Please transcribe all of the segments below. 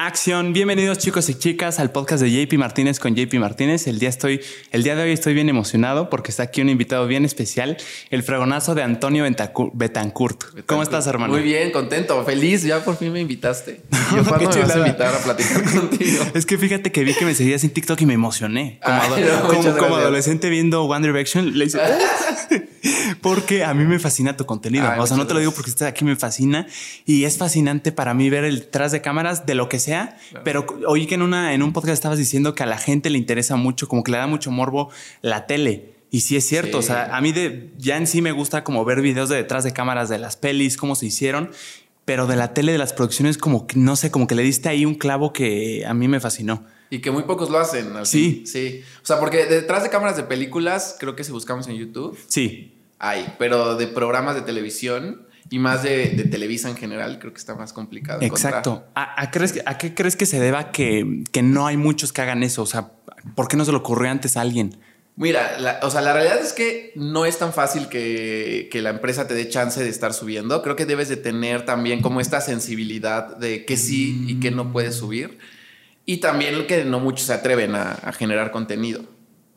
Acción, bienvenidos chicos y chicas al podcast de JP Martínez con JP Martínez. El día, estoy, el día de hoy estoy bien emocionado porque está aquí un invitado bien especial, el fragonazo de Antonio Betancourt. ¿Cómo estás, hermano? Muy bien, contento, feliz. Ya por fin me invitaste. Yo cuando me vas a invitar a platicar contigo. Es que fíjate que vi que me seguías en TikTok y me emocioné. Como, adolescente viendo One Direction, le hice... porque a mí me fascina tu contenido. o sea, no te lo digo porque estás aquí, me fascina y es fascinante para mí ver el tras de cámaras de lo que sea. Pero oí que en, una, en un podcast estabas diciendo que a la gente le interesa mucho, como que le da mucho morbo la tele. Y sí es cierto, o sea, a mí de, ya en sí me gusta como ver videos de detrás de cámaras de las pelis, cómo se hicieron, pero de la tele, de las producciones, como que, no sé, como que le diste ahí un clavo que a mí me fascinó. Y que muy pocos lo hacen. sí. Sí. O sea, porque detrás de cámaras de películas, creo que si buscamos en YouTube. Sí. Hay, pero de programas de televisión y más de, Televisa en general, creo que está más complicado. Exacto. ¿A, qué crees que se deba que, que, no hay muchos que hagan eso? O sea, ¿por qué no se le ocurrió antes a alguien? Mira, la, o sea, la realidad es que no es tan fácil que, que, la empresa te dé chance de estar subiendo. Creo que debes de tener también como esta sensibilidad de que sí y que no puedes subir. Y también que no muchos se atreven a, a generar contenido.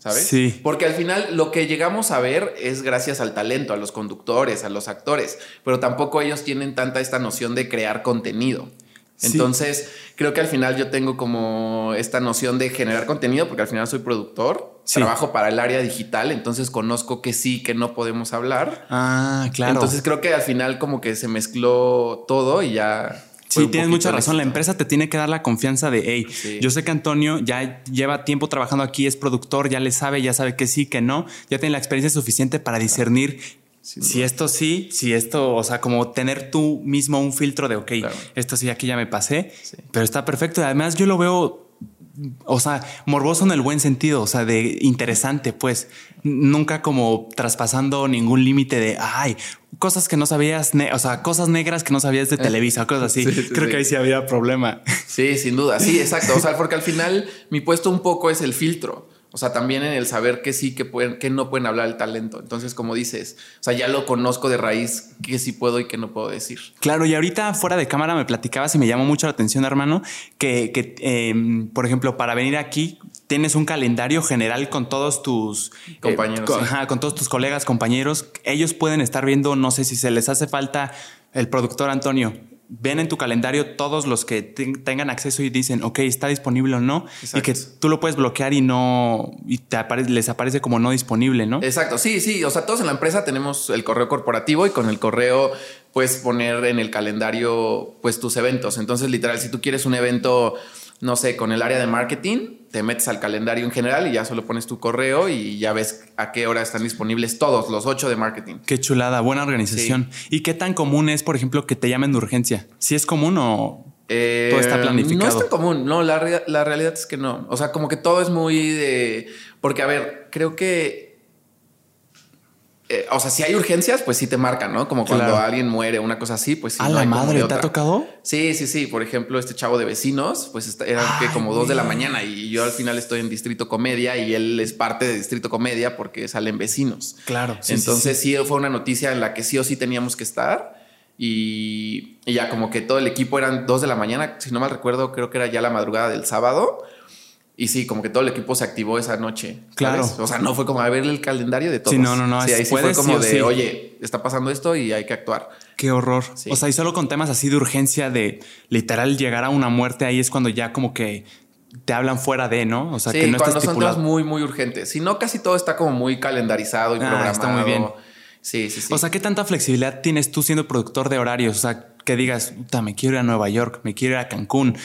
¿Sabes? Sí. Porque al final lo que llegamos a ver es gracias al talento, a los conductores, a los actores, pero tampoco ellos tienen tanta esta noción de crear contenido. Entonces, creo que al final yo tengo como esta noción de generar contenido, porque al final soy productor, trabajo para el área digital, entonces conozco que sí, que no podemos hablar. Ah, claro. Entonces creo que al final como que se mezcló todo y ya Sí, tienes mucha razón. La empresa te tiene que dar la confianza de, hey, yo sé que Antonio ya lleva tiempo trabajando aquí, es productor, ya le sabe, ya sabe que sí, que no, ya tiene la experiencia suficiente para discernir si esto sí, si esto, o sea, como tener tú mismo un filtro de, ok, esto sí, aquí ya me pasé, pero está perfecto. Además, yo lo veo o sea, morboso en el buen sentido, o sea, de interesante, pues nunca como traspasando ningún límite de, ay, cosas que no sabías, o sea, cosas negras que no sabías de eh, Televisa, cosas así. Creo que ahí sí había problema. Sí, sin duda, sí, exacto. O sea, porque al final mi puesto un poco es el filtro. O sea, también en el saber que sí, que, pueden, que no pueden hablar el talento. Entonces, como dices, o sea, ya lo conozco de raíz, que sí puedo y que no puedo decir. Claro, y ahorita fuera de cámara me platicabas y me llamó mucho la atención, hermano, que, que em, por ejemplo, para venir aquí tienes un calendario general con todos tus eh, compañeros. con todos tus colegas, compañeros. Ellos pueden estar viendo, no sé si se les hace falta el productor Antonio ven en tu calendario todos los que tengan acceso y dicen, ok, está disponible o no, y que tú lo puedes bloquear y no, y te les aparece como no disponible, ¿no? Exacto, sí, sí, o sea, todos en la empresa tenemos el correo corporativo y con el correo puedes poner en el calendario pues tus eventos. Entonces, literal, si tú quieres un evento no sé, con el área de marketing, te metes al calendario en general y ya solo pones tu correo y ya ves a qué hora están disponibles todos, los ocho de marketing. Qué chulada, buena organización. ¿Y qué tan común es, por ejemplo, que te llamen de urgencia? ¿Si es común o eh, todo está planificado? No es tan común, no, la, la realidad es que no. O sea, como que todo es muy de... Porque, a ver, creo que eh, o sea, si hay urgencias, pues sí te marcan, ¿no? Como cuando alguien muere, una cosa así, pues sí. ¿A la madre te ha tocado? Sí, sí, sí. Por ejemplo, este chavo de vecinos, pues era que como dos de la mañana y yo al final estoy en Distrito Comedia y él es parte de Distrito Comedia porque salen vecinos. Claro. Entonces sí, fue una noticia en la que sí o sí teníamos que estar. Y, y, ya como que todo el equipo eran dos de la mañana, si no mal recuerdo, creo que era ya la madrugada del sábado. Y sí, como que todo el equipo se activó esa noche. Claro. O sea, no fue como a ver el calendario de todos. Sí, no, no, no. Sí, ahí sí fue como de, oye, está pasando esto y hay que actuar. Qué horror. O sea, y solo con temas así de urgencia, de literal llegar a una muerte, ahí es cuando ya como que te hablan fuera de, ¿no? O sea, que no cuando son temas muy, muy urgentes. Si no, casi todo está como muy calendarizado y ah, programado. Está muy bien. Sí, sí, sí. O sea, ¿qué tanta flexibilidad tienes tú siendo productor de horarios? O sea, que digas, me quiero ir a Nueva York, me quiero ir a Cancún,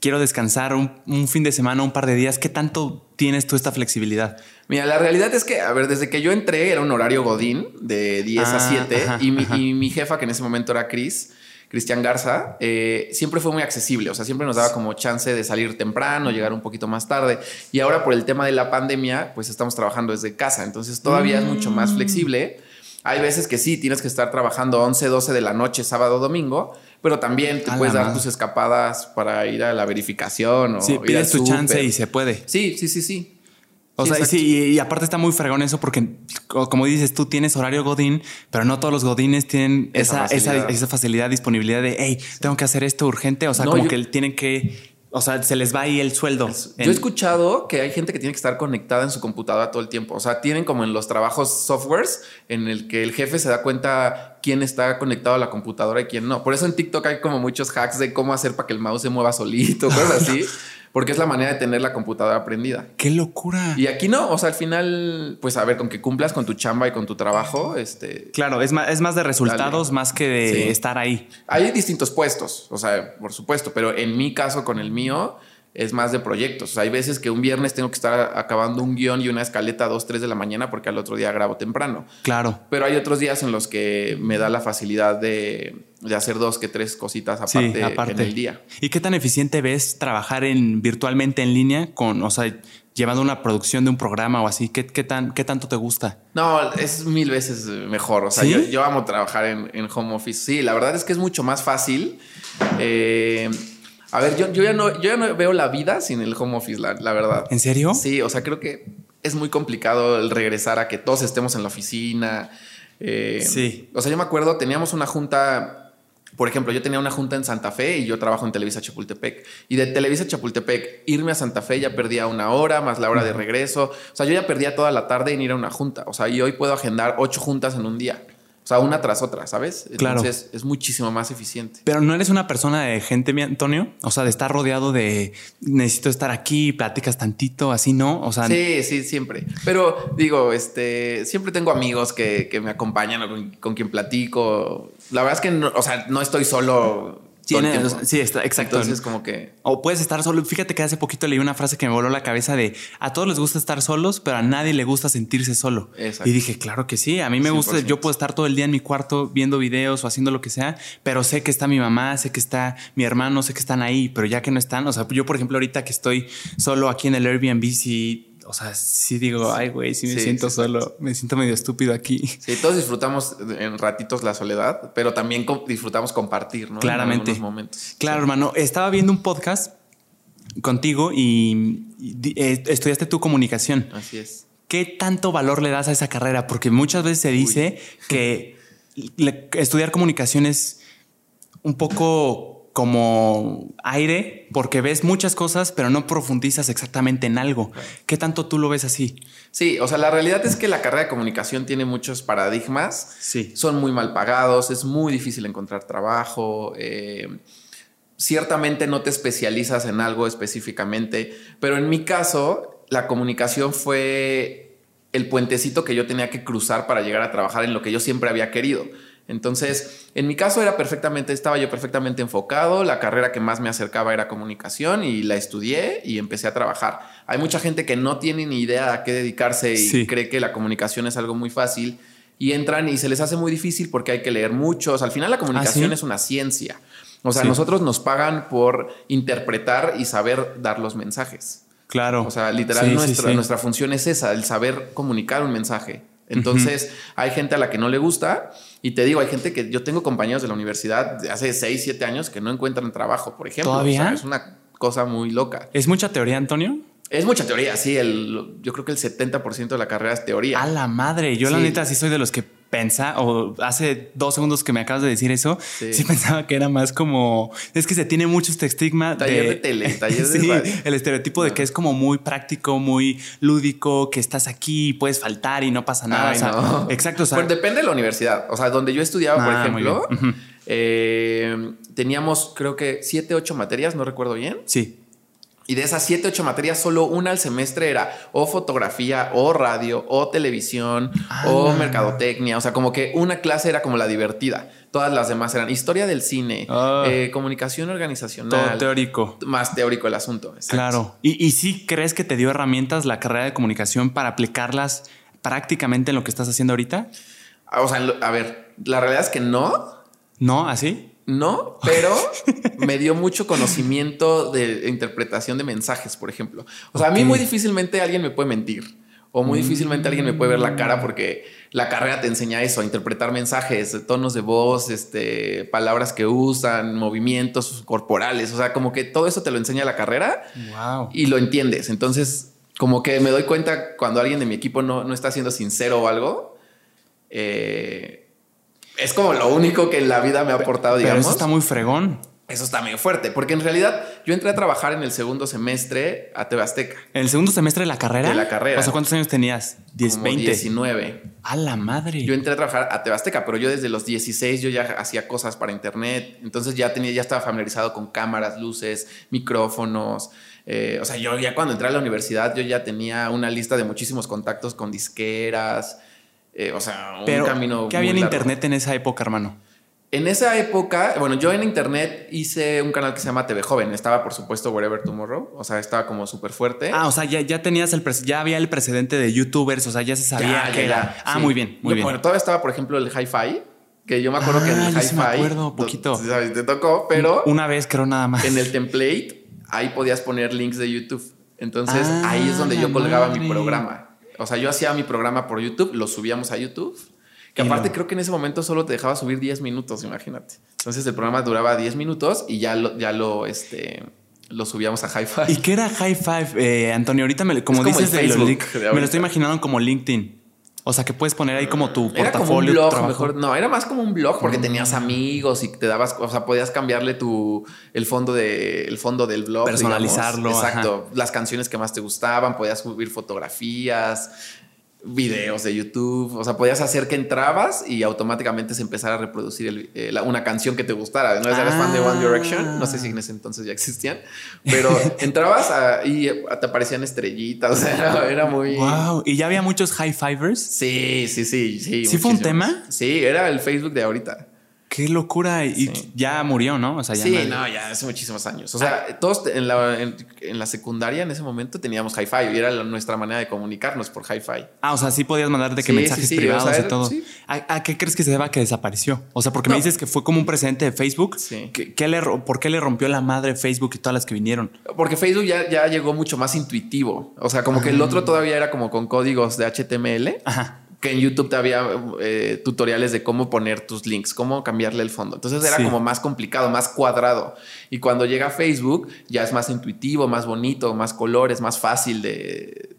quiero descansar un, fin de semana, un par de días. ¿Qué tanto tienes tú esta flexibilidad? Mira, la realidad es que, a ver, desde que yo entré era un horario Godín de 10 a 7 ah, y, mi, jefa, que en ese momento era Cris, Cristian Garza, eh, siempre fue muy accesible, o sea, siempre nos daba como chance de salir temprano, llegar un poquito más tarde. Y ahora por el tema de la pandemia, pues estamos trabajando desde casa, entonces todavía es mucho más mm. flexible. Hay veces que sí, tienes que estar trabajando 11, 12 de la noche, sábado, domingo, pero también te puedes dar tus escapadas para ir a la verificación o sí, pides tu chance y se puede. Sí, sí, sí, sí. O sea, sí, y, aparte está muy fregón eso porque, como dices, tú tienes horario Godín, pero no todos los Godines tienen esa, facilidad, esa, esa facilidad disponibilidad de, hey, tengo que hacer esto urgente. O sea, como que tienen que o sea, se les va ahí el sueldo. Yo he escuchado que hay gente que tiene que estar conectada en su computadora todo el tiempo. O sea, tienen como en los trabajos softwares en el que el jefe se da cuenta quién está conectado a la computadora y quién no. Por eso en TikTok hay como muchos hacks de cómo hacer para que el mouse se mueva solito, cosas así. porque es la manera de tener la computadora prendida. ¡Qué locura! Y aquí no, o sea, al final, pues a ver, con que cumplas con tu chamba y con tu trabajo, este... Claro, es más, es más de resultados más que de estar ahí. Hay distintos puestos, o sea, por supuesto, pero en mi caso, con el mío, es más de proyectos. hay veces que un viernes tengo que estar acabando un guion y una escaleta a 2, 3 de la mañana porque al otro día grabo temprano. Claro. Pero hay otros días en los que me da la facilidad de, hacer dos que tres cositas aparte, en el día. ¿Y qué tan eficiente ves trabajar en virtualmente en línea con, o sea, llevando una producción de un programa o así? ¿Qué, qué, tan, qué tanto te gusta? No, es mil veces mejor. O sea, yo, yo, amo trabajar en, en, home office. Sí, la verdad es que es mucho más fácil. Eh, a ver, yo, ya no, yo ya no veo la vida sin el home office, la, verdad. ¿En serio? Sí, o sea, creo que es muy complicado el regresar a que todos estemos en la oficina. Eh, sí. O sea, yo me acuerdo, teníamos una junta, por ejemplo, yo tenía una junta en Santa Fe y yo trabajo en Televisa Chapultepec. Y de Televisa Chapultepec, irme a Santa Fe ya perdía una hora, más la hora de regreso. O sea, yo ya perdía toda la tarde en ir a una junta. O sea, y hoy puedo agendar ocho juntas en un día. O sea, una tras otra, ¿sabes? Claro. Entonces es muchísimo más eficiente. Pero no eres una persona de gente, mi Antonio. O sea, de estar rodeado de necesito estar aquí, platicas tantito, así, ¿no? O sea, sí, sí, siempre. Pero digo, este, siempre tengo amigos que, que me acompañan o con, con, quien platico. La verdad es que, no, o sea, no estoy solo sí, está, exacto. Entonces, como que. O puedes estar solo. Fíjate que hace poquito leí una frase que me voló la cabeza de a todos les gusta estar solos, pero a nadie le gusta sentirse solo. Y dije, claro que sí. A mí me gusta. Yo puedo estar todo el día en mi cuarto viendo videos o haciendo lo que sea, pero sé que está mi mamá, sé que está mi hermano, sé que están ahí, pero ya que no están, o sea, yo, por ejemplo, ahorita que estoy solo aquí en el Airbnb, sí o sea, sí digo, ay, güey, sí me siento solo, me siento medio estúpido aquí. Sí, todos disfrutamos en ratitos la soledad, pero también disfrutamos compartir, ¿no? Claramente. En momentos. Claro, hermano. Estaba viendo un podcast contigo y, eh, estudiaste tu comunicación. Así es. ¿Qué tanto valor le das a esa carrera? Porque muchas veces se dice que estudiar comunicación es un poco como aire porque ves muchas cosas, pero no profundizas exactamente en algo. ¿Qué tanto tú lo ves así? Sí, o sea, la realidad es que la carrera de comunicación tiene muchos paradigmas. Sí. Son muy mal pagados, es muy difícil encontrar trabajo. Eh, ciertamente no te especializas en algo específicamente, pero en mi caso, la comunicación fue el puentecito que yo tenía que cruzar para llegar a trabajar en lo que yo siempre había querido. Entonces, en mi caso era perfectamente, estaba yo perfectamente enfocado, la carrera que más me acercaba era comunicación y la estudié y empecé a trabajar. Hay mucha gente que no tiene ni idea a qué dedicarse y cree que la comunicación es algo muy fácil y entran y se les hace muy difícil porque hay que leer mucho. al final la ¿Ah, comunicación es una ciencia. O sea, nosotros nos pagan por interpretar y saber dar los mensajes. Claro. O sea, literal, nuestra, nuestra función es esa, el saber comunicar un mensaje. Entonces, hay gente a la que no le gusta. Y te digo, hay gente que yo tengo compañeros de la universidad de hace 6, 7 años que no encuentran trabajo, por ejemplo. ¿Todavía? es una cosa muy loca. ¿Es mucha teoría, Antonio? Es mucha teoría, sí. El, yo creo que el 70% de la carrera es teoría. A la madre. Yo, la neta, sí soy de los que pensaba, o hace dos segundos que me acabas de decir eso, sí. pensaba que era más como, es que se tiene mucho este estigma taller de, tele, taller de sí, el estereotipo de que es como muy práctico, muy lúdico, que estás aquí, puedes faltar y no pasa nada. Exacto. pues depende de la universidad. O sea, donde yo estudiaba, por ah, ejemplo, eh, teníamos creo que siete, ocho materias, no recuerdo bien. Sí. Y de esas siete, ocho materias, solo una al semestre era o fotografía, o radio, o televisión, o ah. mercadotecnia. O sea, como que una clase era como la divertida. Todas las demás eran historia del cine, ah. eh, comunicación organizacional. Todo teórico. Más teórico el asunto. Claro. ¿Y, ¿Y sí crees que te dio herramientas la carrera de comunicación para aplicarlas prácticamente en lo que estás haciendo ahorita? Ah, o sea, a ver, la realidad es que no. ¿No? ¿Así? No, pero me dio mucho conocimiento de interpretación de mensajes, por ejemplo. O sea, a mí muy difícilmente alguien me puede mentir o muy difícilmente alguien me puede ver la cara porque la carrera te enseña eso, a interpretar mensajes, tonos de voz, este, palabras que usan, movimientos corporales. O sea, como que todo eso te lo enseña la carrera y lo entiendes. Entonces, como que me doy cuenta cuando alguien de mi equipo no, no está siendo sincero o algo. Eh, es como lo único que en la vida me ha aportado, digamos. Pero eso está muy fregón. Eso está medio fuerte, porque en realidad yo entré a trabajar en el segundo semestre a TV Azteca. ¿En el segundo semestre de la carrera? De la carrera. O sea, ¿cuántos años tenías? 10, Como 20. 19. A la madre. Yo entré a trabajar a TV Azteca, pero yo desde los 16 yo ya hacía cosas para internet, entonces ya tenía, ya estaba familiarizado con cámaras, luces, micrófonos. eh, o sea, yo ya cuando entré a la universidad yo ya tenía una lista de muchísimos contactos con disqueras. Eh, o sea, un Pero, camino. ¿qué había en largo. internet en esa época, hermano? En esa época, bueno, yo en internet hice un canal que se llama TV Joven. Estaba, por supuesto, Wherever Tomorrow. O sea, estaba como súper fuerte. Ah, o sea, ya, ya tenías el ya había el precedente de youtubers, o sea, ya se sabía Ya, que ya, era. Ah, sí. muy bien, muy Yo, bien. Bueno, todavía estaba, por ejemplo, el hi-fi, que yo me acuerdo que en Ah, el hi-fi. sí me acuerdo, poquito. sabes, te tocó, pero Una vez creo nada más. en el template ahí podías poner links de YouTube. Entonces Ah, ahí es donde yo la colgaba madre. mi programa. O sea, yo hacía mi programa por YouTube, lo subíamos a YouTube. Que aparte creo que en ese momento solo te dejaba subir 10 minutos, imagínate. Entonces el programa duraba 10 minutos y ya lo, ya lo, este, lo subíamos a Hi-Fi. ¿Y qué era High Five, eh, Antonio? Ahorita, me, como como dices, de Facebook de me lo estoy imaginando como LinkedIn. O sea, que puedes poner ahí como tu Era como un portafolio, blog, trabajo. mejor. No, era más como un blog porque tenías amigos y te dabas, o sea, podías cambiarle tu el fondo de el fondo del blog, Personalizarlo, digamos. Exacto, las canciones que más te gustaban, podías subir fotografías, videos de YouTube, o sea, podías hacer que entrabas y automáticamente se empezara a reproducir el- eh, la- una canción que te gustara. No eras fan de One Direction, no sé si en ese entonces ya existían, pero entrabas a- y te aparecían estrellitas, o sea, era, era muy Wow. ¿Y ya había muchos high fivers? Sí, sí, sí, sí. ¿Sí fue un tema? Sí, era el Facebook de ahorita. Qué locura. Y Sí. ya murió, ¿no? O sea, ya sí, no- no, ya hace muchísimos años. O sea, todos en la, en, en la secundaria en ese momento teníamos hi-fi y era la- nuestra manera de comunicarnos por hi-fi. Ah, o sea, sí podías mandar de que Sí, mensajes sí, sí, privados o sea, y todo. sí. ¿A, a qué crees que se deba que desapareció? O sea, porque me dices que fue como un precedente de Facebook. Sí. ¿Qué, qué le, ¿Por qué le rompió la madre Facebook y todas las que vinieron? Porque Facebook ya, ya llegó mucho más intuitivo. O sea, como que Ah. el otro todavía era como con códigos de HTML. Ajá. Que en YouTube te había eh, tutoriales de cómo poner tus links, cómo cambiarle el fondo. Entonces era Sí. como más complicado, más cuadrado. Y cuando llega Facebook, ya es más intuitivo, más bonito, más colores, más fácil de.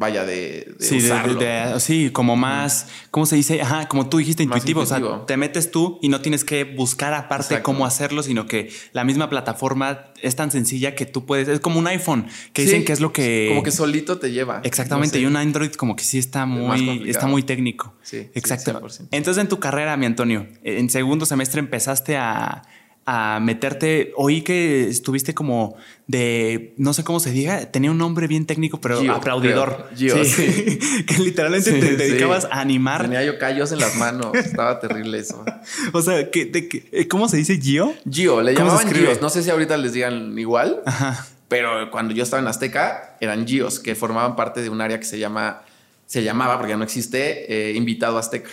Vaya, de, de Sí, de- de- usarlo. de- sí, como más, ¿cómo se dice? Ajá, como tú dijiste, intuitivo. O sea, te metes tú y no tienes que buscar aparte Exacto. cómo hacerlo, sino que la misma plataforma es tan sencilla que tú puedes. Es como un iPhone, que Sí, dicen que es lo que. Como que solito te lleva. Exactamente, No sé. y un Android como que sí está muy, está muy técnico. Sí, exacto. 100%. Entonces en tu carrera, mi Antonio, en segundo semestre empezaste a, a meterte, oí que estuviste como de, no sé cómo se diga, tenía un nombre bien técnico, pero Gio, aplaudidor. Gio, Sí. que literalmente Sí, te dedicabas a animar. Tenía yo callos en las manos. Estaba terrible eso. O sea, que, de que- eh, ¿cómo se dice Gio? Gio, le ¿Cómo se llamaban? Gios. No sé si ahorita les digan igual, Ajá. pero cuando yo estaba en Azteca eran Gios, que formaban parte de un área que se llama, se llamaba, porque ya no existe, eh, Invitado Azteca.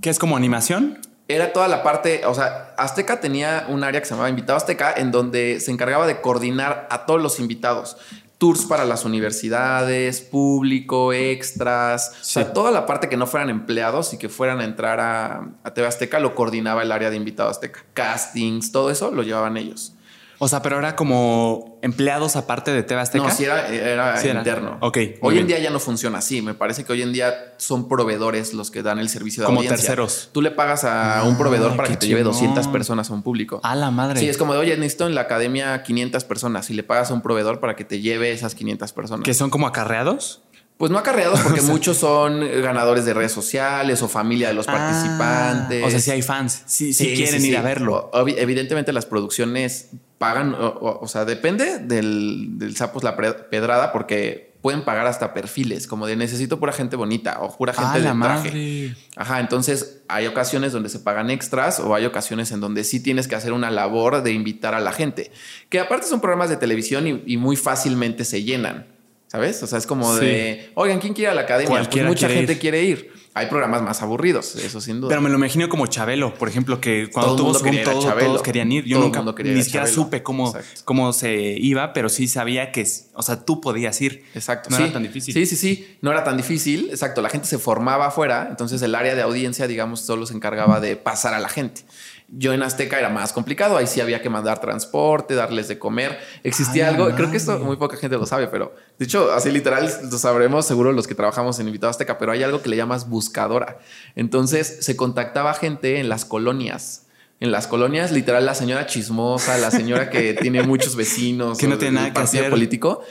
¿Qué es como animación? Era toda la parte, o sea, Azteca tenía un área que se llamaba Invitado Azteca, en donde se encargaba de coordinar a todos los invitados. Tours para las universidades, público, extras, o sea, toda la parte que no fueran empleados y que fueran a entrar a, a TV Azteca lo coordinaba el área de Invitado Azteca. Castings, todo eso lo llevaban ellos. O sea, pero era como empleados aparte de TV Azteca. No, sí era, era Sí era. interno. Ok, Hoy bien. en día ya no funciona así. Me parece que hoy en día son proveedores los que dan el servicio de Como audiencia. terceros. Tú le pagas a un proveedor Ah, para qué que te lleve chingón. 200 personas a un público. A la madre. Sí, es como de, oye, necesito en la academia 500 personas y le pagas a un proveedor para que te lleve esas 500 personas. que son como acarreados. Pues no acarreados porque muchos son ganadores de redes sociales o familia de los participantes. Ah, o sea, si hay fans, si Sí, quieren ir a verlo. Evidentemente las producciones pagan, o, o- o sea, depende del, del sapos la pedrada porque pueden pagar hasta perfiles, como de necesito pura gente bonita o pura gente Ah, de la traje. madre. Ajá, entonces hay ocasiones donde se pagan extras o hay ocasiones en donde sí tienes que hacer una labor de invitar a la gente, que aparte son programas de televisión y, y muy fácilmente se llenan. ¿Sabes? O sea, es como Sí. de, oigan, ¿quién quiere ir a la academia? Pues mucha quiere gente ir. quiere ir. Hay programas más aburridos, eso sin duda. Pero me lo imagino como Chabelo, por ejemplo, que cuando Todo tuvo mundo quería todo- Chabelo. todos querían ir. Yo nunca ni siquiera supe cómo, Exacto. cómo se iba, pero sí sabía que, o sea, tú podías ir. Exacto. No sí. era tan difícil. Sí, sí, sí. No era tan difícil. Exacto. La gente se formaba afuera. Entonces el área de audiencia, digamos, solo se encargaba de pasar a la gente. Yo en Azteca era más complicado. Ahí sí había que mandar transporte, darles de comer. Existía Ay, algo, creo que esto muy poca gente lo sabe, pero de hecho, así literal lo sabremos seguro los que trabajamos en Invitado Azteca, pero hay algo que le llamas buscadora. Entonces se contactaba gente en las colonias. en las colonias, literal, la señora chismosa, la señora que tiene muchos vecinos, que no tiene nada que hacer político,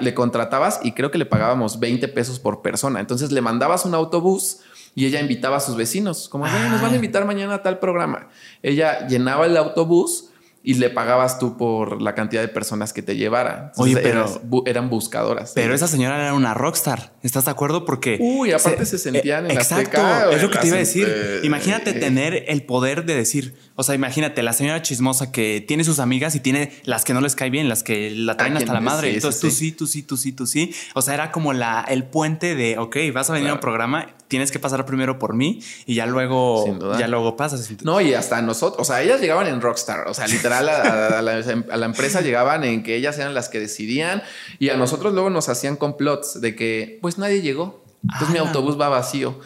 le contratabas y creo que le pagábamos 20 pesos por persona. Entonces le mandabas un autobús y ella invitaba a sus vecinos, como, nos van a invitar mañana a tal programa. Ella llenaba el autobús y le pagabas tú por la cantidad de personas que te llevara. Oye, pero eran buscadoras. Pero esa señora era una rockstar. ¿Estás de acuerdo? Porque uy, aparte se, sentían en eh, exacto. es lo que te iba a decir. Imagínate tener el poder de decir, o sea, imagínate la señora chismosa que tiene sus amigas y tiene las que no les cae bien, las que la traen hasta la madre. Entonces tú sí, tú sí, tú sí, tú sí. O sea, era como la el puente de, ok, vas a venir a un programa tienes que pasar primero por mí y ya luego, ya luego pasas. No, y hasta nosotros, o sea, ellas llegaban en Rockstar, o sea, literal a, la, empresa llegaban en que ellas eran las que decidían y a nosotros luego nos hacían complots de que pues nadie llegó, entonces mi autobús va vacío.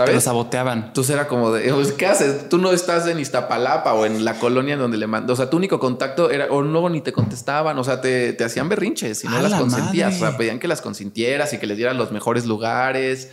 ¿Sabes? Lo saboteaban. Entonces era como de, pues, ¿qué haces? Tú no estás en Iztapalapa o en la colonia donde le mandas. O sea, tu único contacto era, o luego ni te contestaban. O sea, te, hacían berrinches y no las consentías. O sea, pedían que las consintieras y que les dieran los mejores lugares.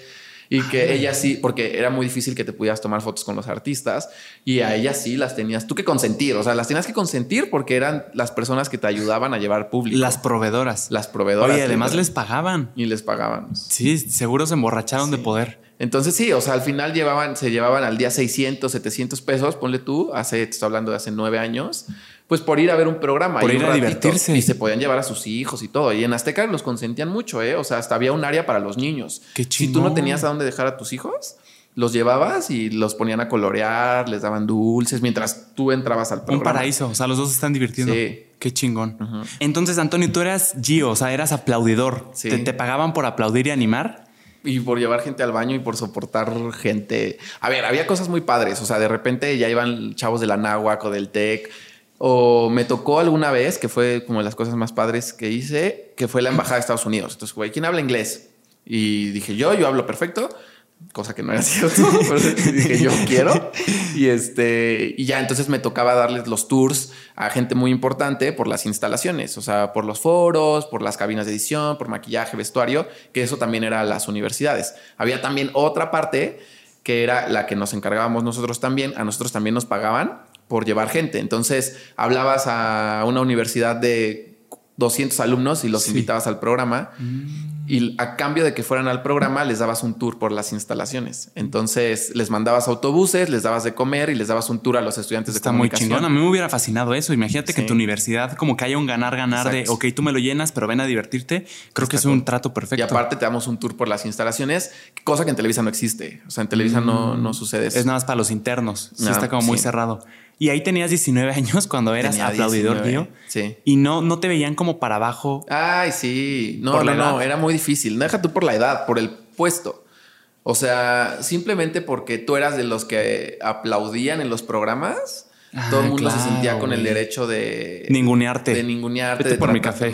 Y que ella sí, porque era muy difícil que te pudieras tomar fotos con los artistas y a ella sí las tenías tú que consentir, o sea, las tenías que consentir porque eran las personas que te ayudaban a llevar público. Las proveedoras. Las proveedoras. Y además les pagaban. Y les pagaban. Sí, seguro se emborracharon de poder. Entonces sí, o sea, al final llevaban, se llevaban al día 600, 700 pesos, ponle tú, hace, te estoy hablando de hace nueve años pues por ir a ver un programa. Por ir a divertirse. Y se podían llevar a sus hijos y todo. Y en Azteca los consentían mucho, ¿eh? O sea, hasta había un área para los niños. Qué Si tú no tenías a dónde dejar a tus hijos, los llevabas y los ponían a colorear, les daban dulces mientras tú entrabas al programa. Un paraíso. O sea, los dos están divirtiendo. Sí. Qué chingón. Entonces, Antonio, tú eras Gio, o sea, eras aplaudidor. Sí. ¿Te, ¿Te pagaban por aplaudir y animar? y por llevar gente al baño y por soportar gente. A ver, había cosas muy padres. O sea, de repente ya iban chavos de la náhuac o del TEC o me tocó alguna vez, que fue como de las cosas más padres que hice, que fue la embajada de Estados Unidos. Entonces, güey, ¿quién habla inglés? Y dije yo, yo hablo perfecto, cosa que no era cierto, pero dije yo quiero. Y este, y ya entonces me tocaba darles los tours a gente muy importante por las instalaciones, o sea, por los foros, por las cabinas de edición, por maquillaje, vestuario, que eso también era las universidades. Había también otra parte que era la que nos encargábamos nosotros también, a nosotros también nos pagaban por llevar gente. Entonces, hablabas a una universidad de 200 alumnos y los invitabas al programa mm. Y a cambio de que fueran al programa les dabas un tour por las instalaciones. Entonces les mandabas autobuses, les dabas de comer y les dabas un tour a los estudiantes Está de comunicación. muy chingón. A mí me hubiera fascinado eso. Imagínate que en tu universidad como que haya un ganar-ganar de, ok, tú me lo llenas, pero ven a divertirte. Creo que es un trato perfecto. Y aparte te damos un tour por las instalaciones, cosa que en Televisa no existe. O sea, en Televisa no, mm. no sucede eso. Es nada más para los internos. Sí, está como muy cerrado. Y ahí tenías 19 años cuando eras aplaudidor mío. Sí. Y no, no te veían como para abajo. Ay, sí. No, no, no. Era muy difícil. No deja tú por la edad, por el puesto. O sea, simplemente porque tú eras de los que aplaudían en los programas. todo el mundo se sentía con el derecho de ningunearte. De ningunearte. Vete por mi café.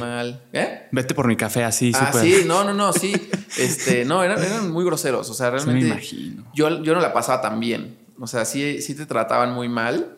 ¿Eh? Vete por mi café así. Ah, sí, no, no, no, sí. este, no, eran, eran muy groseros. O sea, realmente. me imagino. Yo, yo no la pasaba tan bien. O sea, sí, sí te trataban muy mal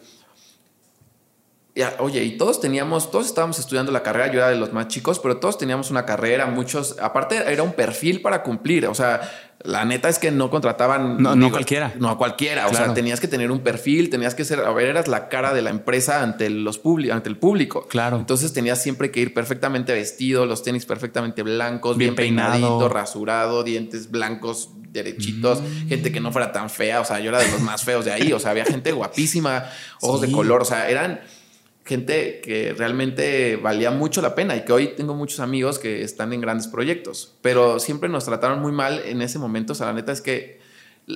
oye, y todos teníamos, todos estábamos estudiando la carrera, yo era de los más chicos, pero todos teníamos una carrera, muchos, aparte era un perfil para cumplir, o sea, la neta es que no contrataban. No, no cualquiera. No a cualquiera. O sea, tenías que tener un perfil, tenías que ser, a ver, eras la cara de la empresa ante los ante el público. Claro. Entonces tenías siempre que ir perfectamente vestido, los tenis perfectamente blancos, bien, peinadito, rasurado, dientes blancos, derechitos, mm. gente que no fuera tan fea. O sea, yo era de los más feos de ahí. O sea, había gente guapísima, ojos de color. O sea, eran gente que realmente valía mucho la pena y que hoy tengo muchos amigos que están en grandes proyectos, pero siempre nos trataron muy mal en ese momento. O sea, la neta es que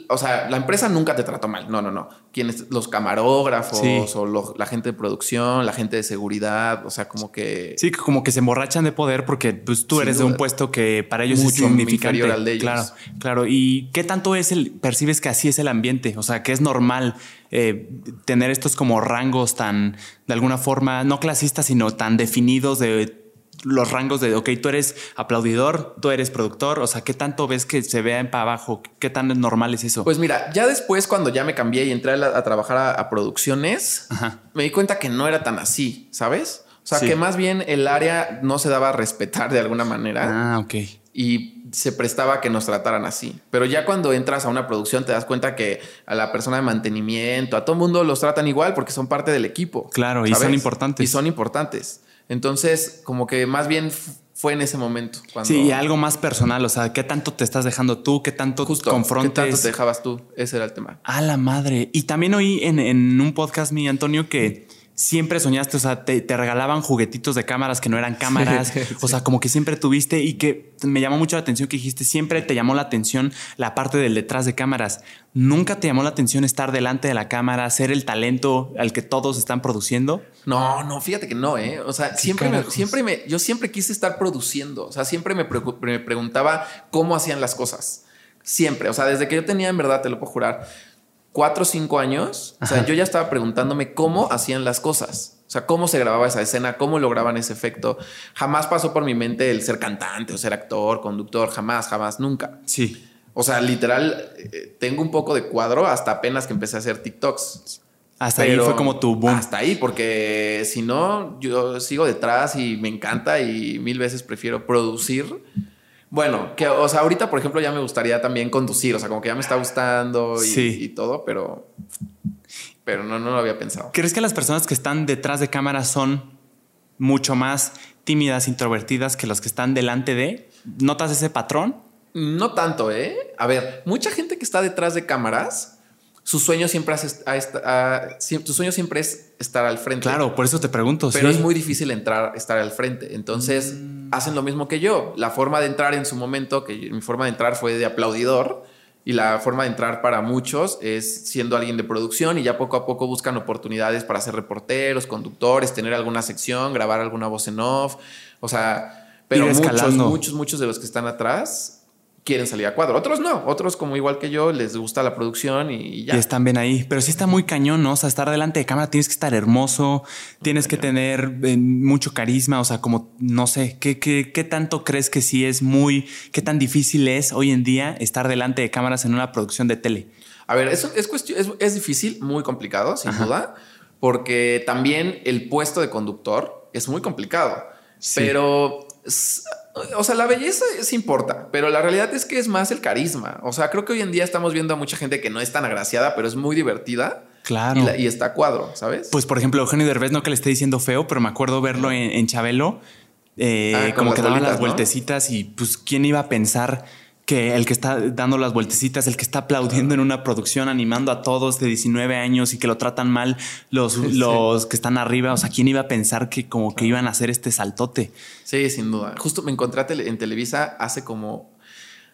o sea, la empresa nunca te trató mal. No, no, no. Quienes, los camarógrafos o la gente de producción, la gente de seguridad, o sea, como que. Sí, como que se emborrachan de poder porque pues, tú eres de un puesto que para ellos es significante. Al de ellos. Claro, claro. ¿Y qué tanto es el, percibes que así es el ambiente? O sea, que es normal eh, tener estos como rangos tan, de alguna forma, no clasistas, sino tan definidos de los rangos de, ok, tú eres aplaudidor, tú eres productor, o sea, ¿qué tanto ves que se vea en para abajo? ¿Qué tan normal es eso? Pues mira, ya después cuando ya me cambié y entré a, trabajar a, producciones, me di cuenta que no era tan así, ¿sabes? O sea, que más bien el área no se daba a respetar de alguna manera. Ah, ok. Y se prestaba a que nos trataran así. Pero ya cuando entras a una producción te das cuenta que a la persona de mantenimiento, a todo el mundo los tratan igual porque son parte del equipo. Claro, y son importantes. Y son importantes. Entonces, como que más bien fue en ese momento. Cuando... Sí, algo más personal, o sea, ¿qué tanto te estás dejando tú? ¿Qué tanto Justo, confrontes? ¿Qué tanto te dejabas tú? Ese era el tema. A la madre. Y también oí en, en un podcast, mi Antonio, que siempre soñaste, o sea, te, regalaban juguetitos de cámaras que no eran cámaras, o sea, como que siempre tuviste y que me llamó mucho la atención que dijiste, siempre te llamó la atención la parte del detrás de cámaras. ¿Nunca te llamó la atención estar delante de la cámara, ser el talento al que todos están produciendo? No, no, fíjate que no, ¿eh? O sea, siempre, me, siempre me, yo siempre quise estar produciendo, o sea, siempre me, me preguntaba cómo hacían las cosas. Siempre, o sea, desde que yo tenía, en verdad, te lo puedo jurar, cuatro o cinco años, o sea, yo ya estaba preguntándome cómo hacían las cosas. O sea, cómo se grababa esa escena, cómo lograban ese efecto. Jamás pasó por mi mente el ser cantante o ser actor, conductor, jamás, jamás, nunca. Sí. O sea, literal, eh, tengo un poco de cuadro hasta apenas que empecé a hacer TikToks. Hasta ahí fue como tu boom. Hasta ahí, porque si no, yo sigo detrás y me encanta y mil veces prefiero producir bueno, que, o sea, ahorita, por ejemplo, ya me gustaría también conducir, o sea, como que ya me está gustando y, todo, pero, pero no, no lo había pensado. ¿Crees que las personas que están detrás de cámara son mucho más tímidas, introvertidas que los que están delante de? ¿Notas ese patrón? No tanto, ¿eh? A ver, mucha gente que está detrás de cámaras su sueño siempre es, tu sueño siempre es estar al frente. Claro, por eso te pregunto. Pero es muy difícil entrar, estar al frente. Entonces mm. hacen lo mismo que yo. La forma de entrar en su momento, que mi forma de entrar fue de aplaudidor. Y la forma de entrar para muchos es siendo alguien de producción y ya poco a poco buscan oportunidades para ser reporteros, conductores, tener alguna sección, grabar alguna voz en off. O sea, pero muchos, muchos, muchos de los que están atrás quieren salir a cuadro. Otros no, otros como igual que yo les gusta la producción y ya. Y están bien ahí, pero sí está muy cañón, ¿no? O sea, estar delante de cámara tienes que estar hermoso, tienes que tener eh, mucho carisma, o sea, como, no sé, ¿qué, ¿qué, qué, tanto crees que sí es muy, qué tan difícil es hoy en día estar delante de cámaras en una producción de tele? A ver, eso es, cuestión, es, difícil, muy complicado, sin duda, porque también el puesto de conductor es muy complicado, pero o sea, la belleza sí importa, pero la realidad es que es más el carisma. O sea, creo que hoy en día estamos viendo a mucha gente que no es tan agraciada, pero es muy divertida. Claro. Y, está a cuadro, ¿sabes? Pues, por ejemplo, Eugenio Derbez, no que le esté diciendo feo, pero me acuerdo verlo en, Chabelo, eh, ah, como que daba las vueltecitas y pues, ¿quién iba a pensar que el que está dando las vueltecitas, el que está aplaudiendo en una producción, animando a todos de 19 años y que lo tratan mal los, los que están arriba. O sea, ¿quién iba a pensar que como que iban a hacer este saltote? Sí, sin duda. Justo me encontré en Televisa hace como,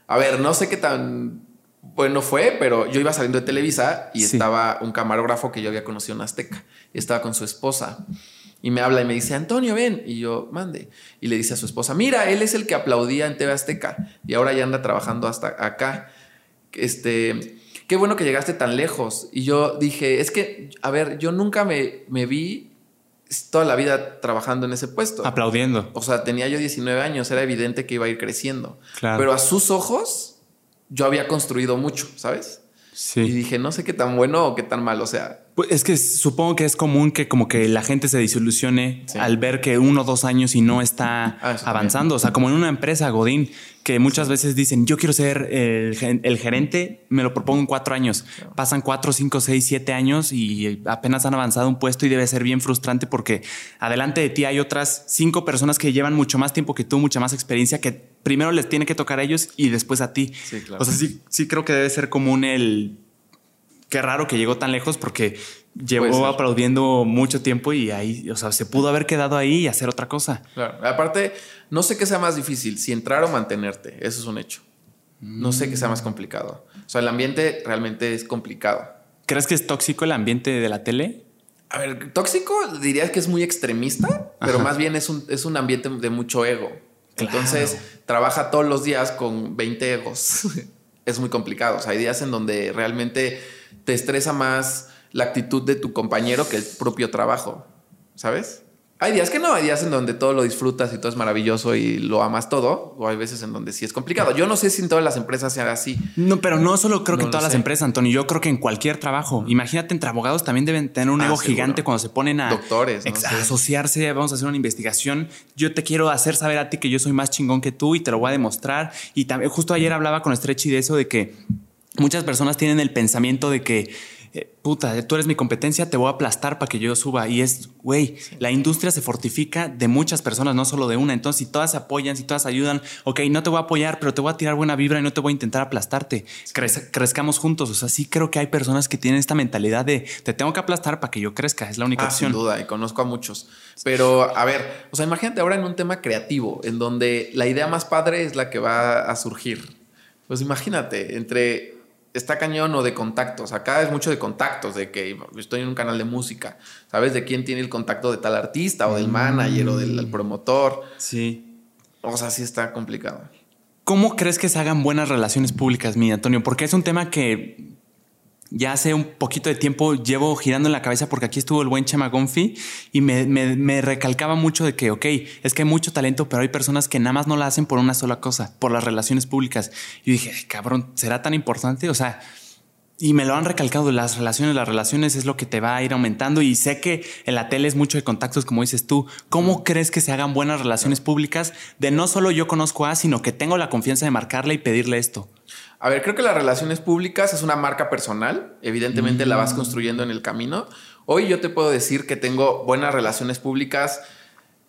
a ver, no sé qué tan bueno fue, pero yo iba saliendo de Televisa y estaba un camarógrafo que yo había conocido en Azteca. Y estaba con su esposa. Y me habla y me dice, Antonio, ven. Y yo, mande. Y le dice a su esposa, mira, él es el que aplaudía en TV Azteca y ahora ya anda trabajando hasta acá. Este, qué bueno que llegaste tan lejos. Y yo dije, es que, a ver, yo nunca me, me vi toda la vida trabajando en ese puesto. Aplaudiendo. O sea, tenía yo 19 años, era evidente que iba a ir creciendo. Pero a sus ojos, yo había construido mucho, ¿sabes? Sí. Y dije, no sé qué tan bueno o qué tan malo, o sea, pues es que supongo que es común que como que la gente se desilusione al ver que uno o dos años y no está ah, avanzando. O sea, como en una empresa, Godín, que muchas veces dicen, yo quiero ser el, gerente, me lo propongo en cuatro años. Pasan cuatro, cinco, seis, siete años y apenas han avanzado un puesto y debe ser bien frustrante porque adelante de ti hay otras cinco personas que llevan mucho más tiempo que tú, mucha más experiencia, que primero les tiene que tocar a ellos y después a ti. O sea, sí, sí creo que debe ser común el qué raro que llegó tan lejos porque llevó aplaudiendo mucho tiempo y ahí, o sea, se pudo haber quedado ahí y hacer otra cosa. Claro. Aparte, no sé qué sea más difícil, si entrar o mantenerte. Eso es un hecho. No sé qué sea más complicado. O sea, el ambiente realmente es complicado. ¿Crees que es tóxico el ambiente de la tele? A ver, tóxico dirías que es muy extremista, pero más bien es un, es un ambiente de mucho ego. Entonces, trabaja todos los días con 20 egos. es muy complicado. O sea, hay días en donde realmente te estresa más la actitud de tu compañero que el propio trabajo, ¿sabes? Hay días que no, hay días en donde todo lo disfrutas y todo es maravilloso y lo amas todo, o hay veces en donde sí es complicado. Yo no sé si en todas las empresas sea así. No, pero no solo creo que en todas las empresas, Antonio, yo creo que en cualquier trabajo. Imagínate, entre abogados también deben tener un ah, ego gigante cuando se ponen a... Doctores. a asociarse, vamos a hacer una investigación. Yo te quiero hacer saber a ti que yo soy más chingón que tú y te lo voy a demostrar. Y también, justo ayer hablaba con Stretchy de eso, de que muchas personas tienen el pensamiento de que eh, puta, tú eres mi competencia, te voy a aplastar para que yo suba. Y es, güey, la industria se fortifica de muchas personas, no solo de una. Entonces, si todas se apoyan, si todas ayudan, ok, no te voy a apoyar, pero te voy a tirar buena vibra y no te voy a intentar aplastarte. crezcamos juntos. O sea, sí creo que hay personas que tienen esta mentalidad de te tengo que aplastar para que yo crezca. Es la única ah, opción. Sin duda, y conozco a muchos. Pero, a ver, o sea, imagínate ahora en un tema creativo, en donde la idea más padre es la que va a surgir. Pues imagínate, entre está cañón o de contactos. Acá es mucho de contactos, de que estoy en un canal de música. ¿Sabes de quién tiene el contacto de tal artista o del manager o del, promotor? Sí. O sea, sí está complicado. ¿Cómo crees que se hagan buenas relaciones públicas, mi Antonio? Porque es un tema que ya hace un poquito de tiempo llevo girando en la cabeza porque aquí estuvo el buen Chema Gonfi y me, recalcaba mucho de que, ok, es que hay mucho talento, pero hay personas que nada más no la hacen por una sola cosa, por las relaciones públicas. Y dije, cabrón, ¿será tan importante? O sea, y me lo han recalcado, las relaciones, las relaciones es lo que te va a ir aumentando y sé que en la tele es mucho de contactos, como dices tú. ¿Cómo crees que se hagan buenas relaciones públicas de no solo yo conozco a, sino que tengo la confianza de marcarle y pedirle esto? A ver, creo que las relaciones públicas es una marca personal. Evidentemente la vas mm. construyendo en el camino. Hoy yo te puedo decir que tengo buenas relaciones públicas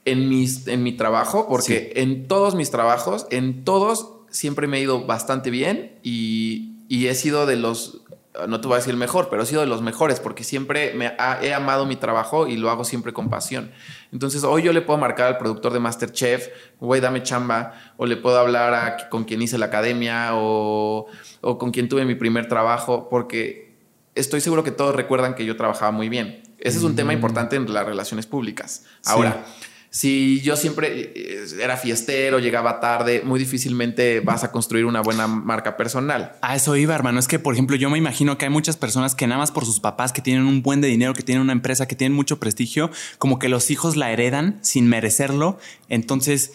en, mis, en mi trabajo, porque en todos mis trabajos, en todos, siempre me he ido bastante bien y, y he sido de los no te voy a decir el mejor, pero he sido de los mejores porque siempre me he amado mi trabajo y lo hago siempre con pasión. Entonces, hoy yo le puedo marcar al productor de Masterchef, güey, dame chamba, o le puedo hablar a con quien hice la academia o, con quien tuve mi primer trabajo, porque estoy seguro que todos recuerdan que yo trabajaba muy bien. Ese es un tema importante en las relaciones públicas. Ahora, si yo siempre eh, era fiestero, llegaba tarde, muy difícilmente vas a construir una buena marca personal. A eso iba, hermano. Es que, por ejemplo, yo me imagino que hay muchas personas que nada más por sus papás, que tienen un buen de dinero, que tienen una empresa, que tienen mucho prestigio, como que los hijos la heredan sin merecerlo. Entonces,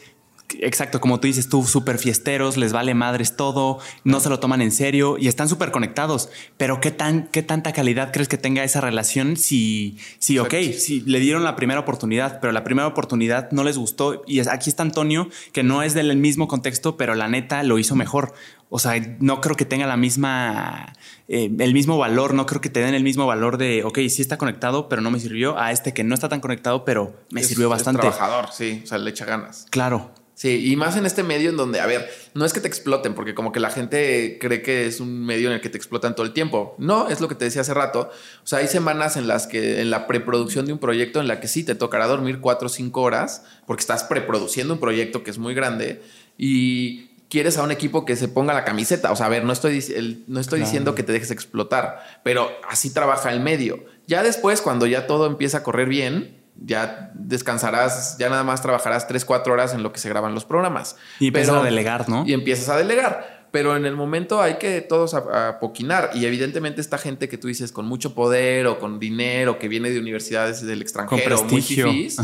exacto, como tú dices tú, súper fiesteros, les vale madres todo, no se lo toman en serio y están súper conectados. Pero ¿qué, tan, ¿qué tanta calidad crees que tenga esa relación si, si ok, si le dieron la primera oportunidad, pero la primera oportunidad no les gustó? Y aquí está Antonio, que no es del mismo contexto, pero la neta lo hizo mejor. O sea, no creo que tenga la misma, eh, el mismo valor, no creo que te den el mismo valor de, ok, sí está conectado, pero no me sirvió, a este que no está tan conectado, pero me sirvió bastante. trabajador, sí, o sea, le echa ganas. Claro. Sí, y más en este medio en donde, a ver, no es que te exploten, porque como que la gente cree que es un medio en el que te explotan todo el tiempo. No, es lo que te decía hace rato. O sea, hay semanas en las que en la preproducción de un proyecto en la que sí te tocará dormir cuatro o cinco horas, porque estás preproduciendo un proyecto que es muy grande y quieres a un equipo que se ponga la camiseta. O sea, a ver, no estoy, no estoy diciendo que te dejes explotar, pero así trabaja el medio. Ya después, cuando ya todo empieza a correr bien, ya descansarás, ya nada más trabajarás 3, 4 horas en lo que se graban los programas. Y empiezas a delegar, ¿no? Y empiezas a delegar. Pero en el momento hay que todos apoquinar. Y evidentemente esta gente que tú dices con mucho poder o con dinero, que viene de universidades del extranjero, con muy fifís,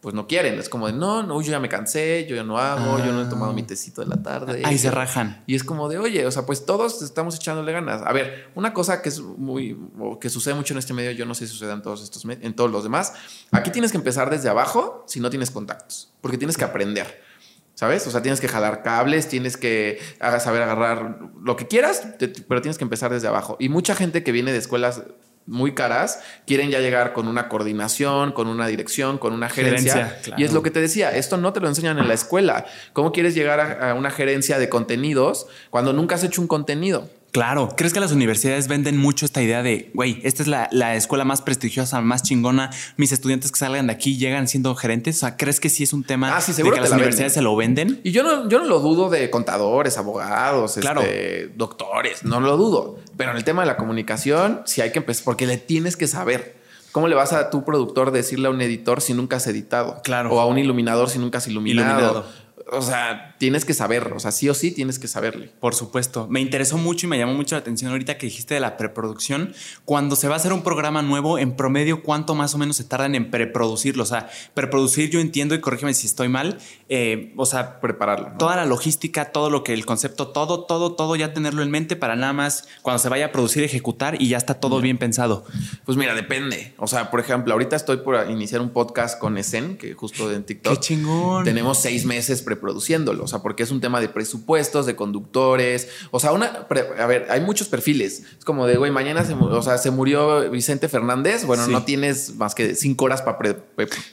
pues no quieren. Es como de, no, no, yo ya me cansé, yo ya no hago, yo no he tomado mi ah. tecito de la tarde. Ahí se rajan. Y es como de, oye, o sea, pues todos estamos echándole ganas. A ver, una cosa que es muy, que sucede mucho en este medio, yo no sé si sucede en todos estos, en todos los demás. Aquí tienes que empezar desde abajo si no tienes contactos, porque tienes que aprender. ¿Sabes? O sea, tienes que jalar cables, tienes que saber agarrar lo que quieras, pero tienes que empezar desde abajo. Y mucha gente que viene de escuelas muy caras, quieren ya llegar con una coordinación, con una dirección, con una gerencia. Y es lo que te decía, esto no te lo enseñan en la escuela. ¿Cómo quieres llegar a, una gerencia de contenidos cuando nunca has hecho un contenido? Claro, ¿crees que las universidades venden mucho esta idea de, güey, esta es la, escuela más prestigiosa, más chingona, mis estudiantes que salgan de aquí llegan siendo gerentes? O sea, ¿crees que sí es un tema ah, seguro de que, las universidades se lo venden? Y yo no, yo no lo dudo de contadores, abogados, este, doctores, no lo dudo. Pero en el tema de la comunicación, sí hay que empezar, porque le tienes que saber. ¿Cómo le vas a tu productor decirle a un editor si nunca has editado? Claro. O a un iluminador si nunca has iluminado. iluminado o sea, tienes que saber, o sea, sí o sí tienes que saberle. Por supuesto. Me interesó mucho y me llamó mucho la atención ahorita que dijiste de la preproducción. Cuando se va a hacer un programa nuevo, en promedio, ¿cuánto más o menos se tardan en preproducirlo? O sea, preproducir yo entiendo y corrígeme si estoy mal. Eh, o sea, prepararlo. Toda la logística, todo lo que el concepto, todo, todo, todo ya tenerlo en mente para nada más cuando se vaya a producir, ejecutar y ya está todo bien pensado. Pues mira, depende. O sea, por ejemplo, ahorita estoy por iniciar un podcast con Esen, que justo en TikTok. Qué chingón. Tenemos seis meses preproduciéndolo. O sea, porque es un tema de presupuestos, de conductores. O sea, una. a ver, hay muchos perfiles. Es como de, güey, mañana se, o sea, se murió Vicente Fernández. Bueno, no tienes más que cinco horas para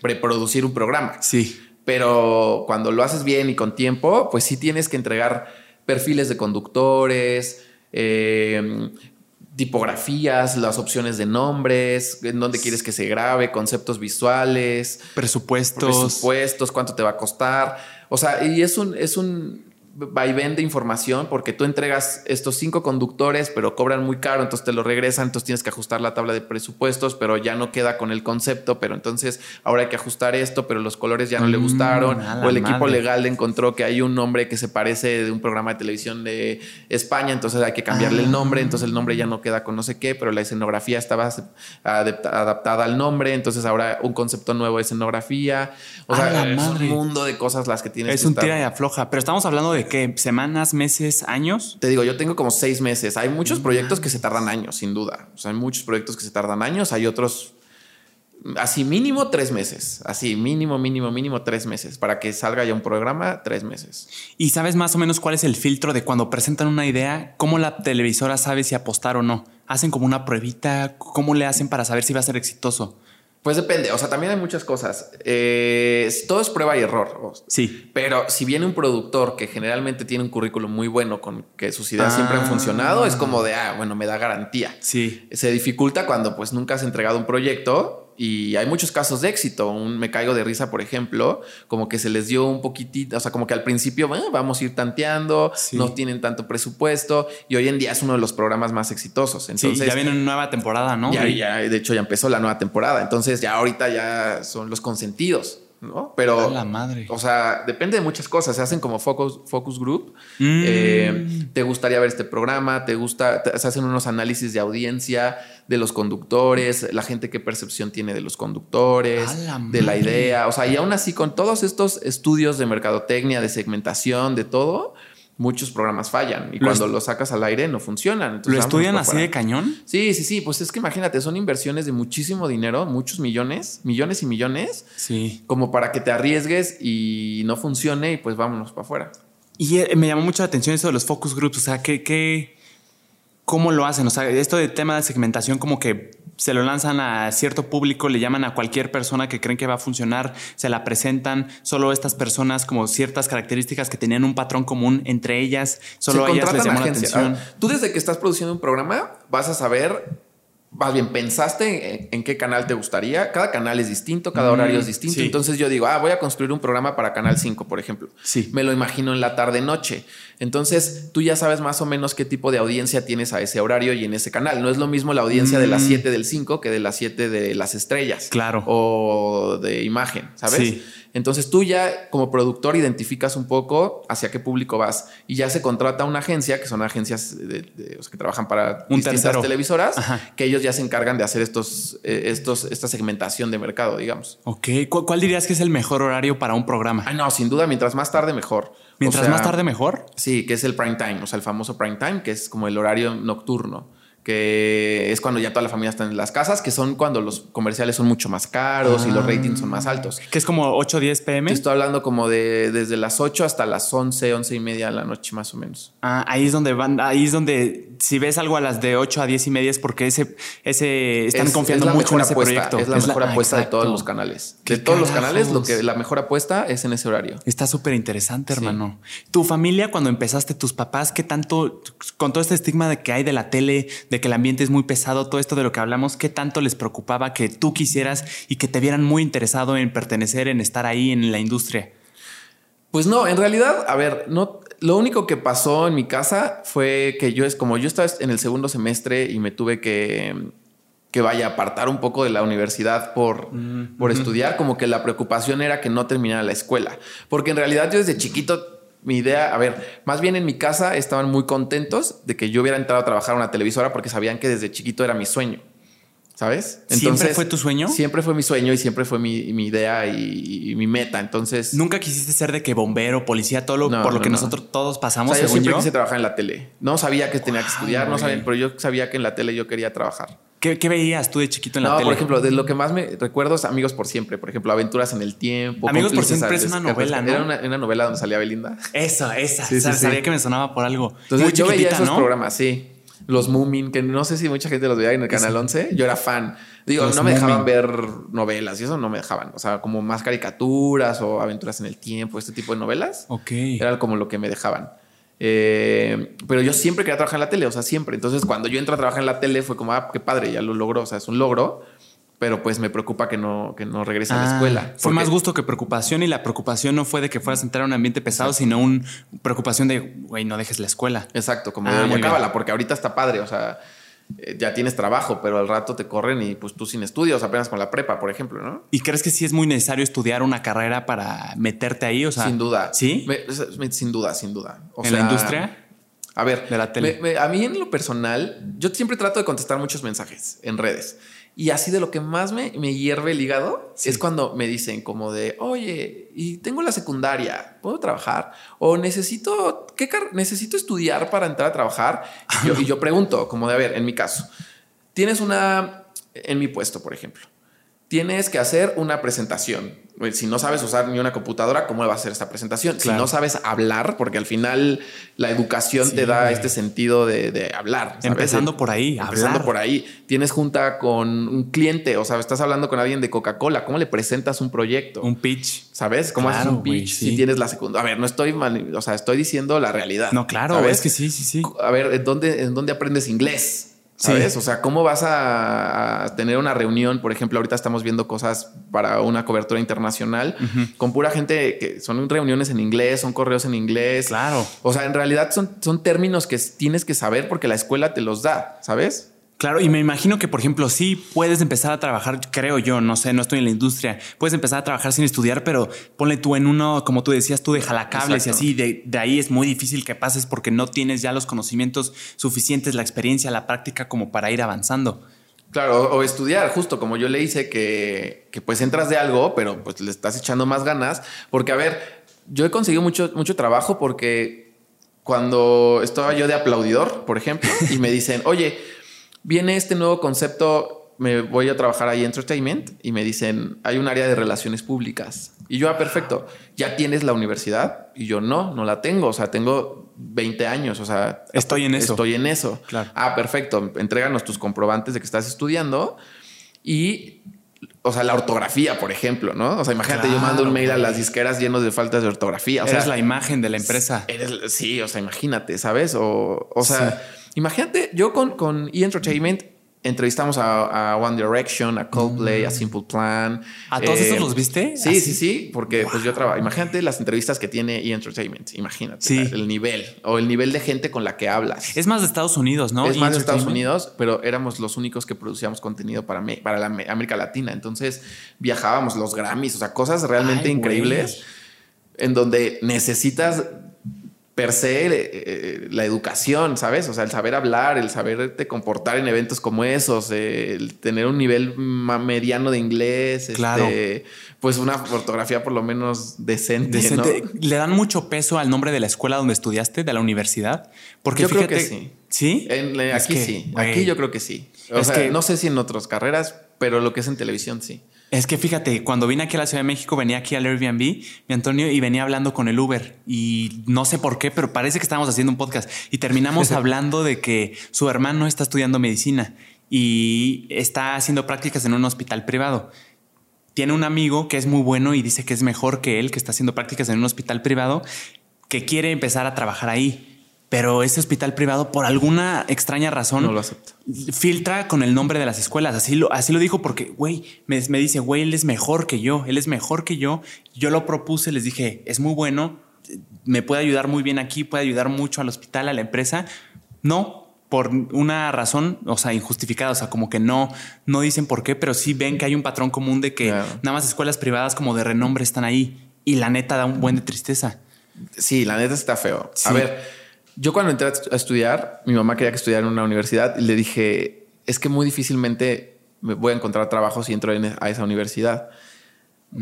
preproducir un programa. Sí. Pero cuando lo haces bien y con tiempo, pues sí tienes que entregar perfiles de conductores. Eh, tipografías, las opciones de nombres, en dónde quieres que se grabe, conceptos visuales, presupuestos, presupuestos, cuánto te va a costar. O sea, y es un, es un vaivén de información porque tú entregas estos cinco conductores, pero cobran muy caro, entonces te lo regresan, entonces tienes que ajustar la tabla de presupuestos, pero ya no queda con el concepto, pero entonces ahora hay que ajustar esto, pero los colores ya no le mm, gustaron, o el equipo legal encontró que hay un nombre que se parece de un programa de televisión de España, entonces hay que cambiarle el nombre, entonces el nombre ya no queda con no sé qué, pero la escenografía estaba adaptada al nombre, entonces ahora un concepto nuevo de escenografía, o sea, es un mundo de cosas las que tienes. Es un tira y afloja, pero estamos hablando de qué? ¿Semanas, meses, años? Te digo, yo tengo como seis meses. Hay muchos proyectos que se tardan años, sin duda. O sea, hay muchos proyectos que se tardan años. Hay otros así mínimo tres meses. Así mínimo, mínimo, mínimo tres meses. Para que salga ya un programa, tres meses. ¿Y sabes más o menos cuál es el filtro de cuando presentan una idea? ¿Cómo la televisora sabe si apostar o no? ¿Hacen como una pruebita? ¿Cómo le hacen para saber si va a ser exitoso? Pues depende, o sea, también hay muchas cosas. Eh, todo es prueba y error. Sí. Pero si viene un productor que generalmente tiene un currículum muy bueno con que sus ideas siempre han ah. funcionado, es como de, ah, bueno, me da garantía. Sí. Se dificulta cuando pues nunca has entregado un proyecto y hay muchos casos de éxito. Un Me Caigo de Risa, por ejemplo, como que se les dio un poquitito, o sea, como que al principio vamos a ir tanteando, no tienen tanto presupuesto y hoy en día es uno de los programas más exitosos. Entonces, sí, ya viene una nueva temporada, ¿no? Ya, ya, de hecho, ya empezó la nueva temporada. Entonces, ya ahorita ya son los consentidos. ¿No? Pero. la madre. O sea, depende de muchas cosas. Se hacen como focus, focus group. Mm. Eh, te gustaría ver este programa, te gusta, se hacen unos análisis de audiencia de los conductores, la gente qué percepción tiene de los conductores, de la idea. O sea, y aún así, con todos estos estudios de mercadotecnia, de segmentación, de todo, muchos programas fallan y cuando lo sacas al aire no funcionan. ¿Lo estudian así de cañón? Sí, sí, sí. Pues es que imagínate, son inversiones de muchísimo dinero, muchos millones, millones y millones. Sí. Como para que te arriesgues y no funcione y pues vámonos para afuera. Y eh, me llamó mucho la atención eso de los focus groups. O sea, ¿qué, qué, ¿cómo lo hacen? O sea, esto de tema de segmentación como que se lo lanzan a cierto público, le llaman a cualquier persona que creen que va a funcionar, se la presentan, solo estas personas como ciertas características que tenían un patrón común entre ellas, solo a ellas les llamó la atención. Tú desde que estás produciendo un programa vas a saber más bien, ¿pensaste en, qué canal te gustaría? Cada canal es distinto, cada horario es mm, distinto. Entonces yo digo, ah, voy a construir un programa para Canal 5, por ejemplo. Sí. Me lo imagino en la tarde-noche. Entonces tú ya sabes más o menos qué tipo de audiencia tienes a ese horario y en ese canal. No es lo mismo la audiencia de las 7 mm. del 5 que de las 7 de las estrellas. Claro. O de imagen, ¿sabes? Sí. Entonces tú ya como productor identificas un poco hacia qué público vas y ya se contrata una agencia, que son agencias que trabajan para un distintas televisoras, que ellos ya se encargan de hacer estos, eh, estos, esta segmentación de mercado, digamos. Ok, ¿cuál dirías que es el mejor horario para un programa? Ah, no, sin duda, mientras más tarde mejor. Mientras más tarde mejor. Sí, que es el prime time, o sea, el famoso prime time, que es como el horario nocturno que es cuando ya toda la familia está en las casas, que son cuando los comerciales son mucho más caros y los ah. ratings son más altos. Que es como 8 o 10 pm. estoy hablando como de desde las 8 hasta las 11, 11 y media de la noche más o menos. Ah, ahí es donde van, ahí es donde si ves algo a las de 8 a 10 y media es porque ese, ese están confiando mucho en ese proyecto. Es la mejor apuesta de todos los canales. De todos los canales, lo que la mejor apuesta es en ese horario. Está súper interesante, hermano. Tu familia, cuando empezaste, tus papás, ¿qué tanto, con todo este estigma de que hay de la tele, de que el ambiente es muy pesado, todo esto de lo que hablamos, ¿qué tanto les preocupaba que tú quisieras y que te vieran muy interesado en pertenecer, en estar ahí en la industria? Pues no, en realidad, a ver, no, lo único que pasó en mi casa fue que yo es como yo estaba en el segundo semestre y me tuve que que vaya a apartar un poco de la universidad por, mm, por estudiar, como que la preocupación era que no terminara la escuela. Porque en realidad yo desde chiquito, mi idea, a ver, más bien en mi casa estaban muy contentos de que yo hubiera entrado a trabajar en una televisora porque sabían que desde chiquito era mi sueño. ¿Sabes? ¿Siempre fue tu sueño? Siempre fue mi sueño y siempre fue mi, idea y, mi meta. Entonces. ¿Nunca quisiste ser de que bombero, policía, todo lo por lo que nosotros todos pasamos? yo siempre quise trabajar en la tele. No sabía que tenía que estudiar, no sabía, pero yo sabía que en la tele yo quería trabajar. ¿Qué, veías tú de chiquito en la tele? por ejemplo, de lo que más me recuerdo es Amigos por Siempre. Por ejemplo, Aventuras en el Tiempo. Amigos por Siempre es una novela, ¿no? Era una, novela donde salía Belinda. Esa, esa. sabía que me sonaba por algo. Entonces, yo veía esos programas, sí. Los Moomin, que no sé si mucha gente los veía en el Canal 11. Yo era fan. Digo, no me dejaban ver novelas y eso no me dejaban. O sea, como más caricaturas o aventuras en el tiempo, este tipo de novelas. Ok. Era como lo que me dejaban. Eh, pero yo siempre quería trabajar en la tele, o sea, siempre. Entonces, cuando yo entro a trabajar en la tele, fue como, ah, qué padre, ya lo logró. O sea, es un logro pero pues me preocupa que no, que no regrese a la ah, escuela. Fue más gusto que preocupación y la preocupación no fue de que fueras a entrar a un ambiente pesado, sino una preocupación de, güey, no dejes la escuela. Exacto, como ah, de, acábala, porque ahorita está padre, o sea, eh, ya tienes trabajo, pero al rato te corren y pues tú sin estudios, apenas con la prepa, por ejemplo, ¿no? ¿Y crees que sí es muy necesario estudiar una carrera para meterte ahí? O sea, sin duda. ¿Sí? sin duda, sin duda. ¿En la industria? A ver, de la tele. a mí en lo personal, yo siempre trato de contestar muchos mensajes en redes. Y así de lo que más me, me hierve el hígado es cuando me dicen como de, oye, y tengo la secundaria, ¿puedo trabajar? O necesito, ¿qué necesito estudiar para entrar a trabajar? Y yo, y yo pregunto, como de, a ver, en mi caso, tienes una, en mi puesto, por ejemplo, tienes que hacer una presentación. Si no sabes usar ni una computadora, ¿cómo va a hacer esta presentación? Si no sabes hablar, porque al final la educación te da este sentido de, hablar. Empezando por ahí. Empezando por ahí. Tienes junta con un cliente, o sea, estás hablando con alguien de Coca-Cola. ¿Cómo le presentas un proyecto? Un pitch. ¿Sabes? ¿Cómo haces un pitch si tienes la segunda? A ver, no estoy mal, o sea, estoy diciendo la realidad. No, claro, es que sí, sí, sí. A ver, ¿en dónde, en dónde aprendes inglés? ¿Sabes? O sea, ¿cómo vas a, tener una reunión? Por ejemplo, ahorita estamos viendo cosas para una cobertura internacional con pura gente que son reuniones en inglés, son correos en inglés. Claro. O sea, en realidad son, son términos que tienes que saber porque la escuela te los da, ¿sabes? Claro, y me imagino que, por ejemplo, sí puedes empezar a trabajar, creo yo, no sé, no estoy en la industria, puedes empezar a trabajar sin estudiar, pero ponle tú en uno, como tú decías, tú de jalacables y así, de, ahí es muy difícil que pases porque no tienes ya los conocimientos suficientes, la experiencia, la práctica como para ir avanzando. Claro, o estudiar, justo como yo le hice, que, que pues entras de algo, pero pues le estás echando más ganas, porque a ver, yo he conseguido mucho, mucho trabajo porque cuando estaba yo de aplaudidor, por ejemplo, y me dicen, oye, viene este nuevo concepto, me voy a trabajar ahí entertainment y me dicen, hay un área de relaciones públicas. Y yo, ah, perfecto, ¿ya tienes la universidad? Y yo, no, no la tengo, o sea, tengo 20 años, o sea, estoy en eso. Estoy en eso. Ah, perfecto, entréganos tus comprobantes de que estás estudiando y o sea, la ortografía, por ejemplo, ¿no? O sea, imagínate, yo mando un mail a las disqueras llenos de faltas de ortografía. O eres la imagen de la empresa. sí, o sea, imagínate, ¿sabes? O, o sea, Imagínate, yo con, con E! Entertainment entrevistamos a, One Direction, a Coldplay, a mm. Simple Plan. ¿A todos esos eh, los viste? Sí, sí, sí, porque pues yo trabajo. Imagínate las entrevistas que tiene E! Entertainment. Imagínate el nivel o el nivel de gente con la que hablas. Es más de Estados Unidos, ¿no? Es más de Estados Unidos, pero éramos los únicos que producíamos contenido para, para la América Latina. Entonces viajábamos los Grammys, o sea, cosas realmente increíbles en donde necesitas per se eh, eh, la educación, ¿sabes? O sea, el saber hablar, el saberte comportar en eventos como esos, el tener un nivel mediano de inglés, claro. Este, pues una ortografía por lo menos decente. ¿Le dan mucho peso al nombre de la escuela donde estudiaste, de la universidad? Porque yo creo que sí. ¿Sí? aquí sí. Aquí yo creo que sí. O sea, que, no sé si en otras carreras, pero lo que es en televisión sí. Es que fíjate, cuando vine aquí a la Ciudad de México, venía aquí al Airbnb, mi Antonio, y venía hablando con el Uber. Y no sé por qué, pero parece que estábamos haciendo un podcast. Y terminamos hablando de que su hermano está estudiando medicina y está haciendo prácticas en un hospital privado. Tiene un amigo que es muy bueno y dice que es mejor que él, que está haciendo prácticas en un hospital privado, que quiere empezar a trabajar ahí pero ese hospital privado, por alguna extraña razón, no lo acepta. Filtra con el nombre de las escuelas. Así lo, así lo dijo porque, güey, me, me, dice, güey, él es mejor que yo, él es mejor que yo. Yo lo propuse, les dije, es muy bueno, me puede ayudar muy bien aquí, puede ayudar mucho al hospital, a la empresa. No, por una razón, o sea, injustificada, o sea, como que no, no dicen por qué, pero sí ven que hay un patrón común de que nada más escuelas privadas como de renombre están ahí y la neta da un buen de tristeza. Sí, la neta está feo. A ver, yo cuando entré a estudiar, mi mamá quería que estudiara en una universidad y le dije, es que muy difícilmente me voy a encontrar trabajo si entro a esa universidad.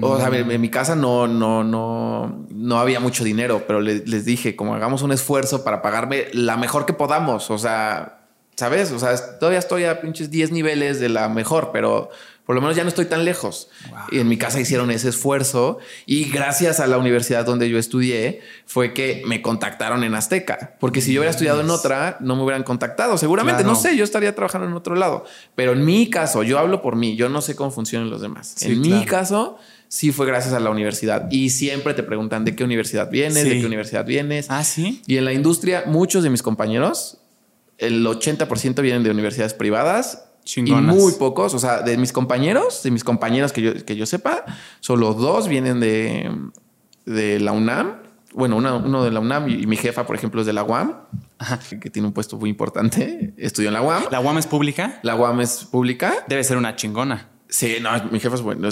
O sea, en mi casa no, no, no, no había mucho dinero, pero les dije, como hagamos un esfuerzo para pagarme la mejor que podamos. O sea, ¿sabes? O sea, todavía estoy a pinches 10 niveles de la mejor, pero por lo menos ya no estoy tan lejos. Y en mi casa hicieron ese esfuerzo y gracias a la universidad donde yo estudié fue que me contactaron en Azteca, porque si yo hubiera estudiado en otra, no me hubieran contactado. Seguramente, no sé, yo estaría trabajando en otro lado. Pero en mi caso, yo hablo por mí, yo no sé cómo funcionan los demás. en mi caso, sí fue gracias a la universidad. Y siempre te preguntan de qué universidad vienes, de qué universidad vienes. Ah, sí. Y en la industria, muchos de mis compañeros, el 80% vienen de universidades privadas y muy pocos, o sea, de mis compañeros, de mis compañeros que yo, que yo sepa, solo dos vienen de, de la UNAM. Bueno, uno de la UNAM y mi jefa, por ejemplo, es de la UAM, que tiene un puesto muy importante. Estudió en la UAM. ¿La UAM es pública? La UAM es pública. Debe ser una chingona. Sí, no, mi jefa es bueno.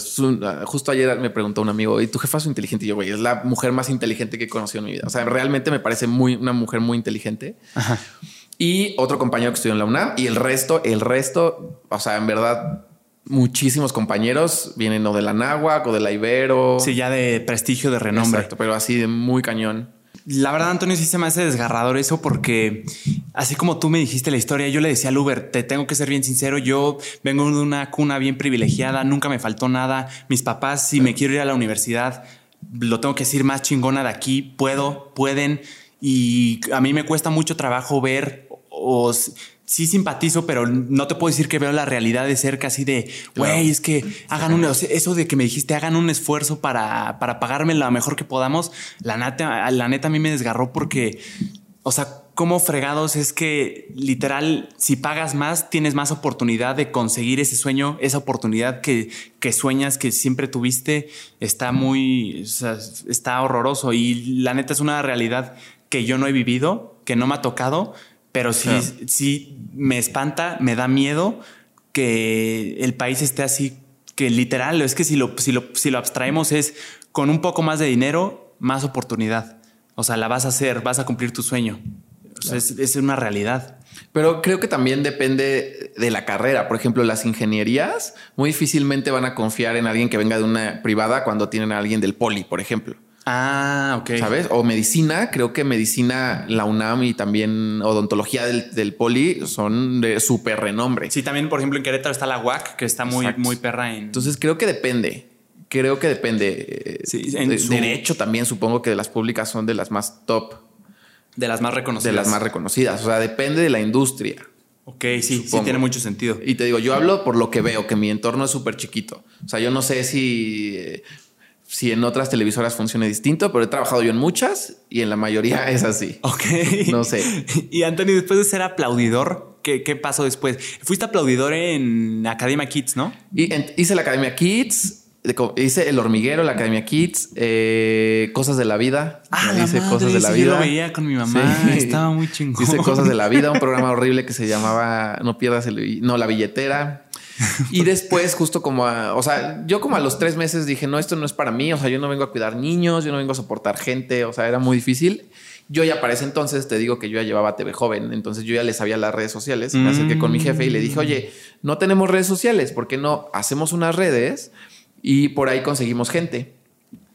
justo ayer me preguntó un amigo, ¿y tu jefa es inteligente? Y yo, güey, es la mujer más inteligente que he conocido en mi vida. O sea, realmente me parece muy, una mujer muy inteligente. Ajá y otro compañero que estudió en la UNAM y el resto, el resto, o sea, en verdad, muchísimos compañeros vienen o de la Náhuac o de la Ibero. Sí, ya de prestigio, de renombre. Exacto, pero así de muy cañón. La verdad, Antonio, sí se me hace desgarrador eso porque así como tú me dijiste la historia, yo le decía al Uber, te tengo que ser bien sincero, yo vengo de una cuna bien privilegiada, nunca me faltó nada, mis papás, si me quiero ir a la universidad, lo tengo que decir más chingona de aquí, puedo, pueden, y a mí me cuesta mucho trabajo ver o sí simpatizo, pero no te puedo decir que veo la realidad de cerca así de, güey, es que hagan un, eso de que me dijiste, hagan un esfuerzo para, para pagarme lo mejor que podamos. La neta, la neta a mí me desgarró porque, o sea, cómo fregados es que literal, si pagas más, tienes más oportunidad de conseguir ese sueño, esa oportunidad que, que sueñas, que siempre tuviste, está muy, está horroroso y la neta es una realidad que yo no he vivido, que no me ha tocado, pero sí, sí me espanta, me da miedo que el país esté así, que literal, es que si lo, si lo, si lo abstraemos es con un poco más de dinero, más oportunidad. O sea, la vas a hacer, vas a cumplir tu sueño. es, es, una realidad. Pero creo que también depende de la carrera. Por ejemplo, las ingenierías muy difícilmente van a confiar en alguien que venga de una privada cuando tienen a alguien del poli, por ejemplo. Ah, ok. ¿Sabes? O medicina, creo que medicina, la UNAM y también odontología del, poli son de súper renombre. Sí, también, por ejemplo, en Querétaro está la UAC, que está muy, muy perra en. Entonces creo que depende. Creo que depende. Sí, en Derecho también supongo que de las públicas son de las más top. De las más reconocidas. De las más reconocidas. O sea, depende de la industria. Ok, sí, sí tiene mucho sentido. Y te digo, yo hablo por lo que veo, que mi entorno es súper chiquito. O sea, yo no sé si si en otras televisoras funciona distinto, pero he trabajado yo en muchas y en la mayoría es así. Ok. No sé. Y Anthony, después de ser aplaudidor, ¿qué, qué pasó después? Fuiste aplaudidor en Academia Kids, ¿no? Y hice la Academia Kids, hice El Hormiguero, la Academia Kids, eh, Cosas de la Vida. Ah, hice Cosas de la Vida. Yo lo veía con mi mamá, estaba muy chingón. Hice Cosas de la Vida, un programa horrible que se llamaba No pierdas el... No, La Billetera y después, justo como a, o sea, yo como a los tres meses dije, no, esto no es para mí. O sea, yo no vengo a cuidar niños, yo no vengo a soportar gente. O sea, era muy difícil. Yo ya para ese entonces te digo que yo ya llevaba TV joven, entonces yo ya le sabía las redes sociales. Me acerqué con mi jefe y le dije, oye, no tenemos redes sociales, ¿por qué no hacemos unas redes y por ahí conseguimos gente?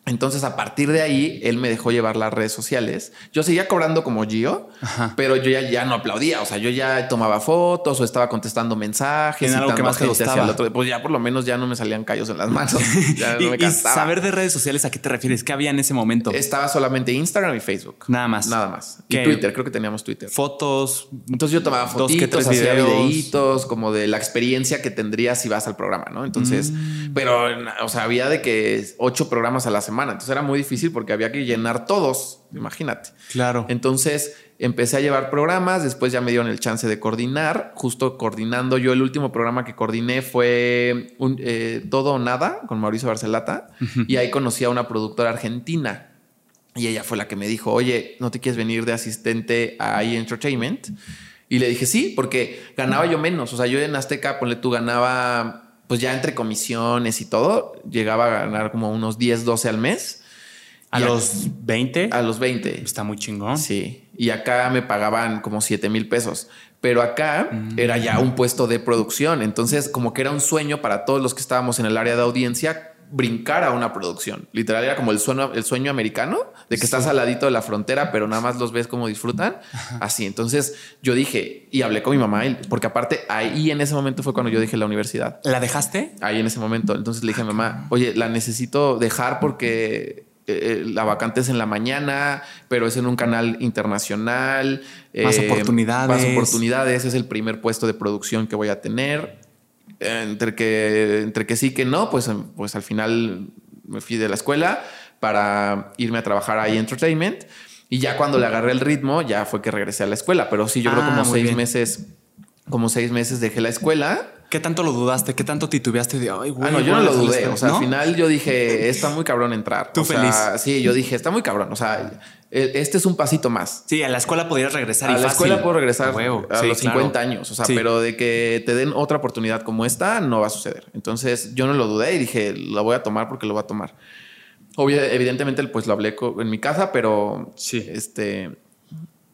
Entonces, a partir de ahí, él me dejó llevar las redes sociales. Yo seguía cobrando como Gio, pero yo ya, ya no aplaudía. O sea, yo ya tomaba fotos o estaba contestando mensajes. algo que más. Pues ya por lo menos ya no me salían callos en las manos. Ya no me y saber de redes sociales, ¿a qué te refieres? ¿Qué había en ese momento? Estaba solamente Instagram y Facebook. Nada más. Nada más. Y Twitter, creo que teníamos Twitter. Fotos. Entonces yo tomaba fotitos, hacía videitos, como de la experiencia que tendrías si vas al programa, ¿no? Entonces, mm. pero, o sea, había de que ocho programas a la semana entonces era muy difícil porque había que llenar todos, imagínate. Claro. Entonces empecé a llevar programas, después ya me dieron el chance de coordinar, justo coordinando. Yo el último programa que coordiné fue un, eh, Todo o Nada con Mauricio Barcelata y ahí conocí a una productora argentina. Y ella fue la que me dijo, oye, ¿no te quieres venir de asistente a iEntertainment? Entertainment? Y le dije, sí, porque ganaba yo menos. O sea, yo en Azteca, ponle tú, ganaba, pues ya entre comisiones y todo, llegaba a ganar como unos 10, 12 al mes. ¿A los 20? A los 20. Está muy chingón. Sí. Y acá me pagaban como 7 mil pesos. Pero acá mm. era ya un puesto de producción. Entonces, como que era un sueño para todos los que estábamos en el área de audiencia brincar a una producción. Literal era como el sueño, el sueño americano de que estás al ladito de la frontera, pero nada más los ves como disfrutan. Así. Entonces yo dije y hablé con mi mamá, porque aparte ahí en ese momento fue cuando yo dije la universidad. ¿La dejaste? Ahí en ese momento. Entonces le dije a mi mamá, oye, la necesito dejar porque eh, eh, la vacante es en la mañana, pero es en un canal internacional. Más eh, oportunidades. Más oportunidades. Es el primer puesto de producción que voy a tener entre que, entre que sí que no, pues, pues al final me fui de la escuela para irme a trabajar ahí Entertainment. Y ya cuando le agarré el ritmo, ya fue que regresé a la escuela. Pero sí, yo creo ah, como seis meses, como seis meses dejé la escuela. ¿Qué tanto lo dudaste? ¿Qué tanto titubeaste de, ay, güey? Ah, no, yo no lo dudé. O sea, al final yo dije, está muy cabrón entrar. Tú feliz. sí, yo dije, está muy cabrón. O sea, este es un pasito más. Sí, a la escuela podrías regresar. A la escuela puedo regresar a, los 50 años. O sea, pero de que te den otra oportunidad como esta, no va a suceder. Entonces yo no lo dudé y dije, lo voy a tomar porque lo voy a tomar. Obvio, evidentemente, pues lo hablé en mi casa, pero sí. este,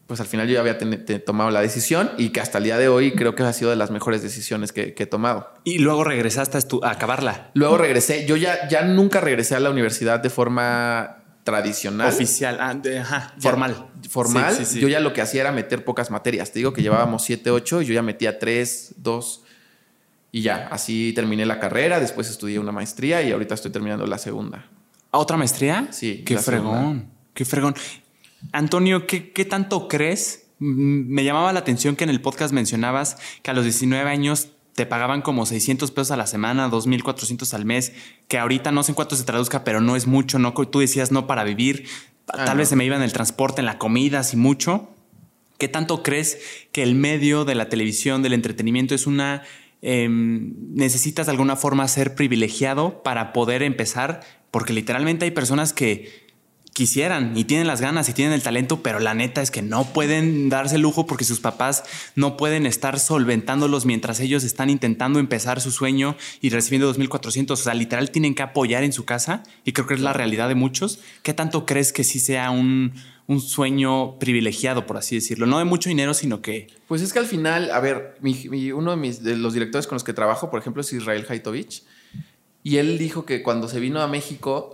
pues al final yo ya había tomado la decisión y que hasta el día de hoy creo que ha sido de las mejores decisiones que, he tomado. Y luego regresaste a, acabarla. Luego regresé. Yo ya, ya nunca regresé a la universidad de forma tradicional. Oficial, ah, ajá, formal. Formal. Yo ya lo que hacía era meter pocas materias. Te digo que llevábamos 7, 8 y yo ya metía 3, 2 y ya. Así terminé la carrera, después estudié una maestría y ahorita estoy terminando la segunda. ¿Otra maestría? Sí. Qué fregón, qué fregón. Antonio, ¿qué, ¿qué tanto crees? Me llamaba la atención que en el podcast mencionabas que a los 19 años te pagaban como 600 pesos a la semana, 2.400 al mes, que ahorita no sé en cuánto se traduzca, pero no es mucho, ¿no? Tú decías no para vivir, ah, tal vez se me iba en el transporte, en la comida, así mucho. ¿Qué tanto crees que el medio de la televisión, del entretenimiento, es una... Em, necesitas de alguna forma ser privilegiado para poder empezar? Porque literalmente hay personas que quisieran y tienen las ganas y tienen el talento, pero la neta es que no pueden darse lujo porque sus papás no pueden estar solventándolos mientras ellos están intentando empezar su sueño y recibiendo 2.400. O sea, literal tienen que apoyar en su casa y creo que es la realidad de muchos. ¿Qué tanto crees que sí sea un, un sueño privilegiado, por así decirlo? No de mucho dinero, sino que... Pues es que al final, a ver, uno de, mis, de los directores con los que trabajo, por ejemplo, es Israel Haitovich. Y él dijo que cuando se vino a México,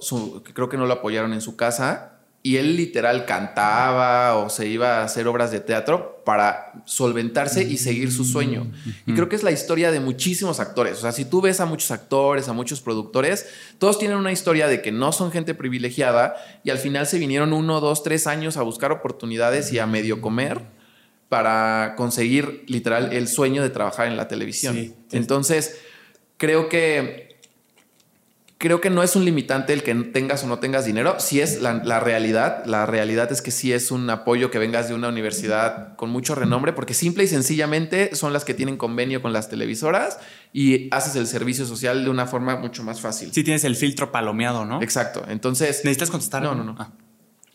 creo que no lo apoyaron en su casa, y él literal cantaba o se iba a hacer obras de teatro para solventarse y seguir su sueño. Y creo que es la historia de muchísimos actores. O sea, si tú ves a muchos actores, a muchos productores, todos tienen una historia de que no son gente privilegiada y al final se vinieron uno, dos, tres años a buscar oportunidades y a medio comer para conseguir literal el sueño de trabajar en la televisión. Entonces, creo que creo que no es un limitante el que tengas o no tengas dinero. Si es la, realidad. La realidad es que sí es un apoyo que vengas de una universidad con mucho renombre, porque simple y sencillamente son las que tienen convenio con las televisoras y haces el servicio social de una forma mucho más fácil. Sí, tienes el filtro palomeado, ¿no? Exacto. Entonces. ¿Necesitas contestar? No, no, no. Ah.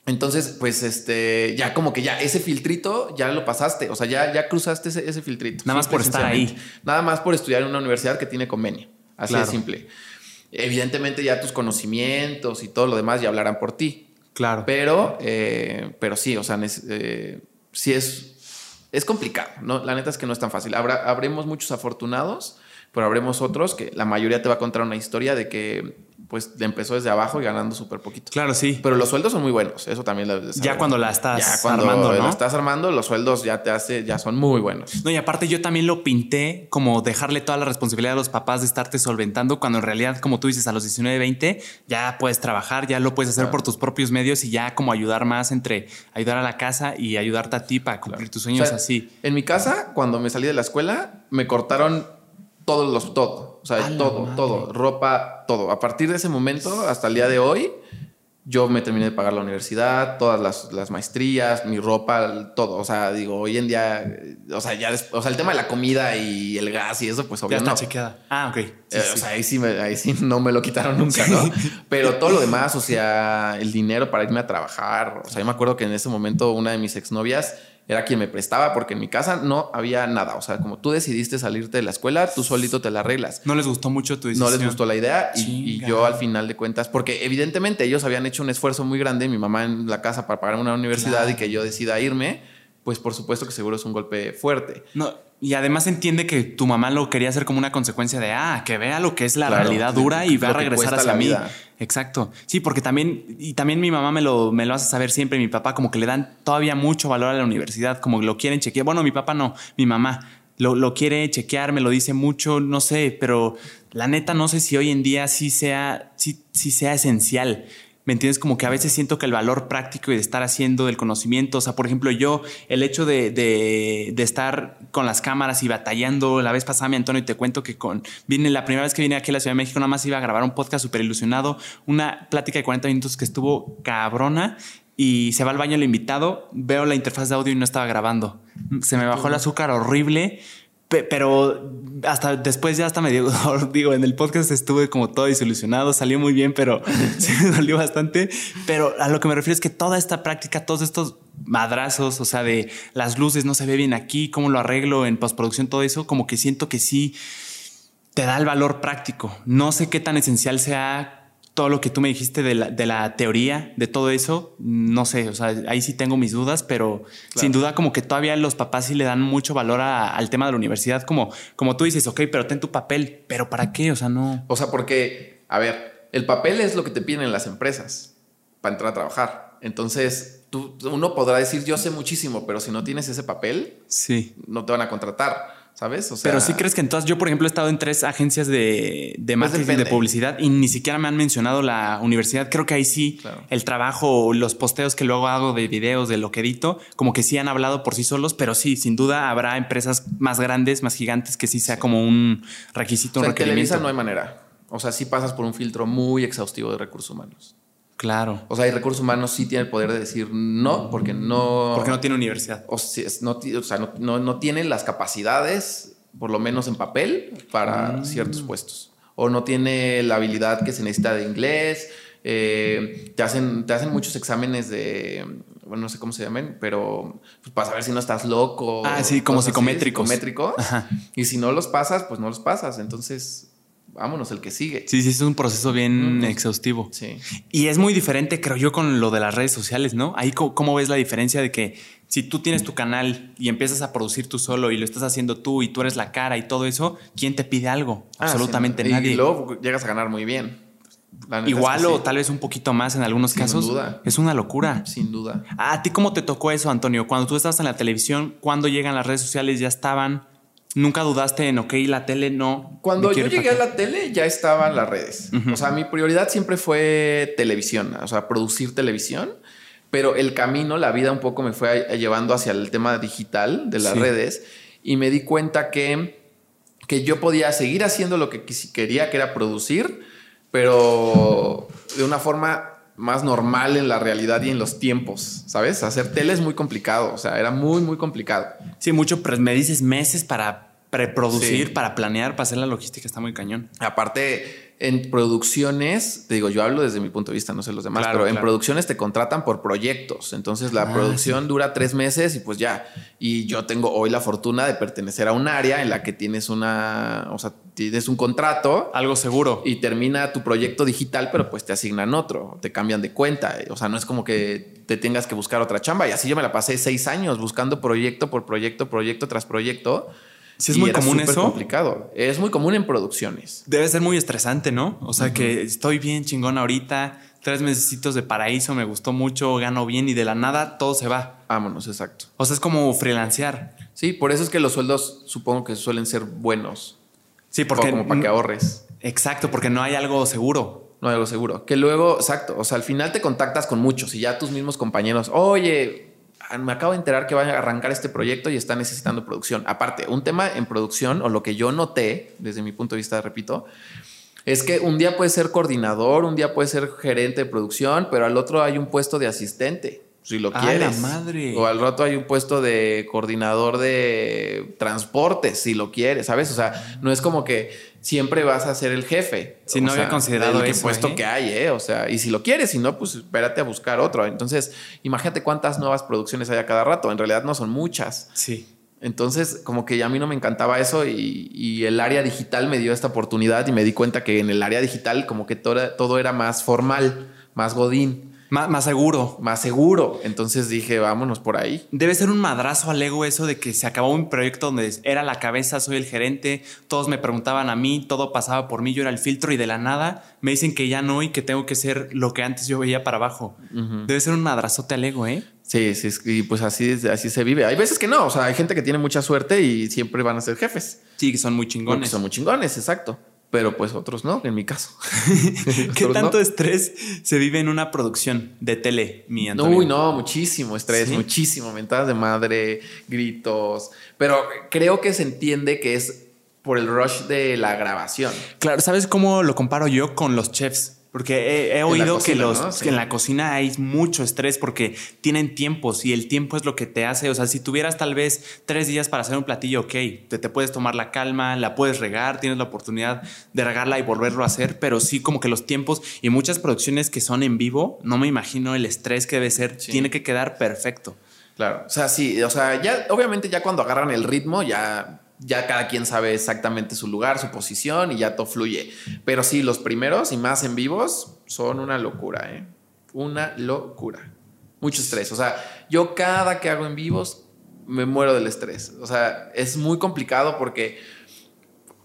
Entonces, pues este, ya como que ya ese filtrito ya lo pasaste. O sea, ya, ya cruzaste ese, filtrito. Nada más por estar ahí. Nada más por estudiar en una universidad que tiene convenio. Así de simple. Evidentemente ya tus conocimientos y todo lo demás ya hablarán por ti. Claro. Pero, eh, pero sí, o sea, eh, sí es, es complicado, ¿no? La neta es que no es tan fácil. Habrá, habremos muchos afortunados, pero habremos otros que la mayoría te va a contar una historia de que pues empezó desde abajo y ganando súper poquito. Claro, sí. Pero los sueldos son muy buenos. Eso también lo Ya cuando la estás ya cuando armando, ¿no? la estás armando, los sueldos ya te hace, ya son muy buenos. No, y aparte yo también lo pinté como dejarle toda la responsabilidad a los papás de estarte solventando cuando en realidad, como tú dices, a los 19, 20 ya puedes trabajar, ya lo puedes hacer por tus propios medios y ya como ayudar más entre ayudar a la casa y ayudarte a ti para cumplir tus sueños así. En mi casa, cuando me salí de la escuela, me cortaron todos los, todo. O sea, todo, todo. Ropa, todo. A partir de ese momento, hasta el día de hoy, yo me terminé de pagar la universidad, todas las, las, maestrías, mi ropa, todo. O sea, digo, hoy en día, o sea, ya, o sea, el tema de la comida y el gas y eso, pues obviamente. Ya está chequeada. Ah, ok. Eh, o sea, ahí sí, ahí sí no me lo quitaron nunca, ¿no? Pero todo lo demás, o sea, el dinero para irme a trabajar. O sea, yo me acuerdo que en ese momento una de mis exnovias era quien me prestaba porque en mi casa no había nada. O sea, como tú decidiste salirte de la escuela, tú solito te la arreglas. No les gustó mucho tu decisión. No les gustó la idea y, yo al final de cuentas, porque evidentemente ellos habían hecho un esfuerzo muy grande, mi mamá en la casa para pagar una universidad y que yo decida irme, pues por supuesto que seguro es un golpe fuerte. No, y además entiende que tu mamá lo quería hacer como una consecuencia de, ah, que vea lo que es la realidad dura y va a regresar hacia mí. Exacto. Sí, porque también, y también mi mamá me lo, me lo hace saber siempre, mi papá como que le dan todavía mucho valor a la universidad, como lo quieren chequear. Bueno, mi papá no, mi mamá lo, lo quiere chequear, me lo dice mucho, no sé, pero la neta no sé si hoy en día sí sea, sí, sí sea esencial. ¿Me entiendes? Como que a veces siento que el valor práctico y de estar haciendo del conocimiento, o sea, por ejemplo, yo, el hecho de, de, de estar con las cámaras y batallando, la vez pasada, mi Antonio, y te cuento que con, vine, la primera vez que vine aquí a la Ciudad de México, nada más iba a grabar un podcast súper ilusionado, una plática de 40 minutos que estuvo cabrona y se va al baño el invitado, veo la interfaz de audio y no estaba grabando. Se me bajó el azúcar horrible pero hasta después ya hasta me dio, digo, en el podcast estuve como todo desilusionado, salió muy bien, pero se me bastante. Pero a lo que me refiero es que toda esta práctica, todos estos madrazos, o sea, de las luces no se ve bien aquí, cómo lo arreglo en postproducción, todo eso, como que siento que sí te da el valor práctico. No sé qué tan esencial sea todo lo que tú me dijiste de la, teoría, de todo eso, no sé, o sea, ahí sí tengo mis dudas, pero sin duda como que todavía los papás sí le dan mucho valor al tema de la universidad, como, como tú dices, ok, pero ten tu papel, pero ¿para qué? O sea, no. O sea, porque, a ver, el papel es lo que te piden en las empresas para entrar a trabajar. Entonces, tú, uno podrá decir, yo sé muchísimo, pero si no tienes ese papel, sí. no te van a contratar. ¿Sabes? Pero sí crees que entonces yo, por ejemplo, he estado en tres agencias de, de pues marketing de publicidad y ni siquiera me han mencionado la universidad. Creo que ahí sí el trabajo, los posteos que luego hago de videos, de lo que edito, como que sí han hablado por sí solos, pero sí, sin duda habrá empresas más grandes, más gigantes que sí sea como un requisito, un requerimiento. En no hay manera. O sea, sí pasas por un filtro muy exhaustivo de recursos humanos. Claro. O sea, el recursos humanos sí tiene el poder de decir no, porque no. Porque no tiene universidad. O, sea, no, o sea, no, no, tiene las capacidades, por lo menos en papel, para mm. ciertos puestos. O no tiene la habilidad que se necesita de inglés. Eh, te, hacen, te hacen muchos exámenes de. Bueno, no sé cómo se llaman, pero pues, para saber si no estás loco. Ah, sí, como psicométricos. psicométricos. Y si no los pasas, pues no los pasas. Entonces vámonos, el que sigue. Sí, sí, es un proceso bien exhaustivo. Sí. Y es muy diferente, creo yo, con lo de las redes sociales, ¿no? Ahí, ¿cómo ves la diferencia de que si tú tienes tu canal y empiezas a producir tú solo y lo estás haciendo tú y tú eres la cara y todo eso, ¿quién te pide algo? Ah, Absolutamente nadie. Y luego llegas a ganar muy bien. Igual o tal vez un poquito más en algunos casos. Sin duda. Es una locura. Sin duda. ¿A ti cómo te tocó eso, Antonio? Cuando tú estabas en la televisión, cuando llegan las redes sociales ya estaban Nunca dudaste en, ok, la tele no. Cuando yo llegué a la tele ya estaban las redes. O sea, mi prioridad siempre fue televisión, o sea, producir televisión. Pero el camino, la vida un poco me fue llevando hacia el tema digital de las redes y me di cuenta que, que yo podía seguir haciendo lo que quería, que era producir, pero de una forma más normal en la realidad y en los tiempos, ¿sabes? Hacer tele es muy complicado, o sea, era muy, muy complicado. Sí, mucho, pero me dices meses para preproducir, para planear, para hacer la logística, está muy cañón. Aparte, en producciones, te digo, yo hablo desde mi punto de vista, no sé los demás, pero en producciones te contratan por proyectos. Entonces la ah, producción dura tres meses y pues ya. Y yo tengo hoy la fortuna de pertenecer a un área en la que tienes una, o sea, tienes un contrato. Algo seguro. Y termina tu proyecto digital, pero pues te asignan otro, te cambian de cuenta. O sea, no es como que te tengas que buscar otra chamba. Y así yo me la pasé seis años buscando proyecto por proyecto, proyecto tras proyecto Sí, es muy común eso. complicado. Es muy común en producciones. Debe ser muy estresante, ¿no? O sea, que estoy bien chingón ahorita, tres meses de paraíso, me gustó mucho, gano bien y de la nada todo se va. Vámonos, exacto. O sea, es como freelancear. Sí, por eso es que los sueldos supongo que suelen ser buenos. Sí, porque. como para que ahorres. Exacto, porque no hay algo seguro. No hay algo seguro. Que luego, exacto. O sea, al final te contactas con muchos y ya tus mismos compañeros, oye, Ah, me acabo de enterar que van a arrancar este proyecto y está necesitando producción. Aparte, un tema en producción, o lo que yo noté desde mi punto de vista, repito, es que un día puede ser coordinador, un día puede ser gerente de producción, pero al otro hay un puesto de asistente. Si lo quieres. La madre. O al rato hay un puesto de coordinador de transportes, si lo quieres, ¿sabes? O sea, no es como que siempre vas a ser el jefe. Si no había considerado el puesto ¿eh? que hay, ¿eh? O sea, y si lo quieres, si no, pues espérate a buscar otro. Entonces, imagínate cuántas nuevas producciones hay a cada rato. En realidad no son muchas. Sí. Entonces, como que a mí no me encantaba eso y, el área digital me dio esta oportunidad y me di cuenta que en el área digital como que todo, todo era más formal, más godín. Más, seguro. Más seguro. Entonces dije, vámonos por ahí. Debe ser un madrazo al ego eso de que se acabó un proyecto donde era la cabeza, soy el gerente, todos me preguntaban a mí, todo pasaba por mí, yo era el filtro y de la nada me dicen que ya no y que tengo que ser lo que antes yo veía para abajo. Debe ser un madrazote al ego, ¿eh? Sí, sí, y pues así, así se vive. Hay veces que no, o sea, hay gente que tiene mucha suerte y siempre van a ser jefes. Sí, que son muy chingones. son muy chingones, exacto pero pues otros no, en mi caso. ¿Qué tanto estrés se vive en una producción de tele, mi Antonio? Uy, no, muchísimo estrés, muchísimo, mentadas de madre, gritos, pero creo que se entiende que es por el rush de la grabación. Claro, ¿sabes cómo lo comparo yo con los chefs? Porque he, oído que, los, en la cocina hay mucho estrés porque tienen tiempos y el tiempo es lo que te hace. O sea, si tuvieras tal vez tres días para hacer un platillo, ok, te, te puedes tomar la calma, la puedes regar, tienes la oportunidad de regarla y volverlo a hacer, pero sí como que los tiempos y muchas producciones que son en vivo, no me imagino el estrés que debe ser, tiene que quedar perfecto. Claro, o sea, sí, o sea, ya obviamente ya cuando agarran el ritmo, ya ya cada quien sabe exactamente su lugar, su posición y ya todo fluye. Pero sí, los primeros y más en vivos son una locura, ¿eh? Una locura. Mucho estrés. O sea, yo cada que hago en vivos me muero del estrés. O sea, es muy complicado porque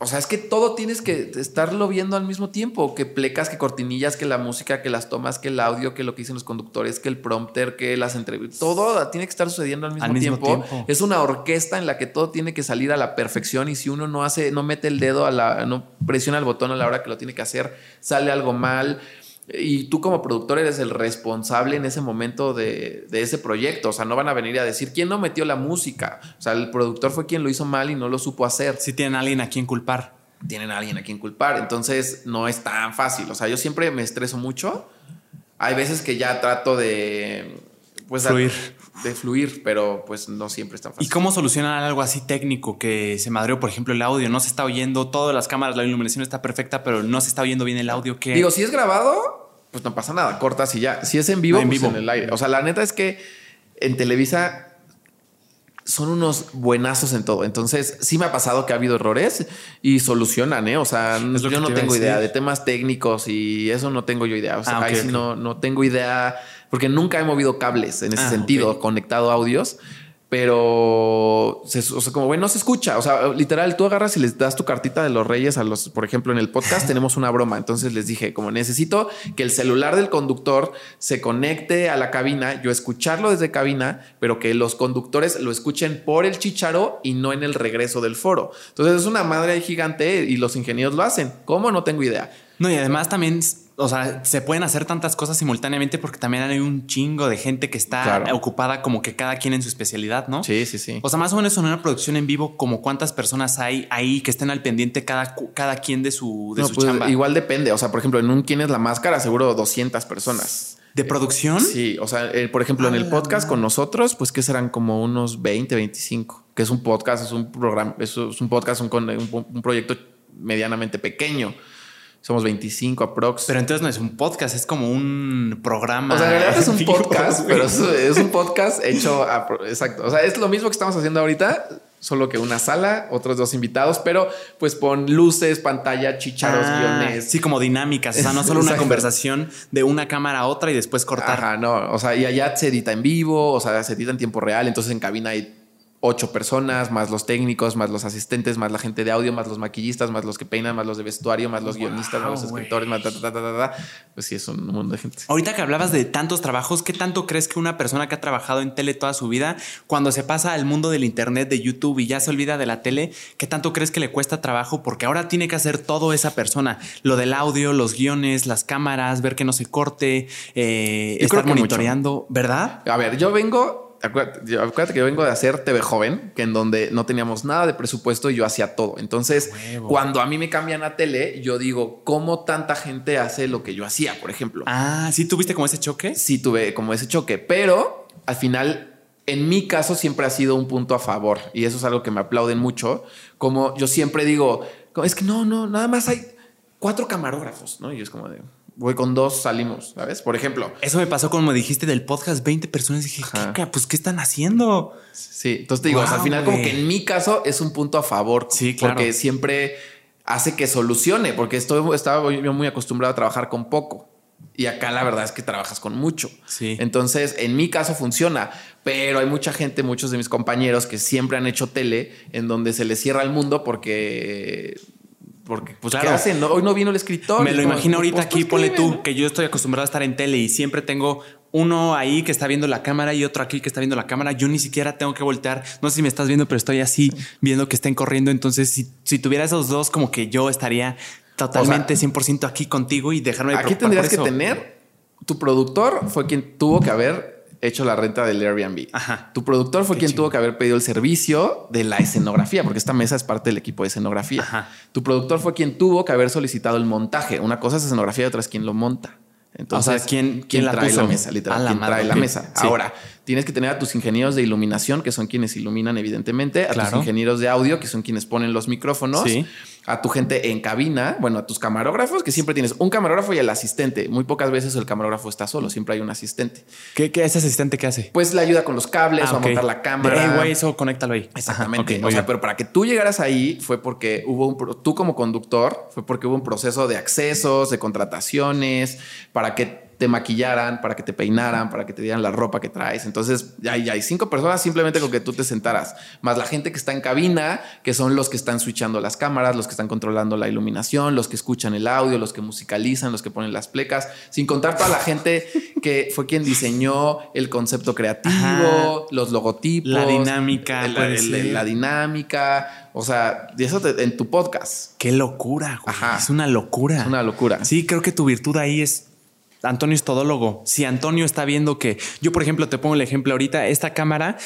o sea, es que todo tienes que estarlo viendo al mismo tiempo, que plecas, que cortinillas, que la música, que las tomas, que el audio, que lo que dicen los conductores, que el prompter, que las entrevistas, todo tiene que estar sucediendo al mismo, tiempo. Es una orquesta en la que todo tiene que salir a la perfección y si uno no hace, no mete el dedo a la, no presiona el botón a la hora que lo tiene que hacer, sale algo mal. Y tú como productor eres el responsable en ese momento de, ese proyecto. O sea, no van a venir a decir quién no metió la música. O sea, el productor fue quien lo hizo mal y no lo supo hacer. Si tienen a alguien a quien culpar. Tienen a alguien a quien culpar. Entonces no es tan fácil. O sea, yo siempre me estreso mucho. Hay veces que ya trato de... Pues, fluir. De fluir, pero pues no siempre es tan fácil. ¿Y cómo solucionan algo así técnico que se madreó, por ejemplo, el audio? No se está oyendo, todas las cámaras, la iluminación está perfecta, pero no se está oyendo bien el audio. ¿qué? Digo, si es grabado, pues no pasa nada, cortas y ya. Si es en vivo, en, pues vivo. en el aire. O sea, la neta es que en Televisa son unos buenazos en todo. Entonces, sí me ha pasado que ha habido errores y solucionan, ¿eh? O sea, yo no tengo idea de temas técnicos y eso no tengo yo idea. O sea, ah, ahí sí no, no tengo idea porque nunca he movido cables en ese ah, sentido, conectado audios pero se, o sea, como bueno, no se escucha. O sea, literal, tú agarras y les das tu cartita de los reyes a los, por ejemplo, en el podcast tenemos una broma. Entonces les dije, como necesito que el celular del conductor se conecte a la cabina, yo escucharlo desde cabina, pero que los conductores lo escuchen por el chicharo y no en el regreso del foro. Entonces es una madre gigante y los ingenieros lo hacen. ¿Cómo? No tengo idea. No, y además también o sea, se pueden hacer tantas cosas simultáneamente porque también hay un chingo de gente que está ocupada como que cada quien en su especialidad, ¿no? Sí, sí, sí. O sea, más o menos en una producción en vivo, como cuántas personas hay ahí que estén al pendiente cada, cada quien de su, de su pues, chamba. Igual depende. O sea, por ejemplo, en un ¿Quién es la máscara? Seguro 200 personas. ¿De producción? Sí, o sea, eh, por ejemplo, en el podcast con nosotros, pues que serán como unos 20, 25, que es un podcast, es un programa, es, un podcast, un, un proyecto medianamente pequeño. Somos 25 aprox. Pero entonces no es un podcast, es como un programa. O sea, en realidad es un podcast, pero es, un podcast hecho a, exacto. O sea, es lo mismo que estamos haciendo ahorita, solo que una sala, otros dos invitados, pero pues pon luces, pantalla, chicharos, ah, guiones. Sí, como dinámicas. O sea, no solo una conversación de una cámara a otra y después cortar. Ajá, no. O sea, y allá se edita en vivo, o sea, se edita en tiempo real. Entonces en cabina hay ocho personas, más los técnicos, más los asistentes, más la gente de audio, más los maquillistas, más los que peinan, más los de vestuario, más los guionistas, más los escritores, más pues sí, es un mundo de gente. Ahorita que hablabas de tantos trabajos, ¿qué tanto crees que una persona que ha trabajado en tele toda su vida, cuando se pasa al mundo del internet, de YouTube y ya se olvida de la tele, qué tanto crees que le cuesta trabajo? Porque ahora tiene que hacer todo esa persona, lo del audio, los guiones, las cámaras, ver que no se corte, eh, estar monitoreando, ¿verdad? A ver, yo vengo acuérdate, que yo vengo de hacer TV joven, que en donde no teníamos nada de presupuesto y yo hacía todo. Entonces, cuando a mí me cambian a tele, yo digo, ¿cómo tanta gente hace lo que yo hacía, por ejemplo? Ah, ¿sí tuviste como ese choque? Sí, tuve como ese choque, pero al final, en mi caso, siempre ha sido un punto a favor. Y eso es algo que me aplauden mucho. Como yo siempre digo, es que no, no, nada más hay cuatro camarógrafos, ¿no? Y es como de, voy con dos, salimos, ¿sabes? Por ejemplo. Eso me pasó como dijiste del podcast, 20 personas. Dije, ¿qué, pues, ¿qué están haciendo? Sí, entonces te digo, al final, como que en mi caso es un punto a favor. Sí, claro. Porque siempre hace que solucione, porque estoy, estaba yo muy acostumbrado a trabajar con poco. Y acá la verdad es que trabajas con mucho. Sí. Entonces, en mi caso funciona, pero hay mucha gente, muchos de mis compañeros que siempre han hecho tele en donde se les cierra el mundo porque porque, pues, ¿qué hacen? hoy no vino el escritor. Me lo imagino ahorita pues, aquí, ponle tú, que yo estoy acostumbrado a estar en tele y siempre tengo uno ahí que está viendo la cámara y otro aquí que está viendo la cámara. Yo ni siquiera tengo que voltear. No sé si me estás viendo, pero estoy así viendo que estén corriendo. Entonces, si, si tuviera esos dos, como que yo estaría totalmente 100% aquí contigo y dejarme de Aquí tendrías que tener tu productor fue quien tuvo que haber hecho la renta del Airbnb. Ajá. Tu productor fue quien tuvo que haber pedido el servicio de la escenografía, porque esta mesa es parte del equipo de escenografía. Ajá. Tu productor fue quien tuvo que haber solicitado el montaje. Una cosa es escenografía y otra es quien lo monta. Entonces, o sea, ¿quién, quién, la trae la mesa? Literal, ¿quién trae la mesa? Ahora, tienes que tener a tus ingenieros de iluminación, que son quienes iluminan, evidentemente, a tus ingenieros de audio, que son quienes ponen los micrófonos, a tu gente en cabina, bueno, a tus camarógrafos, que siempre tienes un camarógrafo y el asistente. Muy pocas veces el camarógrafo está solo, siempre hay un asistente. ¿Qué, qué ese asistente qué hace? Pues le ayuda con los cables ah, o a montar la cámara. Hey, güey, eso conéctalo ahí. Exactamente. o sea, pero para que tú llegaras ahí fue porque hubo un, tú como conductor, fue porque hubo un proceso de accesos, de contrataciones, para que te maquillaran, para que te peinaran, para que te dieran la ropa que traes. Entonces ya, ya hay cinco personas simplemente con que tú te sentaras, más la gente que está en cabina, que son los que están switchando las cámaras, los que están controlando la iluminación, los que escuchan el audio, los que musicalizan, los que ponen las plecas, sin contar toda la gente que fue quien diseñó el concepto creativo, los logotipos, la dinámica, la dinámica. O sea, y eso en tu podcast. Qué locura. Es una locura. una locura. Sí, creo que tu virtud ahí es Antonio es todólogo. Si Antonio está viendo que yo, por ejemplo, te pongo el ejemplo ahorita, esta cámara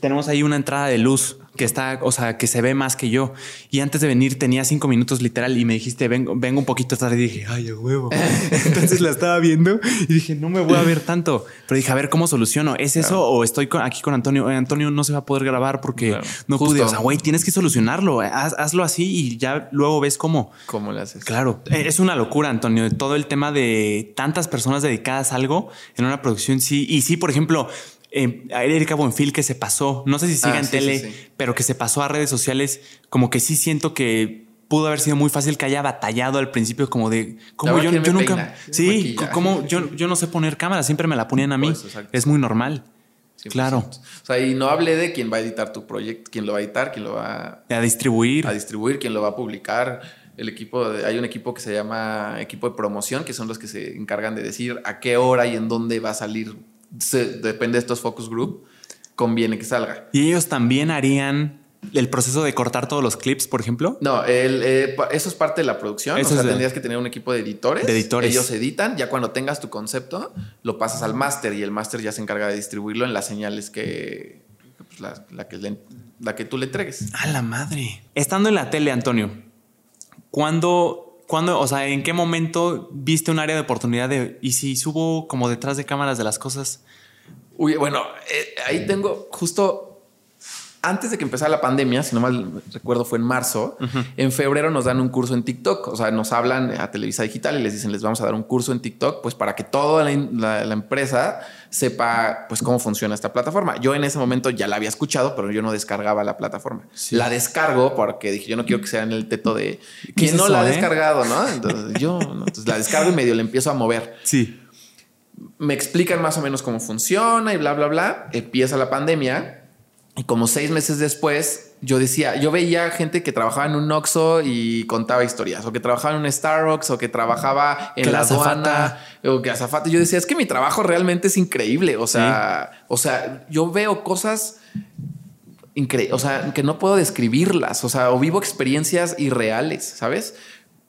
tenemos ahí una entrada de luz que está, o sea, que se ve más que yo. Y antes de venir tenía cinco minutos literal y me dijiste, vengo, vengo un poquito tarde y dije, ay, a huevo. Entonces la estaba viendo y dije, no me voy a ver tanto. Pero dije, a ver, ¿cómo soluciono? ¿Es eso o estoy aquí con Antonio? Antonio no se va a poder grabar porque no pude. O sea, güey, tienes que solucionarlo. hazlo así y ya luego ves cómo. ¿Cómo le haces? Claro. Es una locura, Antonio. Todo el tema de tantas personas dedicadas a algo en una producción. Sí. Y sí, por ejemplo, eh, Erika Buenfil que se pasó, no sé si sigue ah, en tele, pero que se pasó a redes sociales, como que sí siento que pudo haber sido muy fácil que haya batallado al principio, como de como yo, yo nunca, sí, como yo, yo no sé poner cámara, siempre me la ponían a mí, es muy normal. Claro. O sea, y no hable de quién va a editar tu proyecto, quién lo va a editar, quién lo va a distribuir, a distribuir, quién lo va a publicar. El equipo, hay un equipo que se llama equipo de promoción, que son los que se encargan de decir a qué hora y en dónde va a salir depende de estos focus group, conviene que salga. ¿Y ellos también harían el proceso de cortar todos los clips, por ejemplo? No, eh, eso es parte de la producción. Eso o sea, tendrías que tener un equipo de editores. De editores. Ellos editan. Ya cuando tengas tu concepto, lo pasas al máster y el máster ya se encarga de distribuirlo en las señales que, pues, la, que la que tú le entregues. A la madre. Estando en la tele, Antonio, ¿cuándo ¿Cuándo, o sea, en qué momento viste un área de oportunidad de, y si subo como detrás de cámaras de las cosas? Uy, bueno, eh, ahí tengo justo antes de que empezara la pandemia, si no mal recuerdo fue en marzo, en febrero nos dan un curso en TikTok, o sea, nos hablan a Televisa Digital y les dicen, les vamos a dar un curso en TikTok, pues para que toda la, empresa sepa pues cómo funciona esta plataforma. Yo en ese momento ya la había escuchado, pero yo no descargaba la plataforma. La descargo porque dije, yo no quiero que sea en el teto de que no la ha eh? descargado, ¿no? Entonces yo entonces la descargo y medio le empiezo a mover. Sí. Me explican más o menos cómo funciona y bla, bla, bla. Empieza la pandemia y como seis meses después, yo decía, yo veía gente que trabajaba en un Oxxo y contaba historias, o que trabajaba en un Starbucks, o que trabajaba en la aduana, o que azafata. Yo decía, es que mi trabajo realmente es increíble. O sea, o sea, yo veo cosas increíbles, o sea, que no puedo describirlas. O sea, o vivo experiencias irreales, ¿sabes?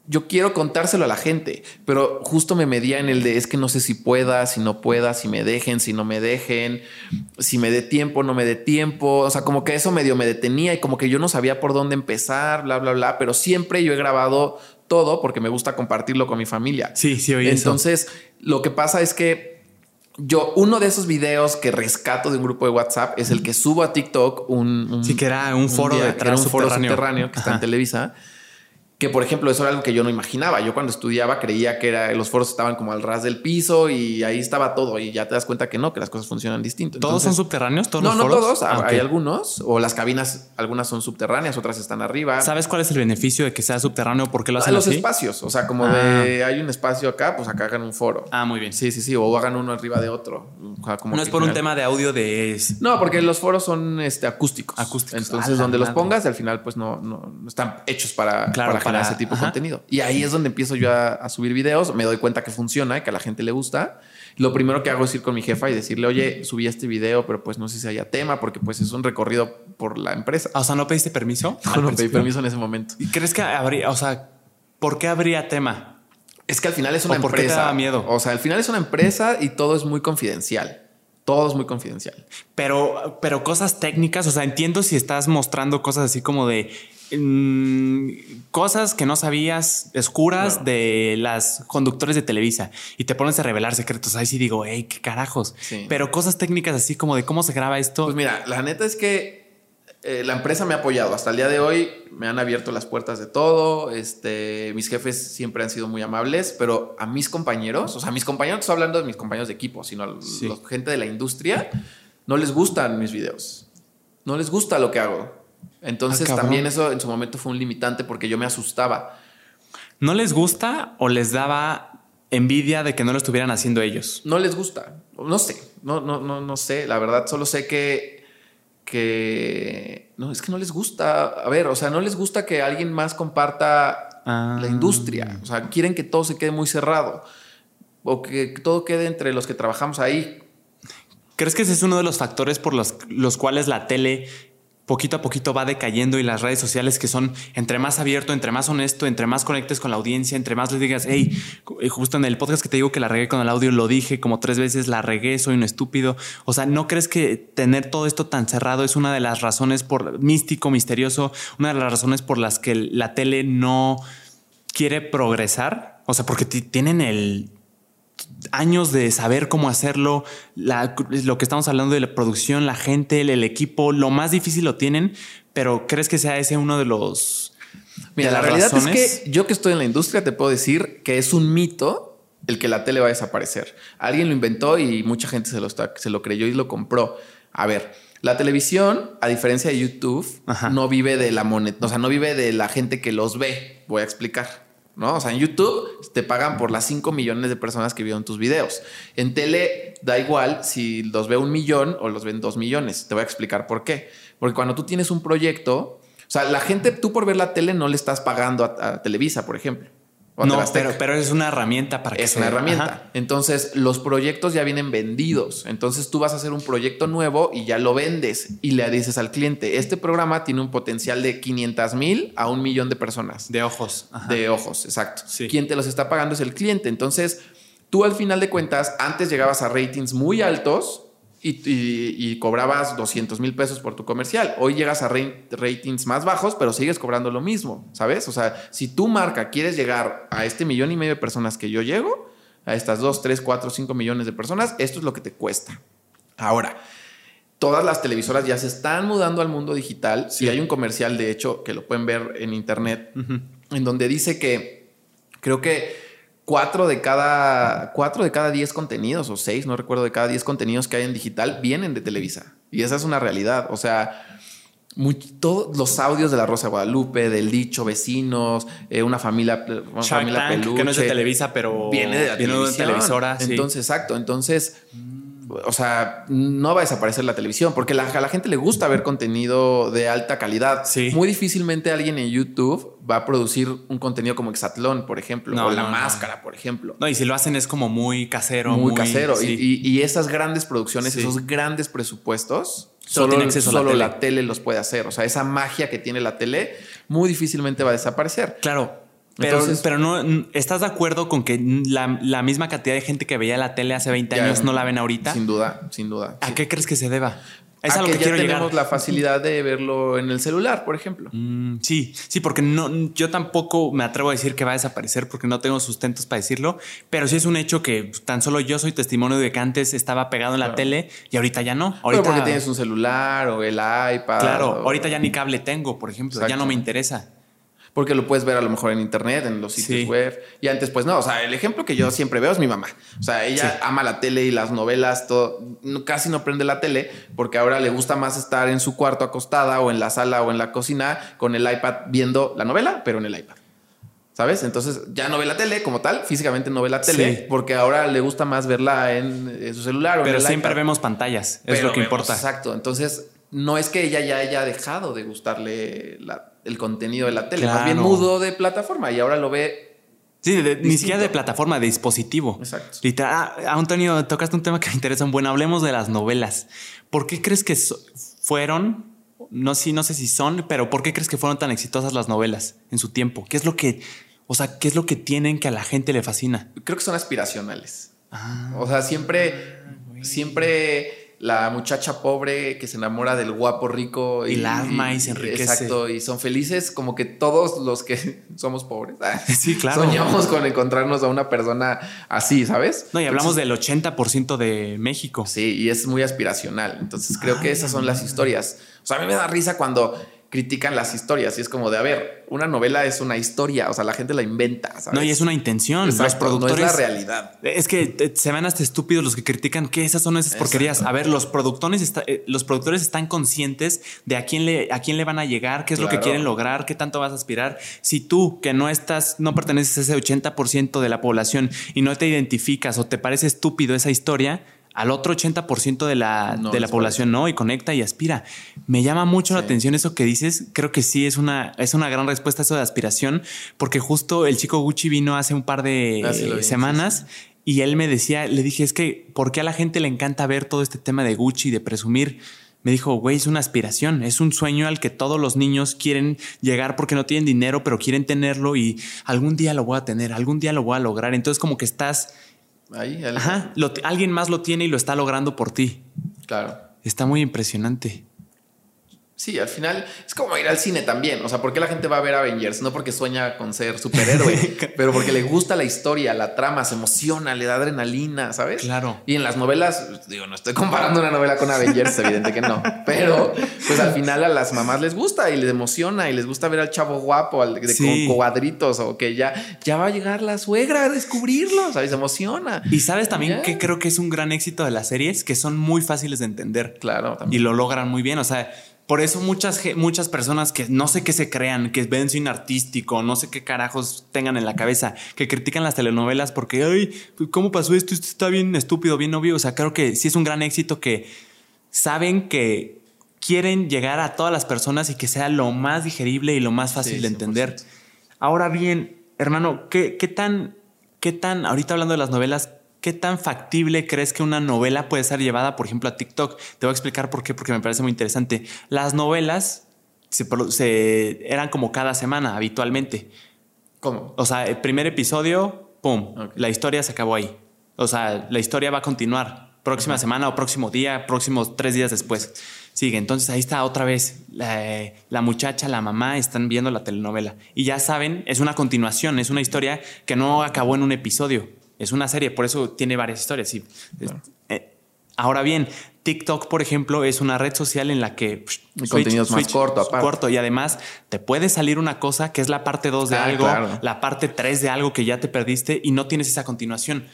Yo quiero contárselo a la gente, pero justo me medía en el de es que no sé si pueda, si no pueda, si me dejen, si no me dejen, si me dé tiempo, no me dé tiempo. O sea, como que eso medio me detenía y como que yo no sabía por dónde empezar, bla, bla, bla. Pero siempre yo he grabado todo porque me gusta compartirlo con mi familia. Sí, sí, oí Entonces, lo que pasa es que yo, uno de esos videos que rescato de un grupo de WhatsApp es el que subo a TikTok un. sí, que era un foro de un foro subterráneo que está en Televisa que por ejemplo eso era algo que yo no imaginaba. Yo cuando estudiaba creía que era, los foros estaban como al ras del piso y ahí estaba todo y ya te das cuenta que no, que las cosas funcionan distinto. ¿Todos son subterráneos? ¿Todos no, no todos, ah, hay algunos o las cabinas, algunas son subterráneas, otras están arriba. ¿Sabes cuál es el beneficio de que sea subterráneo? ¿Por qué lo hacen los espacios, o sea, como de ah. hay un espacio acá, pues acá hagan un foro. Ah, muy bien. Sí, sí, sí, o hagan uno arriba de otro. como no es por un tema de audio de... No, porque los foros son este, acústicos. Acústicos. Entonces, donde los pongas, al final pues no, no, están hechos para, para, generar ese tipo de contenido. Y ahí es donde empiezo yo a, subir videos, me doy cuenta que funciona y que a la gente le gusta. Lo primero que hago es ir con mi jefa y decirle, oye, subí este video, pero pues no sé si haya tema, porque pues es un recorrido por la empresa. O sea, ¿no pediste permiso? No, no pedí permiso en ese momento. ¿Y crees que habría, o sea, por qué habría tema? Es que al final es una empresa. ¿Por qué te da miedo? O sea, al final es una empresa y todo es muy confidencial. Todo es muy confidencial. Pero, pero cosas técnicas, o sea, entiendo si estás mostrando cosas así como de Mm, cosas que no sabías oscuras de las conductores de Televisa y te pones a revelar secretos. Ahí sí digo, hey, qué carajos. Pero cosas técnicas así como de cómo se graba esto. Pues mira, la neta es que eh, la empresa me ha apoyado. Hasta el día de hoy me han abierto las puertas de todo. Este, mis jefes siempre han sido muy amables, pero a mis compañeros, o sea, mis compañeros, no estoy hablando de mis compañeros de equipo, sino a la gente de la industria, no les gustan mis videos. No les gusta lo que hago. Entonces ah, también eso en su momento fue un limitante porque yo me asustaba. ¿No les gusta o les daba envidia de que no lo estuvieran haciendo ellos? No les gusta. No sé. No, no, no, no sé. La verdad, solo sé que, que no, es que no les gusta. A ver, o sea, no les gusta que alguien más comparta la ah. industria. O sea, quieren que todo se quede muy cerrado o que todo quede entre los que trabajamos ahí. ¿Crees que ese es uno de los factores por los, los cuales la tele poquito a poquito va decayendo y las redes sociales que son entre más abierto, entre más honesto, entre más conectes con la audiencia, entre más les digas, hey, justo en el podcast que te digo que la regué con el audio, lo dije como tres veces, la regué, soy un estúpido. O sea, ¿no crees que tener todo esto tan cerrado es una de las razones por místico, misterioso, una de las razones por las que la tele no quiere progresar? O sea, porque tienen el años de saber cómo hacerlo, lo que estamos hablando de la producción, la gente, el, equipo, lo más difícil lo tienen, pero ¿crees que sea ese uno de los... Mira, la realidad es que yo que estoy en la industria te puedo decir que es un mito el que la tele va a desaparecer. Alguien lo inventó y mucha gente se lo, se lo creyó y lo compró. A ver, la televisión, a diferencia de YouTube, no vive de la moneda, o sea, no vive de la gente que los ve. Voy a explicar. ¿No? O sea, en YouTube te pagan por las 5 millones de personas que vieron tus videos. En tele da igual si los ve un millón o los ven dos millones. Te voy a explicar por qué. Porque cuando tú tienes un proyecto, o sea, la gente, tú por ver la tele no le estás pagando a Televisa, por ejemplo no, pero, pero, es una herramienta para que Es una herramienta. Entonces, los proyectos ya vienen vendidos. Entonces, tú vas a hacer un proyecto nuevo y ya lo vendes y le dices al cliente, este programa tiene un potencial de 500 mil a un millón de personas. De ojos. De ojos, exacto. Quien te los está pagando es el cliente. Entonces, tú al final de cuentas, antes llegabas a ratings muy altos y, cobrabas 200 mil pesos por tu comercial. Hoy llegas a ratings más bajos, pero sigues cobrando lo mismo, ¿sabes? O sea, si tu marca quieres llegar a este millón y medio de personas que yo llego, a estas 2, 3, 4, 5 millones de personas, esto es lo que te cuesta. Ahora, todas las televisoras ya se están mudando al mundo digital. Si hay un comercial, de hecho, que lo pueden ver en internet, en donde dice que creo que cuatro de cada cuatro de cada diez contenidos o seis, no recuerdo de cada diez contenidos que hay en digital vienen de Televisa y esa es una realidad. O sea, todos los audios de la Rosa Guadalupe, del dicho vecinos, eh, una familia, una familia peluche, que no es de Televisa, pero viene de la televisora. Entonces, exacto. Entonces, o sea, no va a desaparecer la televisión porque la, a la gente le gusta ver contenido de alta calidad. Muy difícilmente alguien en YouTube va a producir un contenido como Exatlón, por ejemplo, o La Máscara, por ejemplo. No, y si lo hacen es como muy casero. Muy, casero. Y, esas grandes producciones, esos grandes presupuestos, solo, solo, la, tele. la tele los puede hacer. O sea, esa magia que tiene la tele muy difícilmente va a desaparecer. Claro. Pero, pero no, ¿estás de acuerdo con que la, la, misma cantidad de gente que veía la tele hace 20 años no la ven ahorita? Sin duda, sin duda. ¿A qué crees que se deba? Es a, lo que, ya tenemos la facilidad de verlo en el celular, por ejemplo. Mm, sí, sí, porque no, yo tampoco me atrevo a decir que va a desaparecer porque no tengo sustentos para decirlo, pero sí es un hecho que tan solo yo soy testimonio de que antes estaba pegado en la tele y ahorita ya no. Ahorita porque tienes un celular o el iPad. Claro, ahorita ya ni cable tengo, por ejemplo, ya no me interesa porque lo puedes ver a lo mejor en internet, en los sitios web. Y antes, pues no, o sea, el ejemplo que yo siempre veo es mi mamá. O sea, ella ama la tele y las novelas, todo, casi no prende la tele porque ahora le gusta más estar en su cuarto acostada o en la sala o en la cocina con el iPad viendo la novela, pero en el iPad. ¿Sabes? Entonces ya no ve la tele como tal, físicamente no ve la tele, porque ahora le gusta más verla en, su celular o Pero en el siempre vemos pantallas, es lo que importa. Exacto. Entonces, no es que ella ya haya dejado de gustarle el contenido de la tele, más bien mudo de plataforma y ahora lo ve. Sí, ni siquiera de plataforma, de dispositivo. Exacto. Literal, ah, Antonio, tocaste un tema que me interesa. Bueno, hablemos de las novelas. ¿Por qué crees que fueron, no, sí, no sé si son, pero ¿por qué crees que fueron tan exitosas las novelas en su tiempo? ¿Qué es lo que, o sea, qué es lo que tienen que a la gente le fascina? Creo que son aspiracionales. Ah. o sea, siempre, siempre la muchacha pobre que se enamora del guapo rico y, la ama y se enriquece. Exacto, y son felices como que todos los que somos pobres. Sí, claro. Soñamos con encontrarnos a una persona así, ¿sabes? No, y hablamos del 80% de México. Sí, y es muy aspiracional. Entonces creo que esas son las historias. O sea, a mí me da risa cuando critican las historias y es como de, a ver, una novela es una historia, o sea, la gente la inventa. No, y es una intención. los productores. No es la realidad. Es que se van hasta estúpidos los que critican que esas son esas porquerías. A ver, los productores, eh, los productores están conscientes de a quién le, a quién le van a llegar, qué es lo que quieren lograr, qué tanto vas a aspirar. Si tú, que no estás, no perteneces a ese 80% de la población y no te identificas o te parece estúpido esa historia, al otro 80% de la, de la población no y conecta y aspira. Me llama mucho la atención eso que dices. Creo que sí es una, es una gran respuesta a eso de aspiración, porque justo el chico Gucci vino hace un par de ah, semanas y él me decía, le dije, es que, ¿por qué a la gente le encanta ver todo este tema de Gucci, de presumir? Me dijo, güey, es una aspiración, es un sueño al que todos los niños quieren llegar porque no tienen dinero, pero quieren tenerlo y algún día lo voy a tener, algún día lo voy a lograr. Entonces como que estás Ahí, Ajá, alguien más lo tiene y lo está logrando por ti. Claro. Está muy impresionante. Sí, al final es como ir al cine también. O sea, ¿por qué la gente va a ver Avengers? No porque sueña con ser superhéroe, pero porque le gusta la historia, la trama, se emociona, le da adrenalina, ¿sabes? Claro. Y en las novelas, digo, no estoy comparando una novela con Avengers, evidente que no. Pero, pues al final a las mamás les gusta y les emociona y les gusta ver al chavo guapo, al de con cuadritos o que ya, ya va a llegar la suegra a descubrirlo, ¿sabes? Se emociona. Y sabes también que creo que es un gran éxito de las series, que son muy fáciles de entender. Claro. También. Y lo logran muy bien. O sea, por eso muchas, muchas personas que no sé qué se crean, que ven cine artístico, no sé qué carajos tengan en la cabeza, que critican las telenovelas porque, ay, ¿cómo pasó esto? Esto está bien estúpido, bien obvio. O sea, creo que sí es un gran éxito que saben que quieren llegar a todas las personas y que sea lo más digerible y lo más fácil de entender. Ahora bien, hermano, ¿qué, qué tan, qué tan, ahorita hablando de las novelas, ¿Qué tan factible crees que una novela puede ser llevada, por ejemplo, a TikTok? Te voy a explicar por qué, porque me parece muy interesante. Las novelas se, eran como cada semana habitualmente. ¿Cómo? O sea, el primer episodio, ¡pum! La historia se acabó ahí. O sea, la historia va a continuar. Próxima semana o próximo día, próximos tres días después. Sigue. Entonces ahí está otra vez. La, la, muchacha, la mamá están viendo la telenovela. Y ya saben, es una continuación, es una historia que no acabó en un episodio es una serie, por eso tiene varias historias. Y, eh, ahora bien, TikTok, por ejemplo, es una red social en la que... El contenido es más corto, aparte. Corto y además te puede salir una cosa que es la parte 2 de ah, algo, la parte 3 de algo que ya te perdiste y no tienes esa continuación.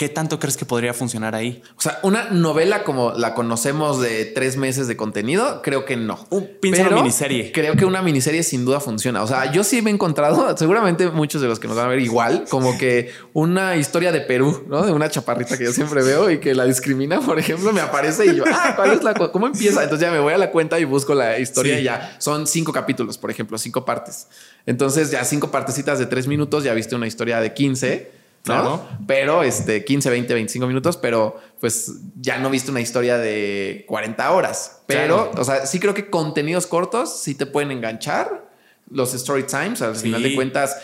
¿Qué tanto crees que podría funcionar ahí? O sea, una novela como la conocemos de tres meses de contenido, creo que no. Un piensa una miniserie. Creo que una miniserie sin duda funciona. O sea, yo sí me he encontrado, seguramente muchos de los que nos van a ver igual, como que una historia de Perú, ¿no? De una chaparrita que yo siempre veo y que la discrimina, por ejemplo, me aparece y yo, ah, ¿cuál es la cómo empieza? Entonces ya me voy a la cuenta y busco la historia y ya son cinco capítulos, por ejemplo, cinco partes. Entonces ya cinco partecitas de tres minutos, ya viste una historia de 15 Claro. Pero este 15, 20, 25 minutos, pero pues ya no viste una historia de 40 horas. Pero, o sea, sí creo que contenidos cortos sí te pueden enganchar. Los story times, al final de cuentas,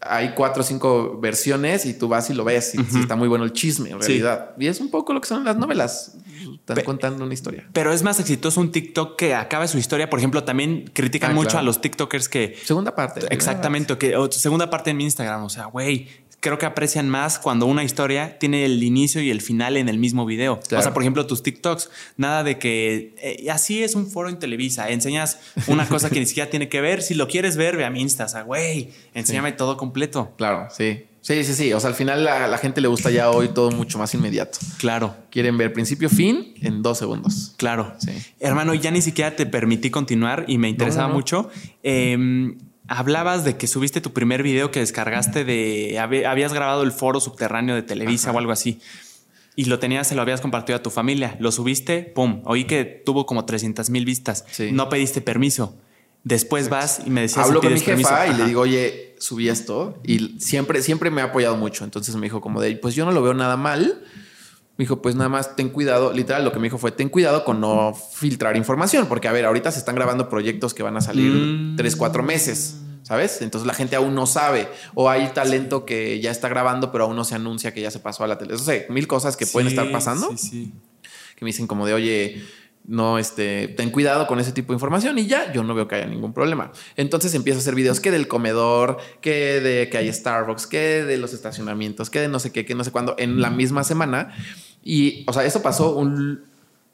hay cuatro o cinco versiones y tú vas y lo ves y, está muy bueno el chisme en realidad. Y es un poco lo que son las novelas. Están contando una historia. Pero es más exitoso un TikTok que acabe su historia. Por ejemplo, también critican ah, mucho a los TikTokers que... Segunda parte. Exactamente. Que, segunda parte en mi Instagram. O sea, güey, creo que aprecian más cuando una historia tiene el inicio y el final en el mismo video. O sea, por ejemplo, tus TikToks, nada de que eh, así es un foro en Televisa, enseñas una cosa que ni siquiera tiene que ver, si lo quieres ver, ve a mi Insta, o sea, güey, enséñame todo completo. Claro, sí. Sí, sí, sí. O sea, al final a la gente le gusta ya hoy todo mucho más inmediato. Claro. Quieren ver principio, fin en dos segundos. Claro. Sí. Hermano, ya ni siquiera te permití continuar y me interesaba mucho. Eh, hablabas de que subiste tu primer video que descargaste de. Habías grabado el foro subterráneo de Televisa o algo así. Y lo tenías, se lo habías compartido a tu familia. Lo subiste, pum. Oí que tuvo como 300 mil vistas. No pediste permiso. Después vas y me decías. Hablo con mi jefa y le digo, oye, subí esto. Y siempre, siempre me ha apoyado mucho. Entonces me dijo, como de, pues yo no lo veo nada mal me dijo, pues nada más ten cuidado. Literal, lo que me dijo fue, ten cuidado con no filtrar información, porque a ver, ahorita se están grabando proyectos que van a salir mm. tres, cuatro meses. ¿Sabes? Entonces la gente aún no sabe. O hay talento que ya está grabando, pero aún no se anuncia que ya se pasó a la tele. O sea, mil cosas que pueden estar pasando. Sí, sí. Que me dicen como de, oye, no, este, ten cuidado con ese tipo de información y ya, yo no veo que haya ningún problema. Entonces empiezo a hacer videos que del comedor, que de que hay Starbucks, que de los estacionamientos, que de no sé qué, que no sé cuándo, en la misma semana. Y, o sea, eso pasó un,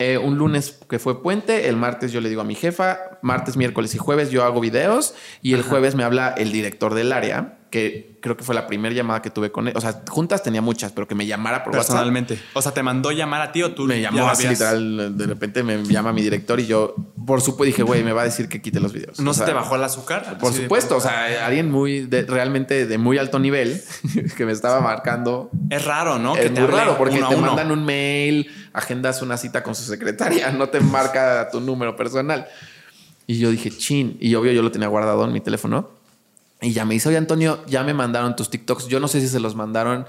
eh, un lunes que fue puente, el martes yo le digo a mi jefa, martes, miércoles y jueves yo hago videos y el jueves me habla el director del área que creo que fue la primera llamada que tuve con él. O sea, juntas tenía muchas, pero que me llamara por Personalmente. O sea, ¿te mandó llamar a ti o tú? Me llamó así literal. De repente me llama mi director y yo, por supuesto, dije, güey, me va a decir que quite los videos. ¿No se te bajó el azúcar? Por supuesto. O sea, alguien muy, realmente de muy alto nivel que me estaba marcando. Es raro, ¿no? Es muy raro porque te mandan un mail, agendas una cita con su secretaria, no te marca tu número personal. Y yo dije, chin. Y obvio, yo lo tenía guardado en mi teléfono. Y ya me dice, oye Antonio, ya me mandaron tus TikToks. Yo no sé si se los mandaron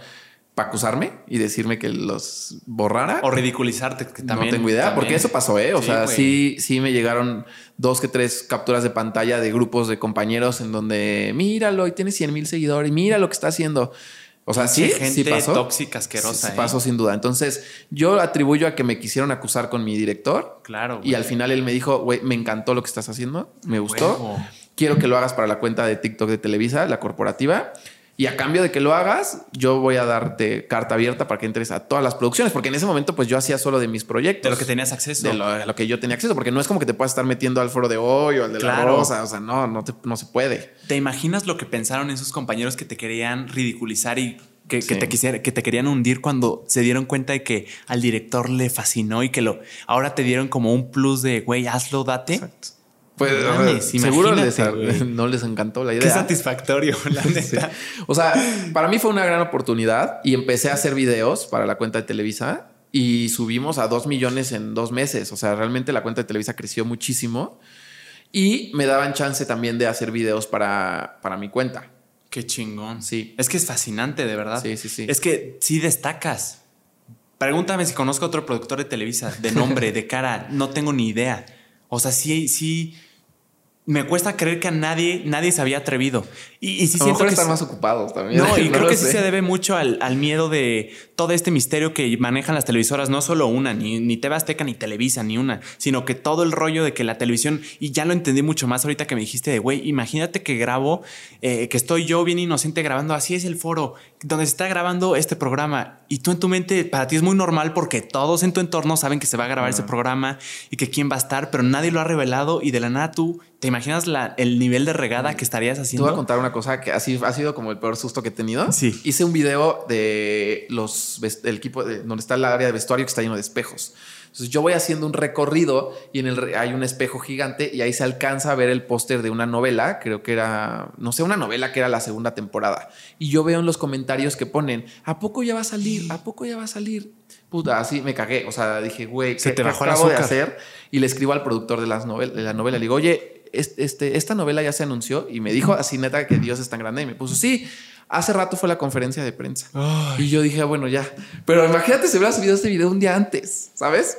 para acusarme y decirme que los borrara. O ridiculizarte, que también. No tengo idea, porque eso pasó, ¿eh? O sea, sí, sí me llegaron dos que tres capturas de pantalla de grupos de compañeros en donde, míralo, y tiene 100 mil seguidores, y mira lo que está haciendo. O sea, sí, gente sí pasó. tóxica, asquerosa. Sí, ¿eh? pasó sin duda. Entonces, yo atribuyo a que me quisieron acusar con mi director. Claro. Y al final él me dijo, güey, me encantó lo que estás haciendo, me gustó quiero que lo hagas para la cuenta de TikTok de Televisa, la corporativa. Y a cambio de que lo hagas, yo voy a darte carta abierta para que entres a todas las producciones, porque en ese momento pues yo hacía solo de mis proyectos. De lo que tenías acceso. De lo, que yo tenía acceso, porque no es como que te puedas estar metiendo al foro de hoy o al de la rosa, o sea, no, no, no se puede. ¿Te imaginas lo que pensaron esos compañeros que te querían ridiculizar y que, te quisiera, que te querían hundir cuando se dieron cuenta de que al director le fascinó y que lo ahora te dieron como un plus de güey, hazlo, date? Exacto. Pues seguro no les encantó la idea. Qué satisfactorio, la neta. O sea, para mí fue una gran oportunidad y empecé a hacer videos para la cuenta de Televisa y subimos a dos millones en dos meses. O sea, realmente la cuenta de Televisa creció muchísimo y me daban chance también de hacer videos para, para mi cuenta. Qué chingón. Sí. Es que es fascinante, de verdad. Sí, sí, sí. Es que sí destacas. Pregúntame si conozco a otro productor de Televisa, de nombre, de cara. No tengo ni idea. O sea, sí, sí me cuesta creer que a nadie, nadie se había atrevido. Y, y sí siento que están más ocupados también. No, y creo que sí se debe mucho al, miedo de todo este misterio que manejan las televisoras, no solo una, ni, ni TV Azteca, ni Televisa, ni una, sino que todo el rollo de que la televisión, y ya lo entendí mucho más ahorita que me dijiste de, güey, imagínate que grabo, eh, que estoy yo bien inocente grabando, así es el foro, donde se está grabando este programa, y tú en tu mente, para ti es muy normal porque todos en tu entorno saben que se va a grabar ese programa y que quién va a estar, pero nadie lo ha revelado y de la nada tú ¿Te imaginas el nivel de regada que estarías haciendo? Te voy a contar una cosa que así ha sido como el peor susto que he tenido. Sí. Hice un video de los del equipo de, donde está el área de vestuario que está lleno de espejos. Entonces yo voy haciendo un recorrido y en el hay un espejo gigante y ahí se alcanza a ver el póster de una novela, creo que era, no sé, una novela que era la segunda temporada. Y yo veo en los comentarios que ponen, ¿a poco ya va a salir? ¿A poco ya va a salir? Puta, así me cagué. O sea, dije, güey, ¿qué te bajó acabo de hacer? Y le escribo al productor de, las de la novela, le digo, oye, este, esta novela ya se anunció y me dijo así neta que Dios es tan grande y me puso, sí, hace rato fue la conferencia de prensa. Y yo dije, ah, bueno, ya. Pero imagínate si hubieras subido este video un día antes, ¿sabes?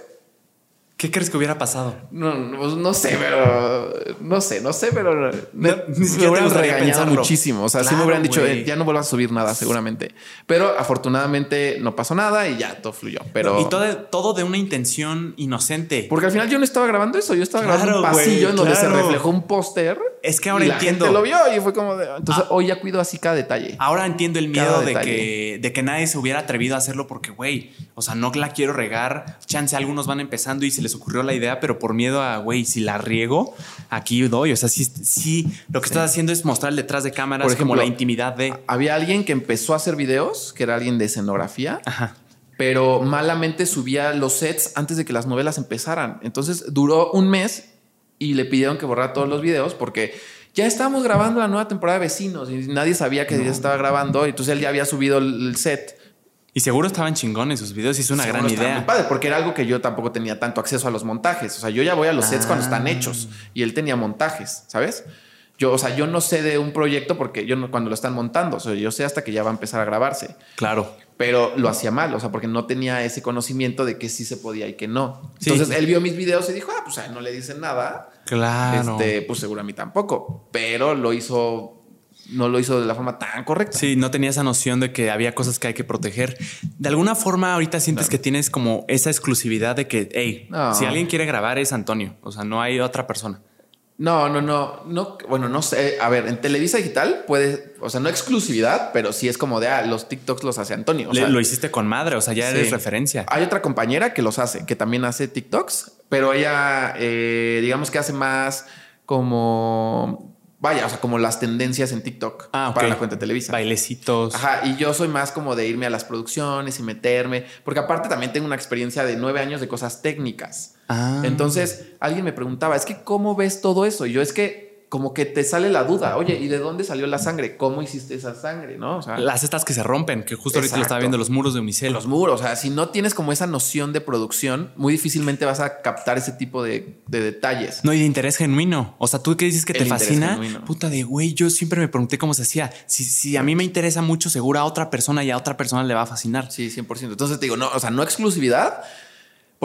¿Qué crees que hubiera pasado? No, no, sé, pero no sé, no sé, pero me, hubieran regañado muchísimo. O sea, sí me hubieran dicho, eh, ya no vuelvas a subir nada, seguramente. Pero afortunadamente no pasó nada y ya todo fluyó. Pero y todo, todo de una intención inocente. Porque al final yo no estaba grabando eso, yo estaba grabando un pasillo en donde se reflejó un póster. Es que ahora y entiendo. La gente lo vio y fue como de. Entonces ah. hoy ya cuido así cada detalle. Ahora entiendo el miedo de que, de que nadie se hubiera atrevido a hacerlo porque, güey, o sea, no la quiero regar. Chance, algunos van empezando y se les ocurrió la idea, pero por miedo a, güey, si la riego, aquí doy. O sea, sí, sí lo que estás haciendo es mostrar detrás de cámaras por ejemplo, como la intimidad de. Había alguien que empezó a hacer videos, que era alguien de escenografía. Pero malamente subía los sets antes de que las novelas empezaran. Entonces duró un mes y le pidieron que borrara todos los videos porque ya estábamos grabando la nueva temporada de Vecinos y nadie sabía que ya estaba grabando. Entonces él ya había subido el set y seguro estaban chingones sus videos y es una gran idea. Muy padre, porque era algo que yo tampoco tenía tanto acceso a los montajes. O sea, yo ya voy a los sets cuando están ah. hechos y él tenía montajes, ¿sabes? Yo, o sea, yo no sé de un proyecto porque yo no, cuando lo están montando, o sea, yo sé hasta que ya va a empezar a grabarse. Claro. Pero lo hacía mal, o sea, porque no tenía ese conocimiento de que sí se podía y que no. Entonces él vio mis videos y dijo, ah, pues a él no le dicen nada. Claro. Este, pues seguro a mí tampoco. Pero lo hizo no lo hizo de la forma tan correcta. Sí, no tenía esa noción de que había cosas que hay que proteger. De alguna forma, ahorita sientes que tienes como esa exclusividad de que, hey, si alguien quiere grabar es Antonio, o sea, no hay otra persona. No, no, no, no, bueno, no sé. A ver, en Televisa Digital puede, o sea, no exclusividad, pero sí es como de, ah, los TikToks los hace Antonio. O sea, lo hiciste con madre, o sea, ya eres referencia. Hay otra compañera que los hace, que también hace TikToks, pero ella, eh, digamos que hace más como Vaya, o sea, como las tendencias en TikTok ah, para la cuenta de Televisa. Bailecitos. Ajá, y yo soy más como de irme a las producciones y meterme, porque aparte también tengo una experiencia de nueve años de cosas técnicas. Ah. Entonces, alguien me preguntaba, es que, ¿cómo ves todo eso? Y yo es que como que te sale la duda, oye, ¿y de dónde salió la sangre? ¿Cómo hiciste esa sangre? ¿No? las estas que se rompen, que justo ahorita lo estaba viendo, los muros de Unicel. Los muros, o sea, si no tienes como esa noción de producción, muy difícilmente vas a captar ese tipo de, detalles. No, y de interés genuino. O sea, tú que dices que te fascina, puta de güey, yo siempre me pregunté cómo se hacía. Si, si a mí me interesa mucho, seguro a otra persona y a otra persona le va a fascinar. Sí, 100%. Entonces te digo, no, o sea, no exclusividad,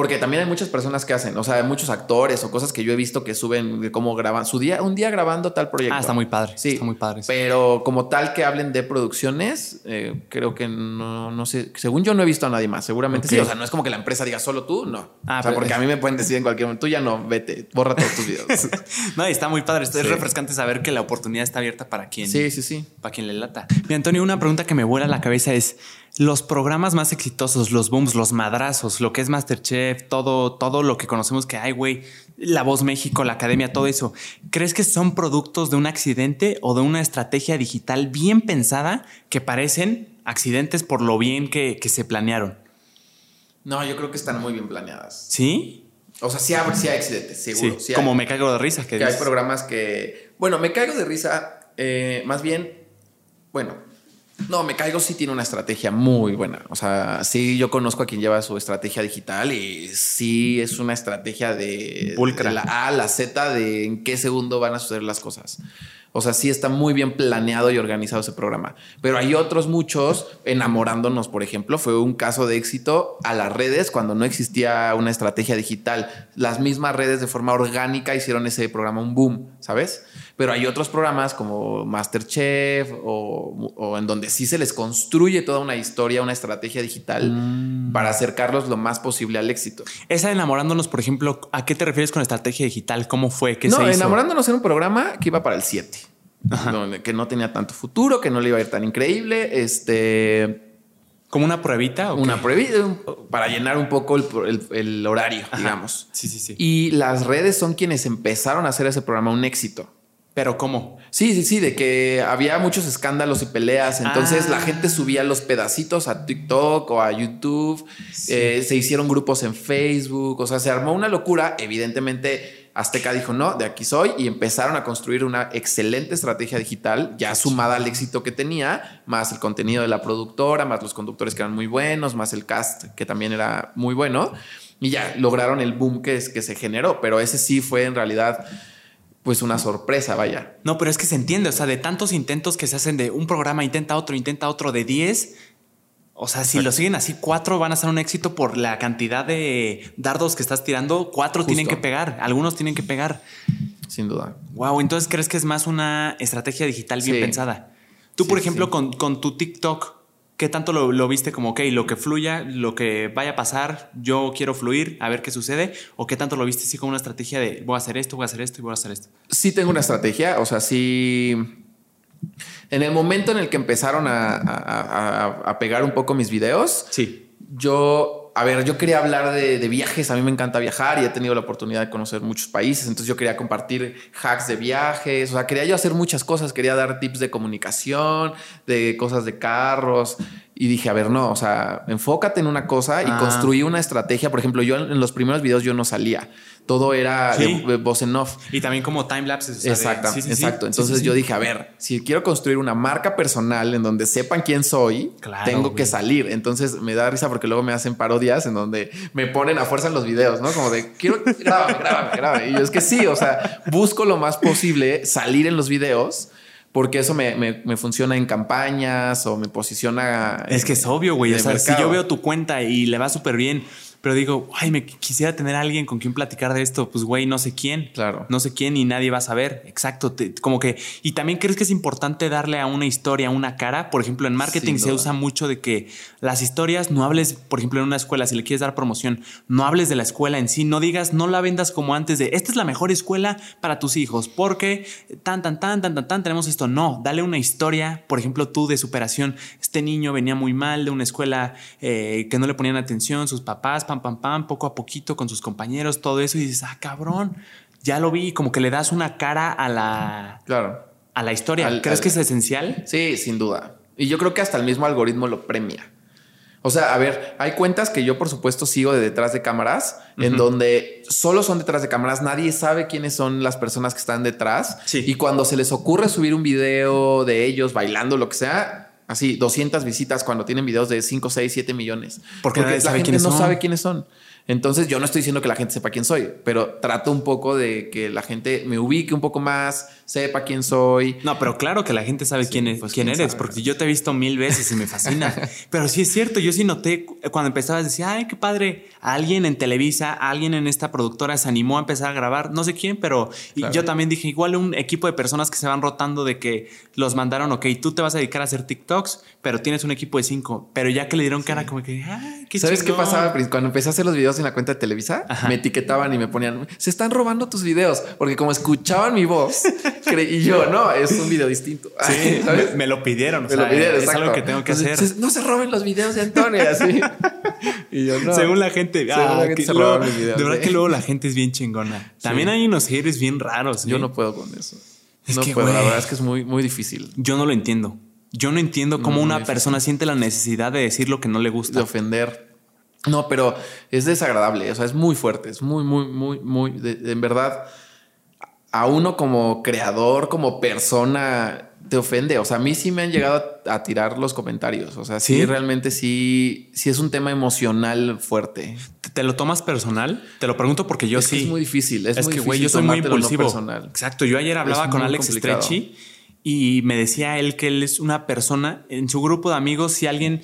porque también hay muchas personas que hacen, o sea, hay muchos actores o cosas que yo he visto que suben de cómo graban su día, un día grabando tal proyecto. Ah, está muy padre. Sí, está muy padre. Pero como tal que hablen de producciones, eh, creo que no, no sé. Según yo no he visto a nadie más. Seguramente sí. O sea, no es como que la empresa diga solo tú, no. Ah, o sea, porque a mí me pueden decir en cualquier momento, tú ya no, vete, borra todos tus videos. no, y está muy padre. Es refrescante saber que la oportunidad está abierta para quien. Sí, sí, sí. Para quien le lata. Mi Antonio, una pregunta que me vuela a la cabeza es los programas más exitosos, los booms, los madrazos, lo que es Masterchef, todo, todo lo que conocemos que hay, güey, La Voz México, la Academia, todo eso, ¿crees que son productos de un accidente o de una estrategia digital bien pensada que parecen accidentes por lo bien que, se planearon? No, yo creo que están muy bien planeadas. ¿Sí? O sea, sí hay, accidentes, seguro. Sí, como me caigo de risa. Que, hay programas que... Bueno, me caigo de risa, eh, más bien, bueno, no, Me Caigo sí tiene una estrategia muy buena. O sea, sí, yo conozco a quien lleva su estrategia digital y sí es una estrategia de, de la A a la Z de en qué segundo van a suceder las cosas. O sea, sí está muy bien planeado y organizado ese programa. Pero hay otros muchos, enamorándonos, por ejemplo, fue un caso de éxito a las redes cuando no existía una estrategia digital. Las mismas redes de forma orgánica hicieron ese programa un boom, ¿sabes? Pero hay otros programas como Masterchef o, en donde sí se les construye toda una historia, una estrategia digital mm. para acercarlos lo más posible al éxito. Esa enamorándonos, por ejemplo, ¿a qué te refieres con estrategia digital? ¿Cómo fue? ¿Qué no, enamorándonos era un programa que iba para el 7, que no tenía tanto futuro, que no le iba a ir tan increíble. Este. ¿Como una pruebita? Una pruebita para llenar un poco el, horario, digamos. Sí, sí, sí. Y las redes son quienes empezaron a hacer ese programa un éxito. ¿Pero cómo? Sí, sí, sí, de que había muchos escándalos y peleas. Entonces la gente ah. subía los pedacitos a TikTok o a YouTube. Eh, se hicieron grupos en Facebook. O sea, se armó una locura. Evidentemente, Azteca dijo no, de aquí soy. Y empezaron a construir una excelente estrategia digital, ya sumada al éxito que tenía, más el contenido de la productora, más los conductores que eran muy buenos, más el cast que también era muy bueno. Y ya lograron el boom que, que se generó. Pero ese sí fue en realidad pues una sorpresa, vaya. No, pero es que se entiende, o sea, de tantos intentos que se hacen de un programa, intenta otro, intenta otro de 10, O sea, si lo siguen así, cuatro van a ser un éxito por la cantidad de dardos que estás tirando. Cuatro tienen que pegar, algunos tienen que pegar. Sin duda. Wow, entonces crees que es más una estrategia digital bien pensada. Tú, por ejemplo, con, tu TikTok, ¿qué tanto lo, viste como, ok, lo que fluya, lo que vaya a pasar, yo quiero fluir, a ver qué sucede? ¿O qué tanto lo viste así como una estrategia de voy a hacer esto, voy a hacer esto y voy a hacer esto? Sí, tengo una estrategia. O sea, sí en el momento en el que empezaron a, pegar un poco mis videos, sí. yo, a ver, yo quería hablar de, viajes, a mí me encanta viajar y he tenido la oportunidad de conocer muchos países, entonces yo quería compartir hacks de viajes, o sea, quería yo hacer muchas cosas, quería dar tips de comunicación, de cosas de carros. Y dije, a ver, no, o sea, enfócate en una cosa y ah. construí una estrategia. Por ejemplo, yo en los primeros videos yo no salía todo era de, voz en off. Y también como time lapses. exacto, exacto. Entonces yo dije, a ver, si quiero construir una marca personal en donde sepan quién soy, tengo que salir. Entonces me da risa porque luego me hacen parodias en donde me ponen a fuerza en los videos, ¿no? Como de, quiero, grábame, grábame, grábame. Y yo es que sí, o sea, busco lo más posible salir en los videos porque eso me, me, funciona en campañas o me posiciona. Es que es obvio, güey. O sea, si yo veo tu cuenta y le va súper bien, pero digo, ay, me quisiera tener a alguien con quien platicar de esto. Pues, güey, no sé quién. Claro. No sé quién y nadie va a saber. Exacto. como que, y también crees que es importante darle a una historia una cara. Por ejemplo, en marketing se usa mucho de que las historias no hables, por ejemplo, en una escuela, si le quieres dar promoción, no hables de la escuela en sí, no digas, no la vendas como antes de esta es la mejor escuela para tus hijos, porque tan, tan, tan, tan, tan, tan, tenemos esto. No, dale una historia, por ejemplo, tú de superación. Este niño venía muy mal de una escuela eh, que no le ponían atención, sus papás, pam, pam, pam, poco a poquito con sus compañeros, todo eso, y dices, ah, cabrón, ya lo vi, como que le das una cara a la, claro. a la historia. ¿Crees que es esencial? Sí, sin duda. Y yo creo que hasta el mismo algoritmo lo premia. O sea, a ver, hay cuentas que yo por supuesto sigo de detrás de cámaras, en donde solo son detrás de cámaras, nadie sabe quiénes son las personas que están detrás. Y cuando se les ocurre subir un video de ellos bailando, lo que sea, Así, 200 visitas cuando tienen videos de 5, 6, 7 millones. Porque, la gente no sabe quiénes son. Entonces yo no estoy diciendo que la gente sepa quién soy, pero trato un poco de que la gente me ubique un poco más, sepa quién soy. No, pero claro que la gente sabe quién, es, pues, quién, eres, porque yo te he visto mil veces y me fascina. pero sí es cierto, yo sí noté cuando empezabas a decir, ay, qué padre, alguien en Televisa, alguien en esta productora se animó a empezar a grabar, no sé quién, pero yo también dije, igual un equipo de personas que se van rotando de que los mandaron, ok, tú te vas a dedicar a hacer TikToks, pero tienes un equipo de cinco, pero ya que le dieron cara como que, ay, qué ¿Sabes qué pasaba cuando empecé a hacer los videos en la cuenta de Televisa? Me etiquetaban y me ponían, se están robando tus videos, porque como escuchaban mi voz, y yo, no, es un video distinto. Sí, Me, lo pidieron. Me lo pidieron, es algo que tengo que hacer. No se roben los videos de Antonio, así. y yo, no. Según la gente. Ah, de verdad que luego la gente es bien chingona. También hay unos haters bien raros. Yo ¿eh? no puedo con eso. no puedo. La verdad es que es muy, muy difícil. Yo no lo entiendo. Yo no entiendo cómo una persona siente la necesidad de decir lo que no le gusta. De ofender. No, pero es desagradable. O sea, es muy fuerte. Es muy, muy, muy, muy. en verdad a uno como creador, como persona, te ofende. O sea, a mí sí me han llegado a, tirar los comentarios. O sea, sí, realmente sí, sí es un tema emocional fuerte. ¿Te, lo tomas personal? Te lo pregunto porque yo sí. es muy difícil. Es, que, güey, yo soy muy impulsivo. Exacto. Yo ayer hablaba con Alex Stretchy y me decía él que él es una persona en su grupo de amigos. Si alguien,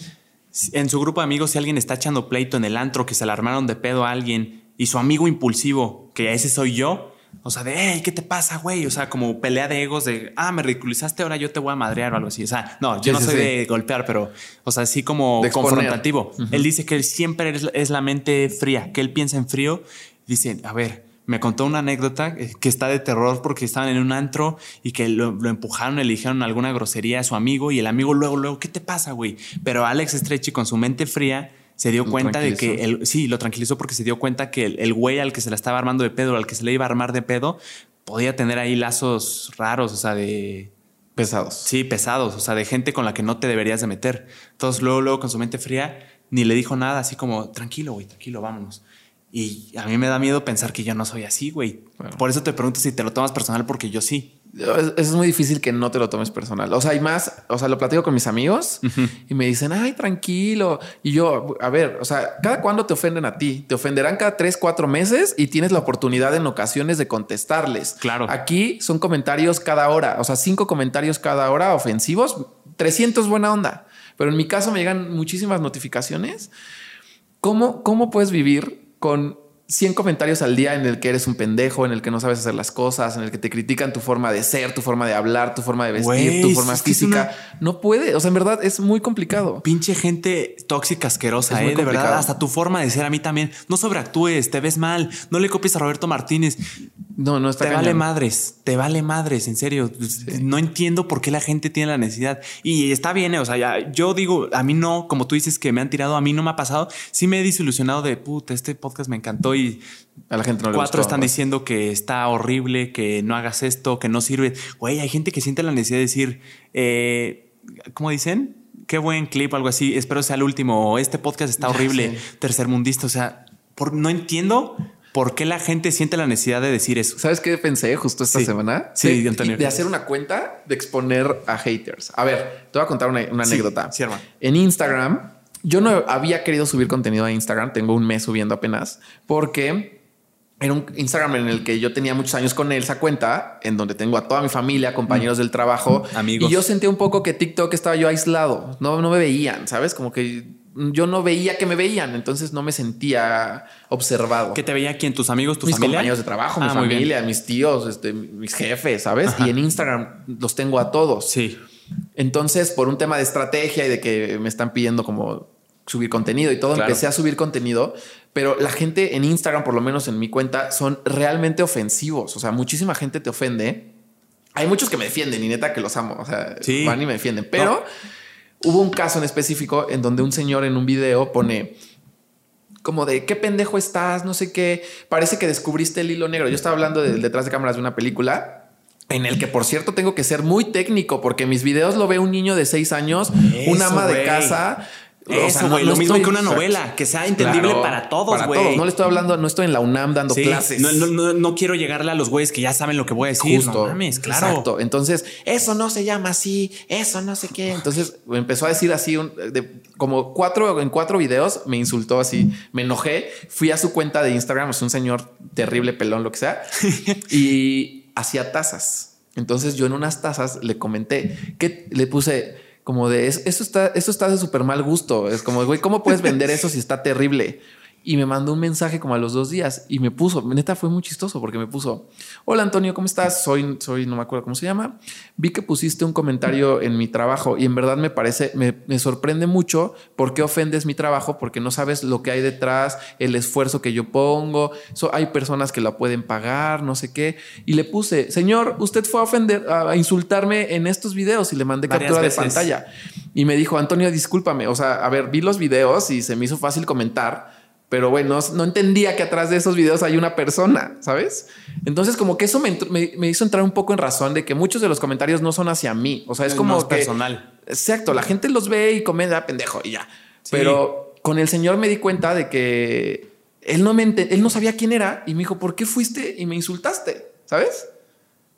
en su grupo de amigos, si alguien está echando pleito en el antro, que se alarmaron de pedo a alguien y su amigo impulsivo, que ese soy yo, o sea, de, hey, ¿qué te pasa, güey? O sea, como pelea de egos de, ah, me ridiculizaste, ahora yo te voy a madrear o algo así. O sea, no, yo no soy de golpear, pero, o sea, así como confrontativo. Él dice que él siempre es, la mente fría, que él piensa en frío. Dice, a ver, me contó una anécdota eh, que está de terror porque estaban en un antro y que lo, empujaron, le dijeron alguna grosería a su amigo y el amigo luego, luego, ¿qué te pasa, güey? Pero Alex Stretchy con su mente fría se dio cuenta de que el, sí, lo tranquilizó porque se dio cuenta que el, güey al que se la estaba armando de pedo, al que se le iba a armar de pedo, podía tener ahí lazos raros, o sea, de pesados. Sí, pesados, o sea, de gente con la que no te deberías de meter. Entonces, luego, luego con su mente fría, ni le dijo nada, así como, tranquilo, güey, tranquilo, vámonos. Y a mí me da miedo pensar que yo no soy así, güey. Por eso te pregunto si te lo tomas personal, porque yo sí. Es, muy difícil que no te lo tomes personal. O sea, hay más, o sea, lo platico con mis amigos y me dicen, ay, tranquilo. Y yo, a ver, o sea, ¿cada cuándo te ofenden a ti? Te ofenderán cada tres, cuatro meses y tienes la oportunidad en ocasiones de contestarles. Claro. Aquí son comentarios cada hora, o sea, cinco comentarios cada hora ofensivos, 300 buena onda. Pero en mi caso me llegan muchísimas notificaciones. ¿Cómo, cómo puedes vivir con 100 comentarios al día en el que eres un pendejo, en el que no sabes hacer las cosas, en el que te critican tu forma de ser, tu forma de hablar, tu forma de vestir, tu forma física. No puede. O sea, en verdad es muy complicado. Pinche gente tóxica, asquerosa, ¿eh? De verdad, hasta tu forma de ser a mí también. No sobreactúes, te ves mal, no le copies a Roberto Martínez. No, no está Te vale madres, te vale madres, en serio. No entiendo por qué la gente tiene la necesidad. Y está bien, ¿eh? o sea, ya, yo digo, a mí no, como tú dices que me han tirado, a mí no me ha pasado. Sí me he desilusionado de, puta, este podcast me encantó y a la gente no le Cuatro están diciendo que está horrible, que no hagas esto, que no sirve. Güey, hay gente que siente la necesidad de decir, eh, ¿cómo dicen? Qué buen clip, algo así. Espero sea el último. Este podcast está horrible, tercermundista. O sea, por, no entiendo ¿Por qué la gente siente la necesidad de decir eso? ¿Sabes qué pensé justo esta semana? Sí, de, De hacer una cuenta de exponer a haters. A ver, te voy a contar una, anécdota. Sí, hermano. En Instagram, yo no había querido subir contenido a Instagram. Tengo un mes subiendo apenas porque era un Instagram en el que yo tenía muchos años con él, esa cuenta, en donde tengo a toda mi familia, compañeros mm. del trabajo, amigos. Y yo sentía un poco que TikTok estaba yo aislado. No, no me veían, ¿sabes? Como que yo no veía que me veían, entonces no me sentía observado. ¿Qué te veía quién? ¿Tus amigos, tus mis compañeros de trabajo, mi ah, familia, mis tíos, este, mis jefes, ¿sabes? Y en Instagram los tengo a todos. Sí. Entonces, por un tema de estrategia y de que me están pidiendo como subir contenido y todo, empecé a subir contenido, pero la gente en Instagram, por lo menos en mi cuenta, son realmente ofensivos. O sea, muchísima gente te ofende. Hay muchos que me defienden y neta que los amo. O sea, van y me defienden, pero... Hubo un caso en específico en donde un señor en un video pone como de qué pendejo estás, no sé qué, parece que descubriste el hilo negro. Yo estaba hablando de, detrás de cámaras de una película en el que, por cierto, tengo que ser muy técnico porque mis videos lo ve un niño de seis años, un ama de casa eso, güey. lo mismo que una novela, que sea entendible para todos, güey. No le estoy hablando, no estoy en la UNAM dando clases. No, no, no, quiero llegarle a los güeyes que ya saben lo que voy a decir. Justo. No mames, claro. Exacto. Entonces, eso no se llama así, eso no sé qué. Entonces empezó a decir así, de, como cuatro en cuatro videos, me insultó así, me enojé. Fui a su cuenta de Instagram, es un señor terrible, pelón, lo que sea, y hacía tazas. Entonces yo en unas tazas le comenté que le puse como de eso está, eso está de súper mal gusto. Es como, güey, ¿cómo puedes vender eso si está terrible? Y me mandó un mensaje como a los dos días y me puso, neta fue muy chistoso porque me puso, hola Antonio, ¿cómo estás? Soy, soy, no me acuerdo cómo se llama. Vi que pusiste un comentario en mi trabajo y en verdad me parece, me, sorprende mucho por qué ofendes mi trabajo, porque no sabes lo que hay detrás, el esfuerzo que yo pongo. hay personas que lo pueden pagar, no sé qué. Y le puse, señor, usted fue a ofender, a insultarme en estos videos y le mandé captura de pantalla. Y me dijo, Antonio, discúlpame. O sea, a ver, vi los videos y se me hizo fácil comentar pero bueno, no, entendía que atrás de esos videos hay una persona, ¿sabes? Entonces como que eso me, hizo entrar un poco en razón de que muchos de los comentarios no son hacia mí, o sea, es como... personal. Exacto, la gente los ve y comenta, pendejo, y ya. Pero con el señor me di cuenta de que él no, me él no sabía quién era y me dijo, ¿por qué fuiste y me insultaste? ¿Sabes?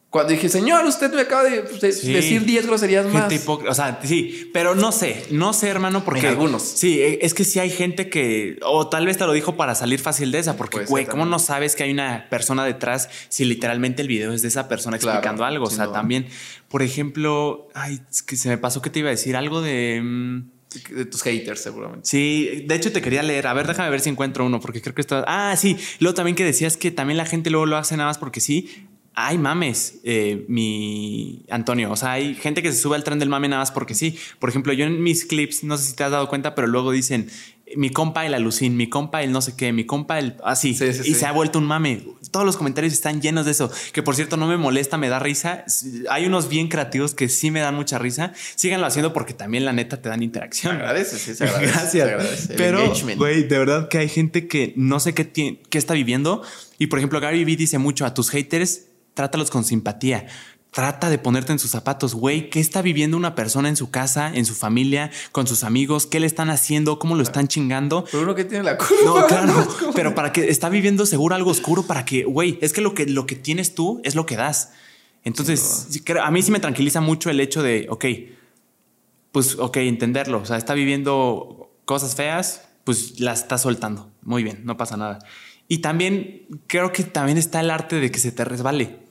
Cuando dije, señor, usted me acaba de pues, decir 10 groserías más. O sea, sí, pero no sé, no sé, hermano, porque. algunos. Sí, e, es que sí hay gente que. O tal vez te lo dijo para salir fácil de esa, porque, güey, ¿cómo no sabes que hay una persona detrás si literalmente el video es de esa persona explicando algo? O sea, también, por ejemplo, ay, es que se me pasó que te iba a decir algo de. Mm, de tus haters, seguramente. Sí, de hecho te quería leer. A ver, déjame ver si encuentro uno, porque creo que está. Ah, sí. Luego también que decías que también la gente luego lo hace nada más porque sí hay mames, eh, mi Antonio. O sea, hay gente que se sube al tren del mame nada más porque sí. Por ejemplo, yo en mis clips, no sé si te has dado cuenta, pero luego dicen mi compa el alucín, mi compa el no sé qué, mi compa el así. y se ha vuelto un mame. Todos los comentarios están llenos de eso. Que por cierto, no me molesta, me da risa. Hay unos bien creativos que sí me dan mucha risa. Síganlo haciendo porque también la neta te dan interacción. Se agradece, sí, se agradece. Gracias. Pero, güey, de verdad que hay gente que no sé qué, qué está viviendo. Y por ejemplo, Gary Vee dice mucho a tus haters trátalos con simpatía. Trata de ponerte en sus zapatos, güey. ¿Qué está viviendo una persona en su casa, en su familia, con sus amigos? ¿Qué le están haciendo? ¿Cómo lo están chingando? Pero uno que tiene la culpa. No, claro. pero para que está viviendo seguro algo oscuro, para que, güey, es que lo que lo que tienes tú es lo que das. Entonces, a mí sí me tranquiliza mucho el hecho de, ok, pues, ok, entenderlo. O sea, está viviendo cosas feas, pues las está soltando. Muy bien, no pasa nada. Y también creo que también está el arte de que se te resbale.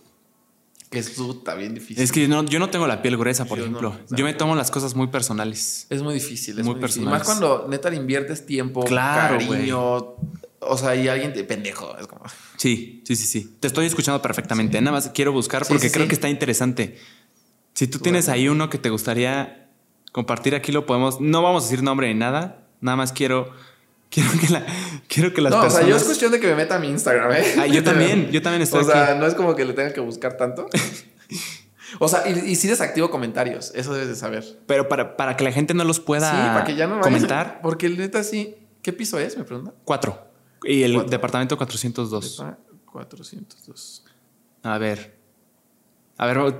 Que es puta, bien difícil. Es que no, yo no tengo la piel gruesa, por ejemplo. yo me tomo las cosas muy personales. Es muy difícil, es muy, personal. Más cuando neta le inviertes tiempo, cariño. O sea, y alguien te pendejo. Es como. Sí, sí, sí, sí. Te estoy escuchando perfectamente. Nada más quiero buscar porque creo que está interesante. Si tú tienes ahí uno que te gustaría compartir, aquí lo podemos. No vamos a decir nombre ni nada. Nada más quiero. Quiero que, la, quiero que las no, o sea, yo es cuestión de que me meta a mi Instagram, ¿eh? Ah, yo también, yo también estoy O sea, no es como que le tenga que buscar tanto. o sea, y, si desactivo comentarios, eso debes de saber. Pero para, para que la gente no los pueda sí, para que ya no comentar. porque el neta sí. ¿Qué piso es? Me pregunta. Cuatro. Y el departamento 402. 402. A ver. A ver,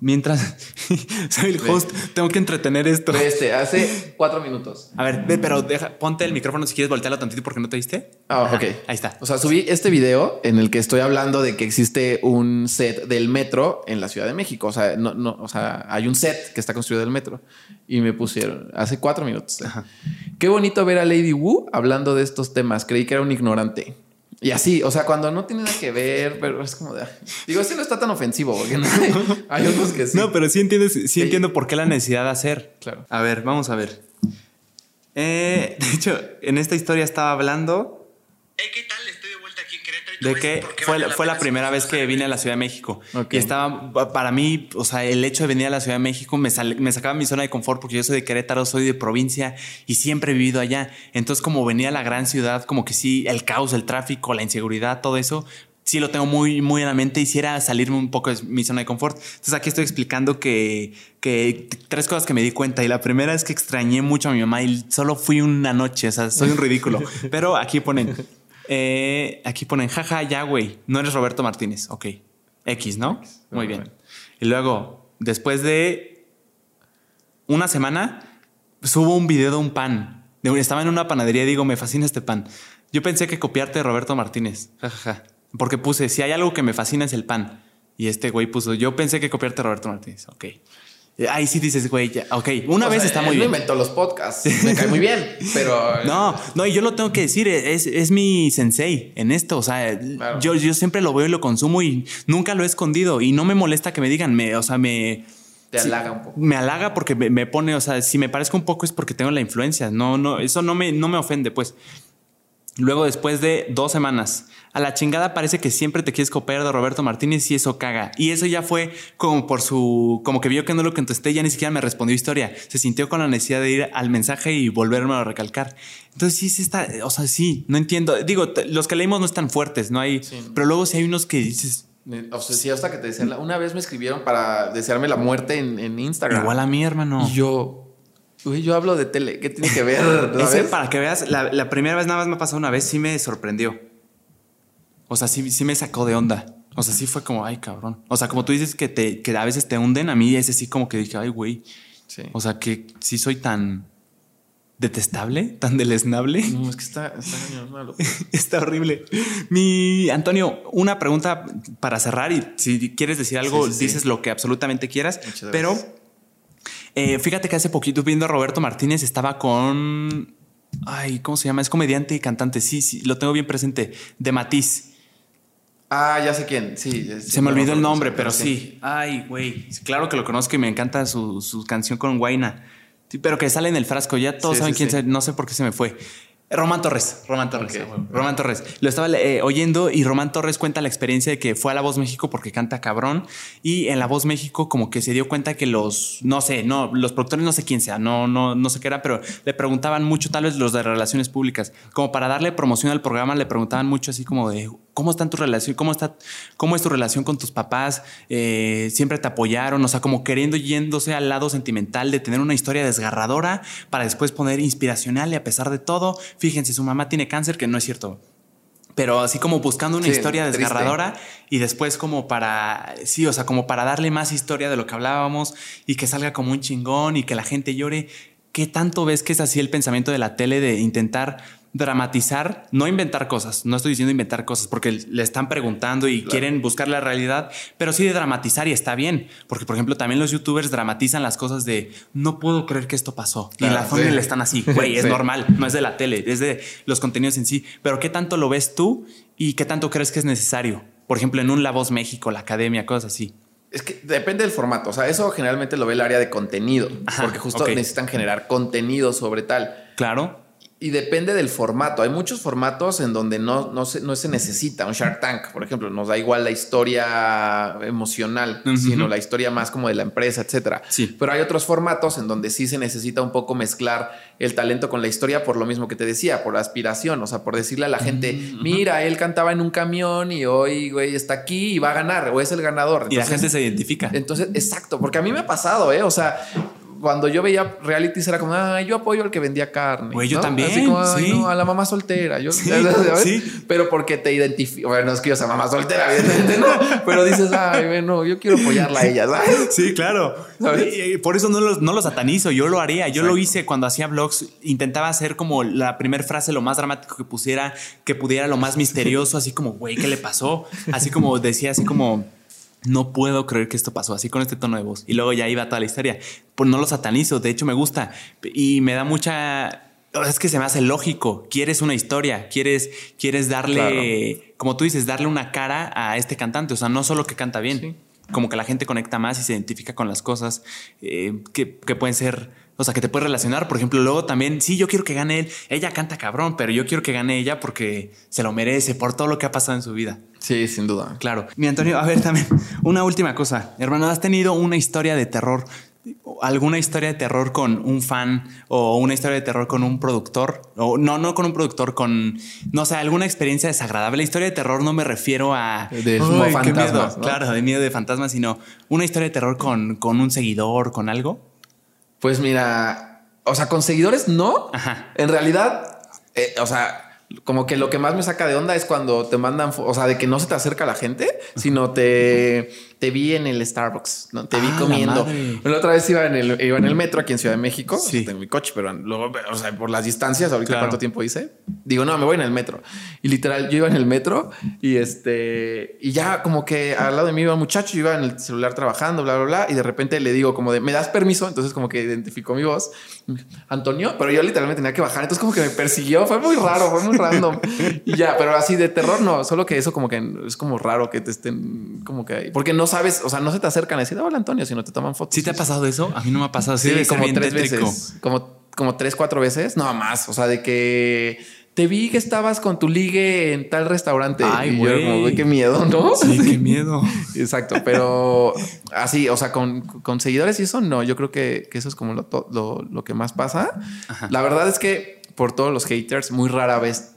mientras soy el host, tengo que entretener esto. Este, hace cuatro minutos. A ver, ve, pero deja, ponte el micrófono si quieres voltearlo tantito porque no te diste. Ah, ok. Ahí está. O sea, subí este video en el que estoy hablando de que existe un set del metro en la Ciudad de México. O sea, no, no, o sea, hay un set que está construido del metro y me pusieron hace cuatro minutos. Qué bonito ver a Lady Wu hablando de estos temas. Creí que era un ignorante. Y así, o sea, cuando no tiene nada que ver, pero es como de. Digo, este no está tan ofensivo, porque no hay, otros que sí. No, pero sí entiendo, sí, entiendo por qué la necesidad de hacer. Claro. A ver, vamos a ver. Eh, de hecho, en esta historia estaba hablando. Estoy de vuelta aquí en Querétaro. De que fue, la, fue la primera vez que vine a la Ciudad de México. Y estaba, para mí, o sea, el hecho de venir a la Ciudad de México me, me sacaba mi zona de confort porque yo soy de Querétaro, soy de provincia y siempre he vivido allá. Entonces, como venía a la gran ciudad, como que sí, el caos, el tráfico, la inseguridad, todo eso, sí lo tengo muy, muy en la mente. Hiciera salirme un poco de mi zona de confort. Entonces aquí estoy explicando que, que tres cosas que me di cuenta. Y la primera es que extrañé mucho a mi mamá y solo fui una noche. O sea, soy un ridículo. Pero aquí ponen, eh, aquí ponen, jaja, ya, güey, no eres Roberto Martínez. Ok. X, ¿no? Muy bien. Y luego, después de una semana, subo un video de un pan. Estaba en una panadería y digo, me fascina este pan. Yo pensé que copiarte de Roberto Martínez. Jajaja. Porque puse, si hay algo que me fascina es el pan. Y este güey puso, yo pensé que copiarte a Roberto Martínez. Ok. Ahí sí dices, güey, ya, ok, una vez está muy bien. inventó los podcasts, me cae muy bien, pero... no, no, y yo lo tengo que decir, es, es mi sensei en esto, o sea, yo, yo siempre lo veo y lo consumo y nunca lo he escondido y no me molesta que me digan, me, o sea, me... Te halaga un poco. Me halaga porque me, me, pone, o sea, si me parezco un poco es porque tengo la influencia, no, no, eso no me, no me ofende, pues. Luego, después de dos semanas, a la chingada parece que siempre te quieres copiar de Roberto Martínez y eso caga. Y eso ya fue como por su, como que vio que no lo contesté, ya ni siquiera me respondió historia. Se sintió con la necesidad de ir al mensaje y volverme a recalcar. Entonces sí, sí está, o sea, sí, no entiendo. Digo, los que leímos no están fuertes, no hay, pero luego sí hay unos que dices, o sea, sí, hasta que te decían, una vez me escribieron para desearme la muerte en, Instagram. Igual a mí, hermano. Y yo, Uy, yo hablo de tele. ¿Qué tiene que ver? Ese, para que veas, la, la, primera vez nada más me pasó una vez, sí me sorprendió. O sea, sí, sí me sacó de onda. O sea, sí fue como, ay, cabrón. O sea, como tú dices que, te, que a veces te hunden, a mí ese sí como que dije, ay, güey. Sí. O sea, que sí soy tan detestable, tan deleznable. No, es que está, está malo. está horrible. Mi Antonio, una pregunta para cerrar y si quieres decir algo, dices lo que absolutamente quieras. Pero eh, fíjate que hace poquito viendo a Roberto Martínez estaba con. Ay, ¿cómo se llama? Es comediante y cantante. Sí, sí, lo tengo bien presente. De Matiz. Ah, ya sé quién. Sí. Se me olvidó el nombre, pero sí. Ay, güey. Claro que lo conozco y me encanta su, canción con Guaina. pero que sale en el frasco. Ya todos saben quién es. No sé por qué se me fue. Román Torres, Román Torres, Román Torres. Lo estaba eh, oyendo y Román Torres cuenta la experiencia de que fue a La Voz México porque canta cabrón y en La Voz México como que se dio cuenta que los, no sé, no, los productores no sé quién sea, no, no, no sé qué era, pero le preguntaban mucho, tal vez los de relaciones públicas, como para darle promoción al programa, le preguntaban mucho así como de, ¿Cómo está tu relación? ¿Cómo, está, cómo es tu relación con tus papás? Eh, ¿Siempre te apoyaron? O sea, como queriendo yéndose al lado sentimental de tener una historia desgarradora para después poner inspiracional y a pesar de todo, fíjense, su mamá tiene cáncer, que no es cierto. Pero así como buscando una historia desgarradora y después como para, sí, o sea, como para darle más historia de lo que hablábamos y que salga como un chingón y que la gente llore. ¿Qué tanto ves que es así el pensamiento de la tele de intentar dramatizar, no inventar cosas, no estoy diciendo inventar cosas porque le están preguntando y quieren buscar la realidad, pero sí de dramatizar y está bien, porque por ejemplo también los youtubers dramatizan las cosas de no puedo creer que esto pasó y en la fondo le están así, güey, es normal, no es de la tele, es de los contenidos en sí, pero ¿qué tanto lo ves tú y qué tanto crees que es necesario? Por ejemplo, en un La Voz México, la academia, cosas así. Es que depende del formato. O sea, eso generalmente lo ve el área de contenido. porque justo necesitan generar contenido sobre tal. Claro. Y depende del formato. Hay muchos formatos en donde no, no, se, no se necesita. Un Shark Tank, por ejemplo, nos da igual la historia emocional, sino la historia más como de la empresa, etcétera. Sí. Pero hay otros formatos en donde sí se necesita un poco mezclar el talento con la historia por lo mismo que te decía, por aspiración. O sea, por decirle a la gente, mira, él cantaba en un camión y hoy, güey, está aquí y va a ganar o es el ganador. y la gente se identifica. Entonces, exacto, porque a mí me ha pasado, ¿eh? O sea, cuando yo veía realities era como, ah, yo apoyo al que vendía carne. Güey, yo también. Así como, no, a la mamá soltera. Yo, sí, sí. Pero porque te identifico. Bueno, no es que yo sea mamá soltera, evidentemente, no. Pero dices, ay, bueno, yo quiero apoyarla a ella, ¿sabes? Sí, claro. Y por eso no los, no lo satanizo. Yo lo haría. Yo lo hice cuando hacía vlogs. Intentaba hacer como la primera frase lo más dramático que pusiera, que pudiera lo más misterioso, así como, güey, ¿qué le pasó? Así como decía, así como no puedo creer que esto pasó así con este tono de voz. Y luego ya iba toda la historia. Pues no lo satanizo, de hecho me gusta y me da mucha... Es que se me hace lógico. Quieres una historia, quieres, quieres darle, como tú dices, darle una cara a este cantante. O sea, no solo que canta bien, como que la gente conecta más y se identifica con las cosas eh, que, que pueden ser o sea, que te puedes relacionar. Por ejemplo, luego también, sí, yo quiero que gane él. Ella canta cabrón, pero yo quiero que gane ella porque se lo merece por todo lo que ha pasado en su vida. Sí, sin duda. Claro. Mi Antonio, a ver también, una última cosa. Hermano, ¿has tenido una historia de terror? ¿Alguna historia de terror con un fan o una historia de terror con un productor? O no, no con un productor, con, no sé, alguna experiencia desagradable. La historia de terror no me refiero a... De fantasmas. Claro, de miedo de fantasmas, sino una historia de terror con, con un seguidor, con algo. Pues mira, o sea, con seguidores no. En realidad, eh, o sea, como que lo que más me saca de onda es cuando te mandan, o sea, de que no se te acerca la gente, sino te te vi en el Starbucks, ¿no? Te vi ah, comiendo. La, otra vez iba en, el, iba en el metro aquí en Ciudad de México. Sí. Tengo mi coche, pero luego, o sea, por las distancias, ahorita cuánto tiempo hice. Digo, no, me voy en el metro. Y literal, yo iba en el metro y este, y ya como que al lado de mí iba un muchacho, yo iba en el celular trabajando, bla, bla, bla. Y de repente le digo como de, ¿me das permiso? Entonces como que identificó mi voz. Antonio, pero yo literalmente tenía que bajar. Entonces como que me persiguió. Fue muy raro, fue muy random. y ya, pero así de terror no. Solo que eso como que es como raro que te estén como que... Porque no sabes, o sea, no se te acercan a decir, hola Antonio, sino te toman fotos. ¿Sí te ha pasado eso? A mí no me ha pasado. Sí, como tres veces. Como, como tres, cuatro veces. No más. O sea, de que te vi que estabas con tu ligue en tal restaurante. Ay, güey. Qué miedo, ¿no? Sí, qué miedo. Exacto. Pero así, o sea, con, con, seguidores y eso, no. Yo creo que, eso es como lo, lo, lo que más pasa. La verdad es que por todos los haters, muy rara vez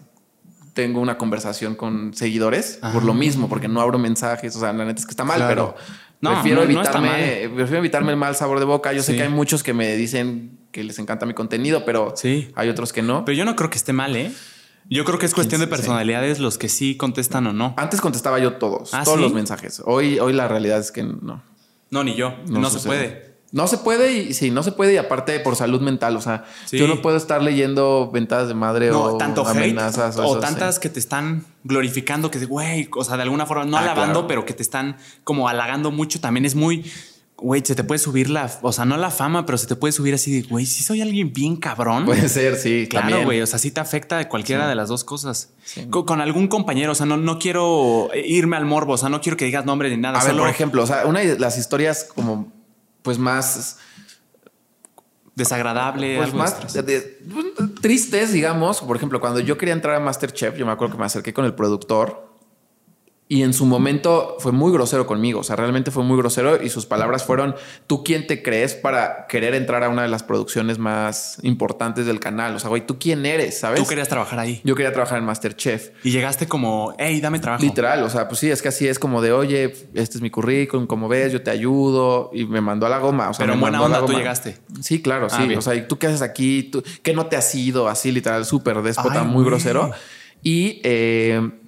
tengo una conversación con seguidores por lo mismo, porque no abro mensajes. O sea, la neta es que está mal, pero prefiero, evitarme, prefiero evitarme el mal sabor de boca. Yo sé que hay muchos que me dicen que les encanta mi contenido, pero sí. hay otros que no. Pero yo no creo que esté mal, ¿eh? Yo creo que es cuestión de personalidades los que sí contestan o no. Antes contestaba yo todos, ¿Ah, todos los mensajes. Hoy, hoy la realidad es que no. No, ni yo. No, se puede. No se puede y sí, no se puede y aparte por salud mental, o sea, yo no puedo estar leyendo ventadas de madre o tanto amenazas o, tantas que te están glorificando que güey, o sea, de alguna forma no ah, alabando, pero que te están como halagando mucho, también es muy güey, se te puede subir la, o sea, no la fama, pero se te puede subir así de, güey, si soy alguien bien cabrón. Puede ser, sí, claro, güey, o sea, sí te afecta de cualquiera de las dos cosas. Con, algún compañero, o sea, no, no quiero irme al morbo, o sea, no quiero que digas nombre ni nada. A ver, por ejemplo, o sea, una de las historias como pues más desagradable, pues más tristes, digamos. Por ejemplo, cuando yo quería entrar a Masterchef, yo me acuerdo que me acerqué con el productor y en su momento fue muy grosero conmigo, o sea, realmente fue muy grosero y sus palabras fueron, ¿tú quién te crees para querer entrar a una de las producciones más importantes del canal? O sea, güey, ¿tú quién eres? ¿Sabes? Tú querías trabajar ahí. Yo quería trabajar en Masterchef. Y llegaste como, hey, dame trabajo. Literal, o sea, pues sí, es que así es como de, oye, este es mi currículum, como ves, yo te ayudo y me mandó a la goma. O sea, Pero en buena onda tú llegaste. Sí, claro, ah, sí. O sea, ¿y tú qué haces aquí? ¿Tú, ¿Qué no te has ido? Así, literal, súper déspota, muy grosero. Y... Eh,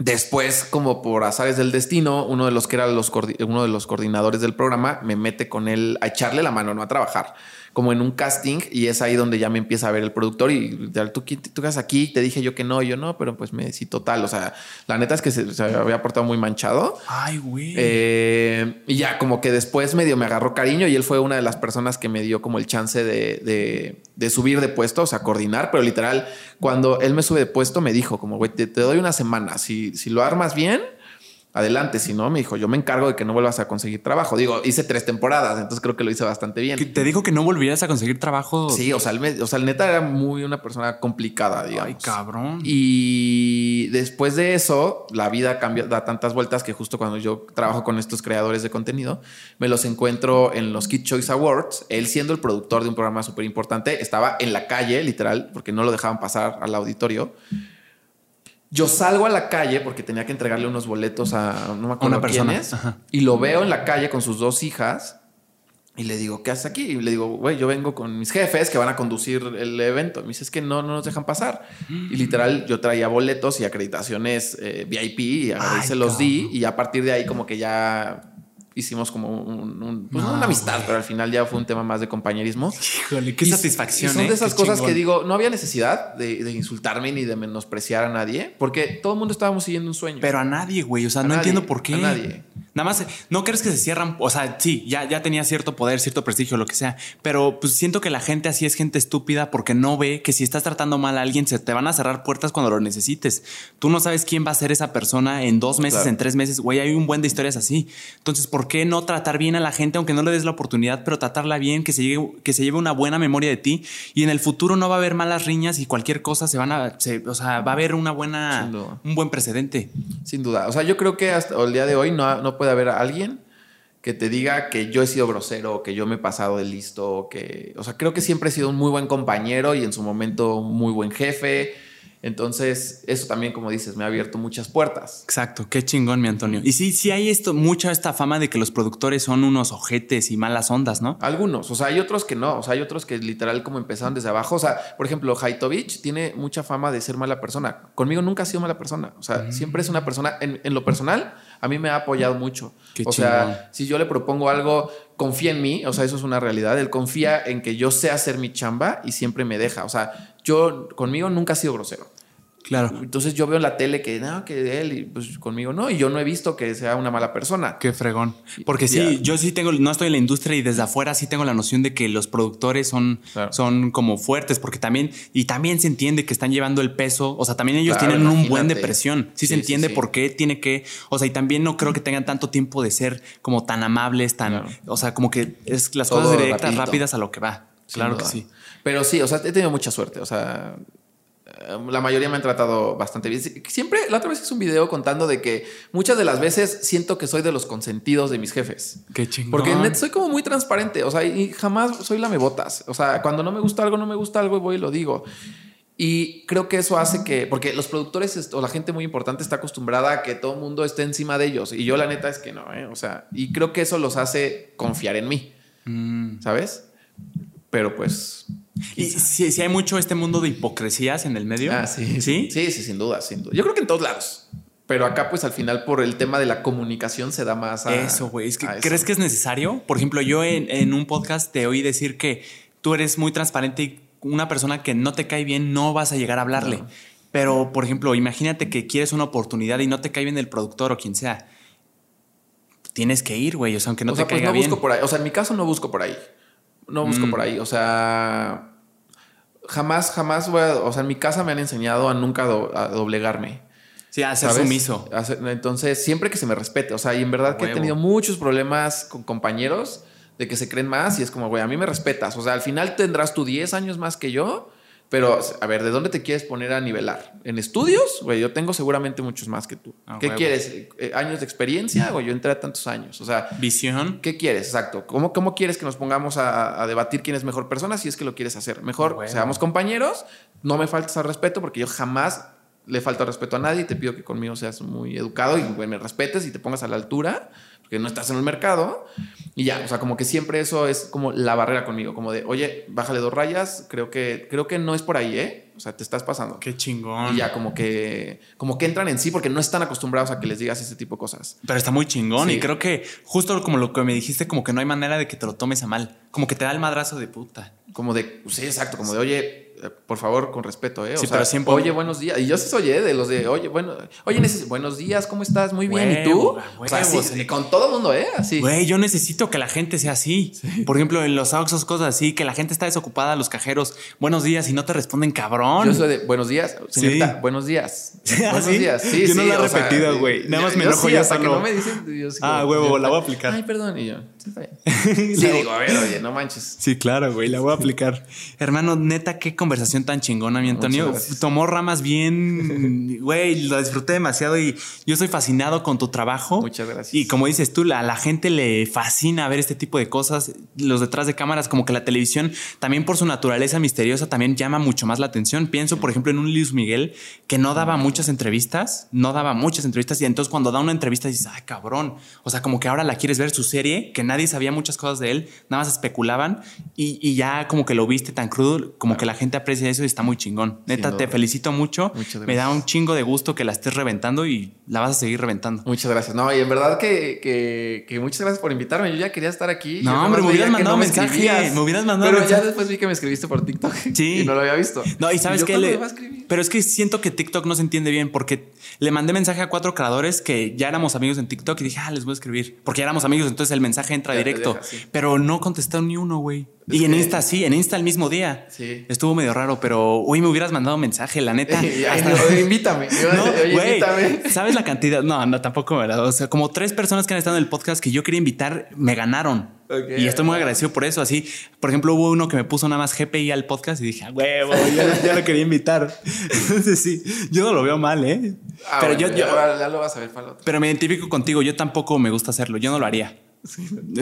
Después, como por azares del destino, uno de los que era los, uno de los coordinadores del programa me mete con él a echarle la mano, no a trabajar como en un casting y es ahí donde ya me empieza a ver el productor y tú, tú estás aquí, te dije yo que no, yo no, pero pues me sí total, o sea, la neta es que se, había portado muy manchado. Ay, güey. Eh, y ya como que después medio me agarró cariño y él fue una de las personas que me dio como el chance de, de, subir de puesto, o sea, coordinar, pero literal, cuando él me sube de puesto me dijo como, güey, te, te doy una semana, si, si lo armas bien adelante. Si no, me dijo, yo me encargo de que no vuelvas a conseguir trabajo. Digo, hice tres temporadas, entonces creo que lo hice bastante bien. ¿Te dijo que no volvías a conseguir trabajo? Sí, o sea, el, o sea, el neta era muy una persona complicada, digamos. Ay, cabrón. Y después de eso, la vida cambia, da tantas vueltas que justo cuando yo trabajo con estos creadores de contenido, me los encuentro en los Kid Choice Awards. Él siendo el productor de un programa súper importante, estaba en la calle, literal, porque no lo dejaban pasar al auditorio. Yo salgo a la calle porque tenía que entregarle unos boletos a no me acuerdo una persona y lo veo en la calle con sus dos hijas y le digo, ¿qué haces aquí? Y le digo, güey, yo vengo con mis jefes que van a conducir el evento. Me dice, es que no, no nos dejan pasar. Y literal, yo traía boletos y acreditaciones eh, VIP y ahí se los di. Y a partir de ahí, como que ya hicimos como un, pues una amistad, pero al final ya fue un tema más de compañerismo. Híjole, qué satisfacción. son de ¿eh? esas cosas que digo, no había necesidad de, insultarme ni de menospreciar a nadie, porque todo el mundo estábamos siguiendo un sueño. Pero a nadie, güey. O sea, no entiendo por qué. A nadie. Nada más, ¿no crees que se cierran? O sea, sí, ya, ya tenía cierto poder, cierto prestigio, lo que sea, pero pues siento que la gente así es gente estúpida porque no ve que si estás tratando mal a alguien, se te van a cerrar puertas cuando lo necesites. Tú no sabes quién va a ser esa persona en dos meses, en tres meses. Güey, hay un buen de historias así. Entonces, ¿por qué no tratar bien a la gente, aunque no le des la oportunidad, pero tratarla bien, que se lleve, que se lleve una buena memoria de ti y en el futuro no va a haber malas riñas y cualquier cosa se van a, o sea, va a haber una buena, un buen precedente. Sin duda. O sea, yo creo que hasta el día de hoy no, no puede haber alguien que te diga que yo he sido grosero, que yo me he pasado de listo, que, o sea, creo que siempre he sido un muy buen compañero y en su momento muy buen jefe entonces, eso también, como dices, me ha abierto muchas puertas. Exacto, qué chingón, mi Antonio. Y sí, sí hay esto, mucha esta fama de que los productores son unos ojetes y malas ondas, ¿no? Algunos, o sea, hay otros que no, o sea, hay otros que literal como empezaron desde abajo. O sea, por ejemplo, Haitovich tiene mucha fama de ser mala persona. Conmigo nunca ha sido mala persona. O sea, mm. siempre es una persona, en, lo personal, a mí me ha apoyado mucho. Qué o sea, si yo le propongo algo, confía en mí, o sea, eso es una realidad. Él confía en que yo sé hacer mi chamba y siempre me deja. O sea, yo conmigo nunca ha sido grosero. Claro. Entonces yo veo en la tele que no, que él y pues conmigo no, y yo no he visto que sea una mala persona. Qué fregón. Porque sí, yo sí tengo, no estoy en la industria y desde afuera sí tengo la noción de que los productores son, son como fuertes, porque también, y también se entiende que están llevando el peso, o sea, también ellos tienen un buen de presión. Sí, se entiende por qué tiene que, o sea, y también no creo que tengan tanto tiempo de ser como tan amables, tan, o sea, como que es las cosas directas, rápidas a lo que va. Claro que sí. Pero sí, o sea, he tenido mucha suerte. O sea, la mayoría me han tratado bastante bien. Siempre, la otra vez hice un video contando de que muchas de las veces siento que soy de los consentidos de mis jefes. Qué chingón. Porque soy como muy transparente, o sea, y jamás soy la me botas. O sea, cuando no me gusta algo, no me gusta algo y voy y lo digo. Y creo que eso hace que, porque los productores o la gente muy importante está acostumbrada a que todo el mundo esté encima de ellos. Y yo la neta es que no, ¿eh? O sea, y creo que eso los hace confiar en mí. Mm. ¿Sabes? Pero pues y si, hay mucho este mundo de hipocresías en el medio. Ah, sí. ¿Sí? Sí, sí, sin duda, sin duda. Yo creo que en todos lados. Pero acá, pues al final, por el tema de la comunicación, se da más a. Eso, güey. ¿Crees que es necesario? Por ejemplo, yo en, un podcast te oí decir que tú eres muy transparente y una persona que no te cae bien no vas a llegar a hablarle. Pero, por ejemplo, imagínate que quieres una oportunidad y no te cae bien el productor o quien sea. Tienes que ir, güey. O sea, aunque no te pues, caiga no Busco por ahí. O sea, en mi caso no busco por ahí. No busco mm. por ahí. O sea, jamás, jamás voy a, o sea, en mi casa me han enseñado a nunca a doblegarme. Sí, a ser sumiso. Entonces, siempre que se me respete, o sea, y en verdad que he tenido muchos problemas con compañeros de que se creen más y es como, güey, a mí me respetas, o sea, al final tendrás tú 10 años más que yo pero, a ver, ¿de dónde te quieres poner a nivelar? ¿En estudios? Güey, yo tengo seguramente muchos más que tú. Ah, ¿Qué quieres? Eh, ¿Años de experiencia? O yo entré a tantos años. O sea, visión. ¿Qué quieres? Exacto. ¿Cómo, cómo quieres que nos pongamos a, debatir quién es mejor persona si es que lo quieres hacer? Mejor seamos compañeros, no me faltes al respeto porque yo jamás le falta respeto a nadie y te pido que conmigo seas muy educado y me respetes y te pongas a la altura porque no estás en el mercado. Y ya, o sea, como que siempre eso es como la barrera conmigo, como de, oye, bájale dos rayas, creo que, creo que no es por ahí, ¿eh? O sea, te estás pasando. Qué chingón. Y ya como que, como que entran en sí porque no están acostumbrados a que les digas ese tipo de cosas. Pero está muy chingón y creo que justo como lo que me dijiste, como que no hay manera de que te lo tomes a mal, como que te da el madrazo de puta. Como de, sí, exacto, como de, oye, por favor, con respeto, ¿eh? O Sí, sea, pero siempre- Oye, buenos días. Y yo sí soy ¿eh? de los de, oye, bueno, oye, neces- buenos días, ¿cómo estás? Muy bien. ¿Y tú? Huevo, o sea, sí, huevos. sí, con todo el mundo, ¿eh? Así. Güey, yo necesito que la gente sea así. Por ejemplo, en los Oxxos, cosas así, que la gente está desocupada, los cajeros, buenos días y no te responden cabrón. Yo soy de buenos días, señorita, Sí. buenos días. ¿Ah, buenos sí? días. Sí, Yo no la he repetido, güey. Nada más me enojo yo hasta que no me dicen. Ah, huevo, la voy a "Ay, aplicar". Ay, perdón. Y yo, sí, digo, a ver, oye, no manches. Sí, claro, güey, la voy a aplicar. Hermano, neta, qué conversación tan chingona, mi Antonio. Tomó ramas bien, güey, lo disfruté demasiado y yo estoy fascinado con tu trabajo. Muchas gracias. Y como dices tú, a la gente le fascina ver este tipo de cosas, los detrás de cámaras, como que la televisión, también por su naturaleza misteriosa, también llama mucho más la atención. Pienso, por ejemplo, en un Luis Miguel que no daba muchas entrevistas, no daba muchas entrevistas y entonces cuando da una entrevista dices, ay, cabrón. O sea, como que ahora la quieres ver su serie, que nadie sabía muchas cosas de él, nada más especulaban y, y ya como que lo viste tan crudo, como que la gente aprecia eso y está muy chingón. Neta, te felicito mucho. Me da un chingo de gusto que la estés reventando y la vas a seguir reventando. Muchas gracias. No, y en verdad que, que, que muchas gracias por invitarme. Yo ya quería estar aquí. No, hombre, me hubieras mandado me mensaje, escribías. me hubieras mandado Pero mensaje. ya después vi que me escribiste por TikTok. Sí. Y no lo había visto. No, y sabes qué? ¿cuándo Le- me? Pero es que siento que TikTok no se entiende bien porque le mandé mensaje a cuatro creadores que ya éramos amigos en TikTok y dije, ah, les voy a escribir. Porque ya éramos amigos, entonces el mensaje entra Ya directo. deja, sí. Pero no contestaron ni uno, güey. Y en Insta sí, en Insta el mismo día. Sí. Estuvo medio raro, pero hoy me hubieras mandado mensaje, la neta. Hasta- no, invítame. No, oye, invítame. ¿sabes la cantidad? No, no, tampoco, ¿verdad? O sea, como tres personas que han estado en el podcast que yo quería invitar me ganaron. Y estoy muy agradecido por eso. Así, por ejemplo, hubo uno que me puso nada más GPI al podcast y dije, "A huevo, ya, ya lo quería invitar. Entonces, sí, yo no lo veo mal, ¿eh? Ah, pero bueno, yo, ya, yo- ahora ya lo vas a ver para el otro. pero me identifico contigo. Yo tampoco me gusta hacerlo. Yo no lo haría.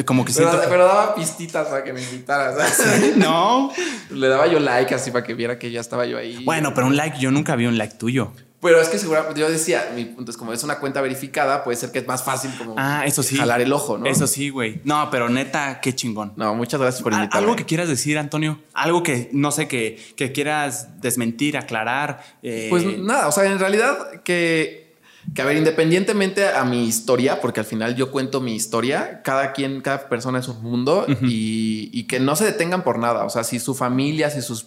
Como que Pero, siento. pero daba pistitas para que me invitaras. ¿sabes? no. Le daba yo like así para que viera que ya estaba yo ahí. Bueno, pero un like, yo nunca vi un like tuyo. Pero es que seguramente yo decía, mi punto es como es una cuenta verificada, puede ser que es más fácil como Ah, eso sí. jalar el ojo, ¿no? Eso sí, güey. No, pero neta, qué chingón. No, muchas gracias por invitarme. Algo que quieras decir, Antonio. Algo que no sé, que, que quieras desmentir, aclarar. eh, Pues nada, o sea, en realidad que, que, a ver, independientemente a mi historia, porque al final yo cuento mi historia, cada quien, cada persona es un mundo y, y que no se detengan por nada. O sea, si su familia, si sus,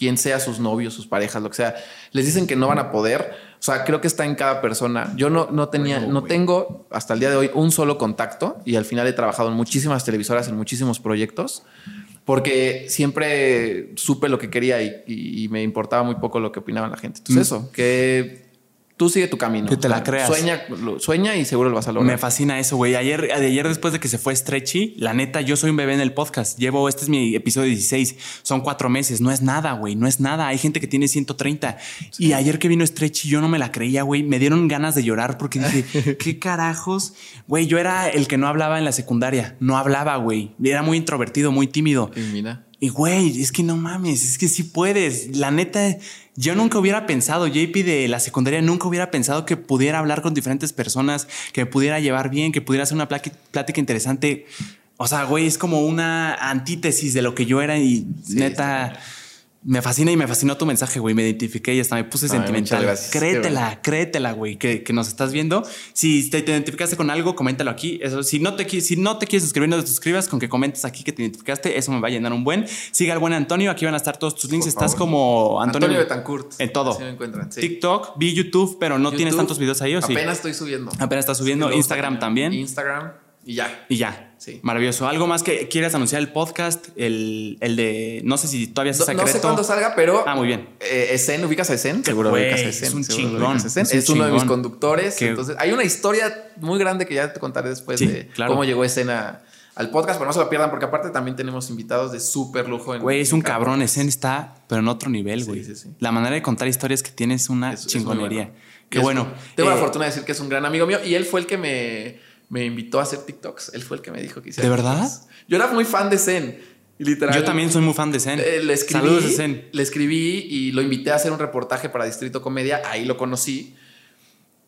quien sea, sus novios, sus parejas, lo que sea, les dicen que no van a poder. O sea, creo que está en cada persona. Yo no, no tenía, Bueno, no güey. tengo hasta el día de hoy un solo contacto y al final he trabajado en muchísimas televisoras, en muchísimos proyectos porque siempre supe lo que quería y, y- y me importaba muy poco lo que opinaba la gente. Entonces, eso, que tú sigue tu camino. Que te la creas. Sueña, y seguro lo vas a lograr. Me fascina eso, güey. Ayer, ayer después de que se fue Stretchy, la neta, yo soy un bebé en el podcast. Llevo, este es mi episodio 16. Son cuatro meses. No es nada, güey. No es nada. Hay gente que tiene 130. Y ayer que vino Stretchy, yo no me la creía, güey. Me dieron ganas de llorar porque dije, ¿qué carajos? Güey, yo era el que no hablaba en la secundaria. No hablaba, güey. Era muy introvertido, muy tímido. Y mira. Y güey, es que no mames, es que sí puedes. La neta, yo nunca hubiera pensado, JP de la secundaria nunca hubiera pensado que pudiera hablar con diferentes personas, que me pudiera llevar bien, que pudiera hacer una plática interesante. O sea, güey, es como una antítesis de lo que yo era y Sí, neta. Me fascina y me fascinó tu mensaje, güey. Me identifiqué y hasta me puse Ay, sentimental. Créetela, Qué créetela, güey, que, que nos estás viendo. Si te, te identificaste con algo, coméntalo aquí. Eso, si no te, si no te quieres suscribir, no te suscribas. Con que comentes aquí que te identificaste, eso me va a llenar un buen. Siga al buen Antonio. Aquí van a estar todos tus links. Por Estás favor. como Antonio, Antonio Betancourt. En todo. Me encuentran. sí. TikTok, vi YouTube, pero no tienes YouTube, tantos videos ahí, ¿o sí? Apenas estoy subiendo. Apenas estás subiendo. Instagram también. Instagram y ya. Y ya. Sí. Maravilloso. ¿Algo más que quieras anunciar el podcast? El, el de. No sé si todavía es No, secreto. no sé cuándo salga, pero. Ah, muy bien. Eh, Esen, ¿ubicas a Esen? Seguro ubicas a Esen. es un chingón, es un Es, uno de mis conductores. Qué- Entonces, hay una historia muy grande que ya te contaré después Sí, de claro. cómo llegó Esen a- al podcast, pero no se lo pierdan porque aparte también tenemos invitados de súper lujo. Güey, es un cabrón. Esen está, pero en otro nivel, Sí, güey. sí, sí. La manera de contar historias que tiene es una Es- es muy chingonería. bueno. Qué bueno. Tengo Eh, la fortuna de decir que es un gran amigo mío y él fue el que me, me invitó a hacer TikToks. Él fue el que me dijo que hiciera ¿De verdad? TikToks. Yo era muy fan de Zen. Literal. Yo también soy muy fan de Zen. Eh, le escribí, Saludos a Zen. Le escribí y lo invité a hacer un reportaje para Distrito Comedia. Ahí lo conocí.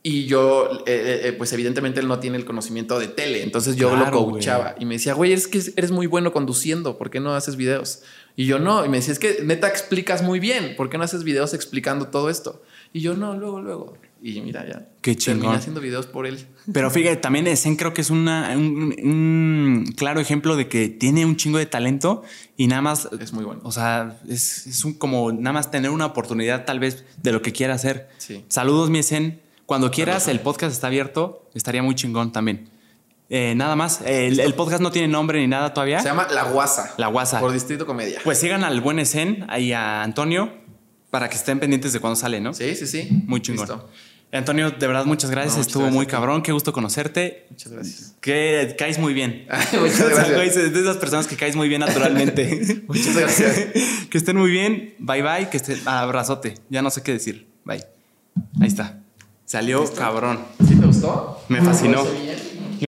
Y yo, eh, eh, pues evidentemente él no tiene el conocimiento de tele. Entonces yo Claro, lo coachaba. Y me decía, güey, es que eres muy bueno conduciendo. ¿Por qué no haces videos? Y yo no. Y me decía, es que neta explicas muy bien. ¿Por qué no haces videos explicando todo esto? Y yo no, luego, luego. Y mira, ya. Qué chingón. Terminé haciendo videos por él. Pero fíjate, también Zen creo que es una, un, un claro ejemplo de que tiene un chingo de talento y nada más. Es muy bueno. O sea, es, es un, como nada más tener una oportunidad tal vez de lo que quiera hacer. Sí. Saludos, mi Zen. Cuando quieras, el podcast está abierto. Estaría muy chingón también. Eh, nada más. El, el podcast no tiene nombre ni nada todavía. Se llama La Guasa. La Guasa. Por Distrito Comedia. Pues sigan al buen Zen, ahí a Antonio, para que estén pendientes de cuando sale, ¿no? Sí, sí, sí. Muy chingón. Listo. Antonio, de verdad, muchas gracias. No, muchas Estuvo gracias muy cabrón. Qué gusto conocerte. Muchas gracias. Que caes muy bien. Muchas gracias. es de esas personas que caes muy bien naturalmente. Muchas gracias. que estén muy bien. Bye bye. Que estén. Abrazote. Ya no sé qué decir. Bye. Ahí está. Salió cabrón. ¿Sí te gustó? Me fascinó.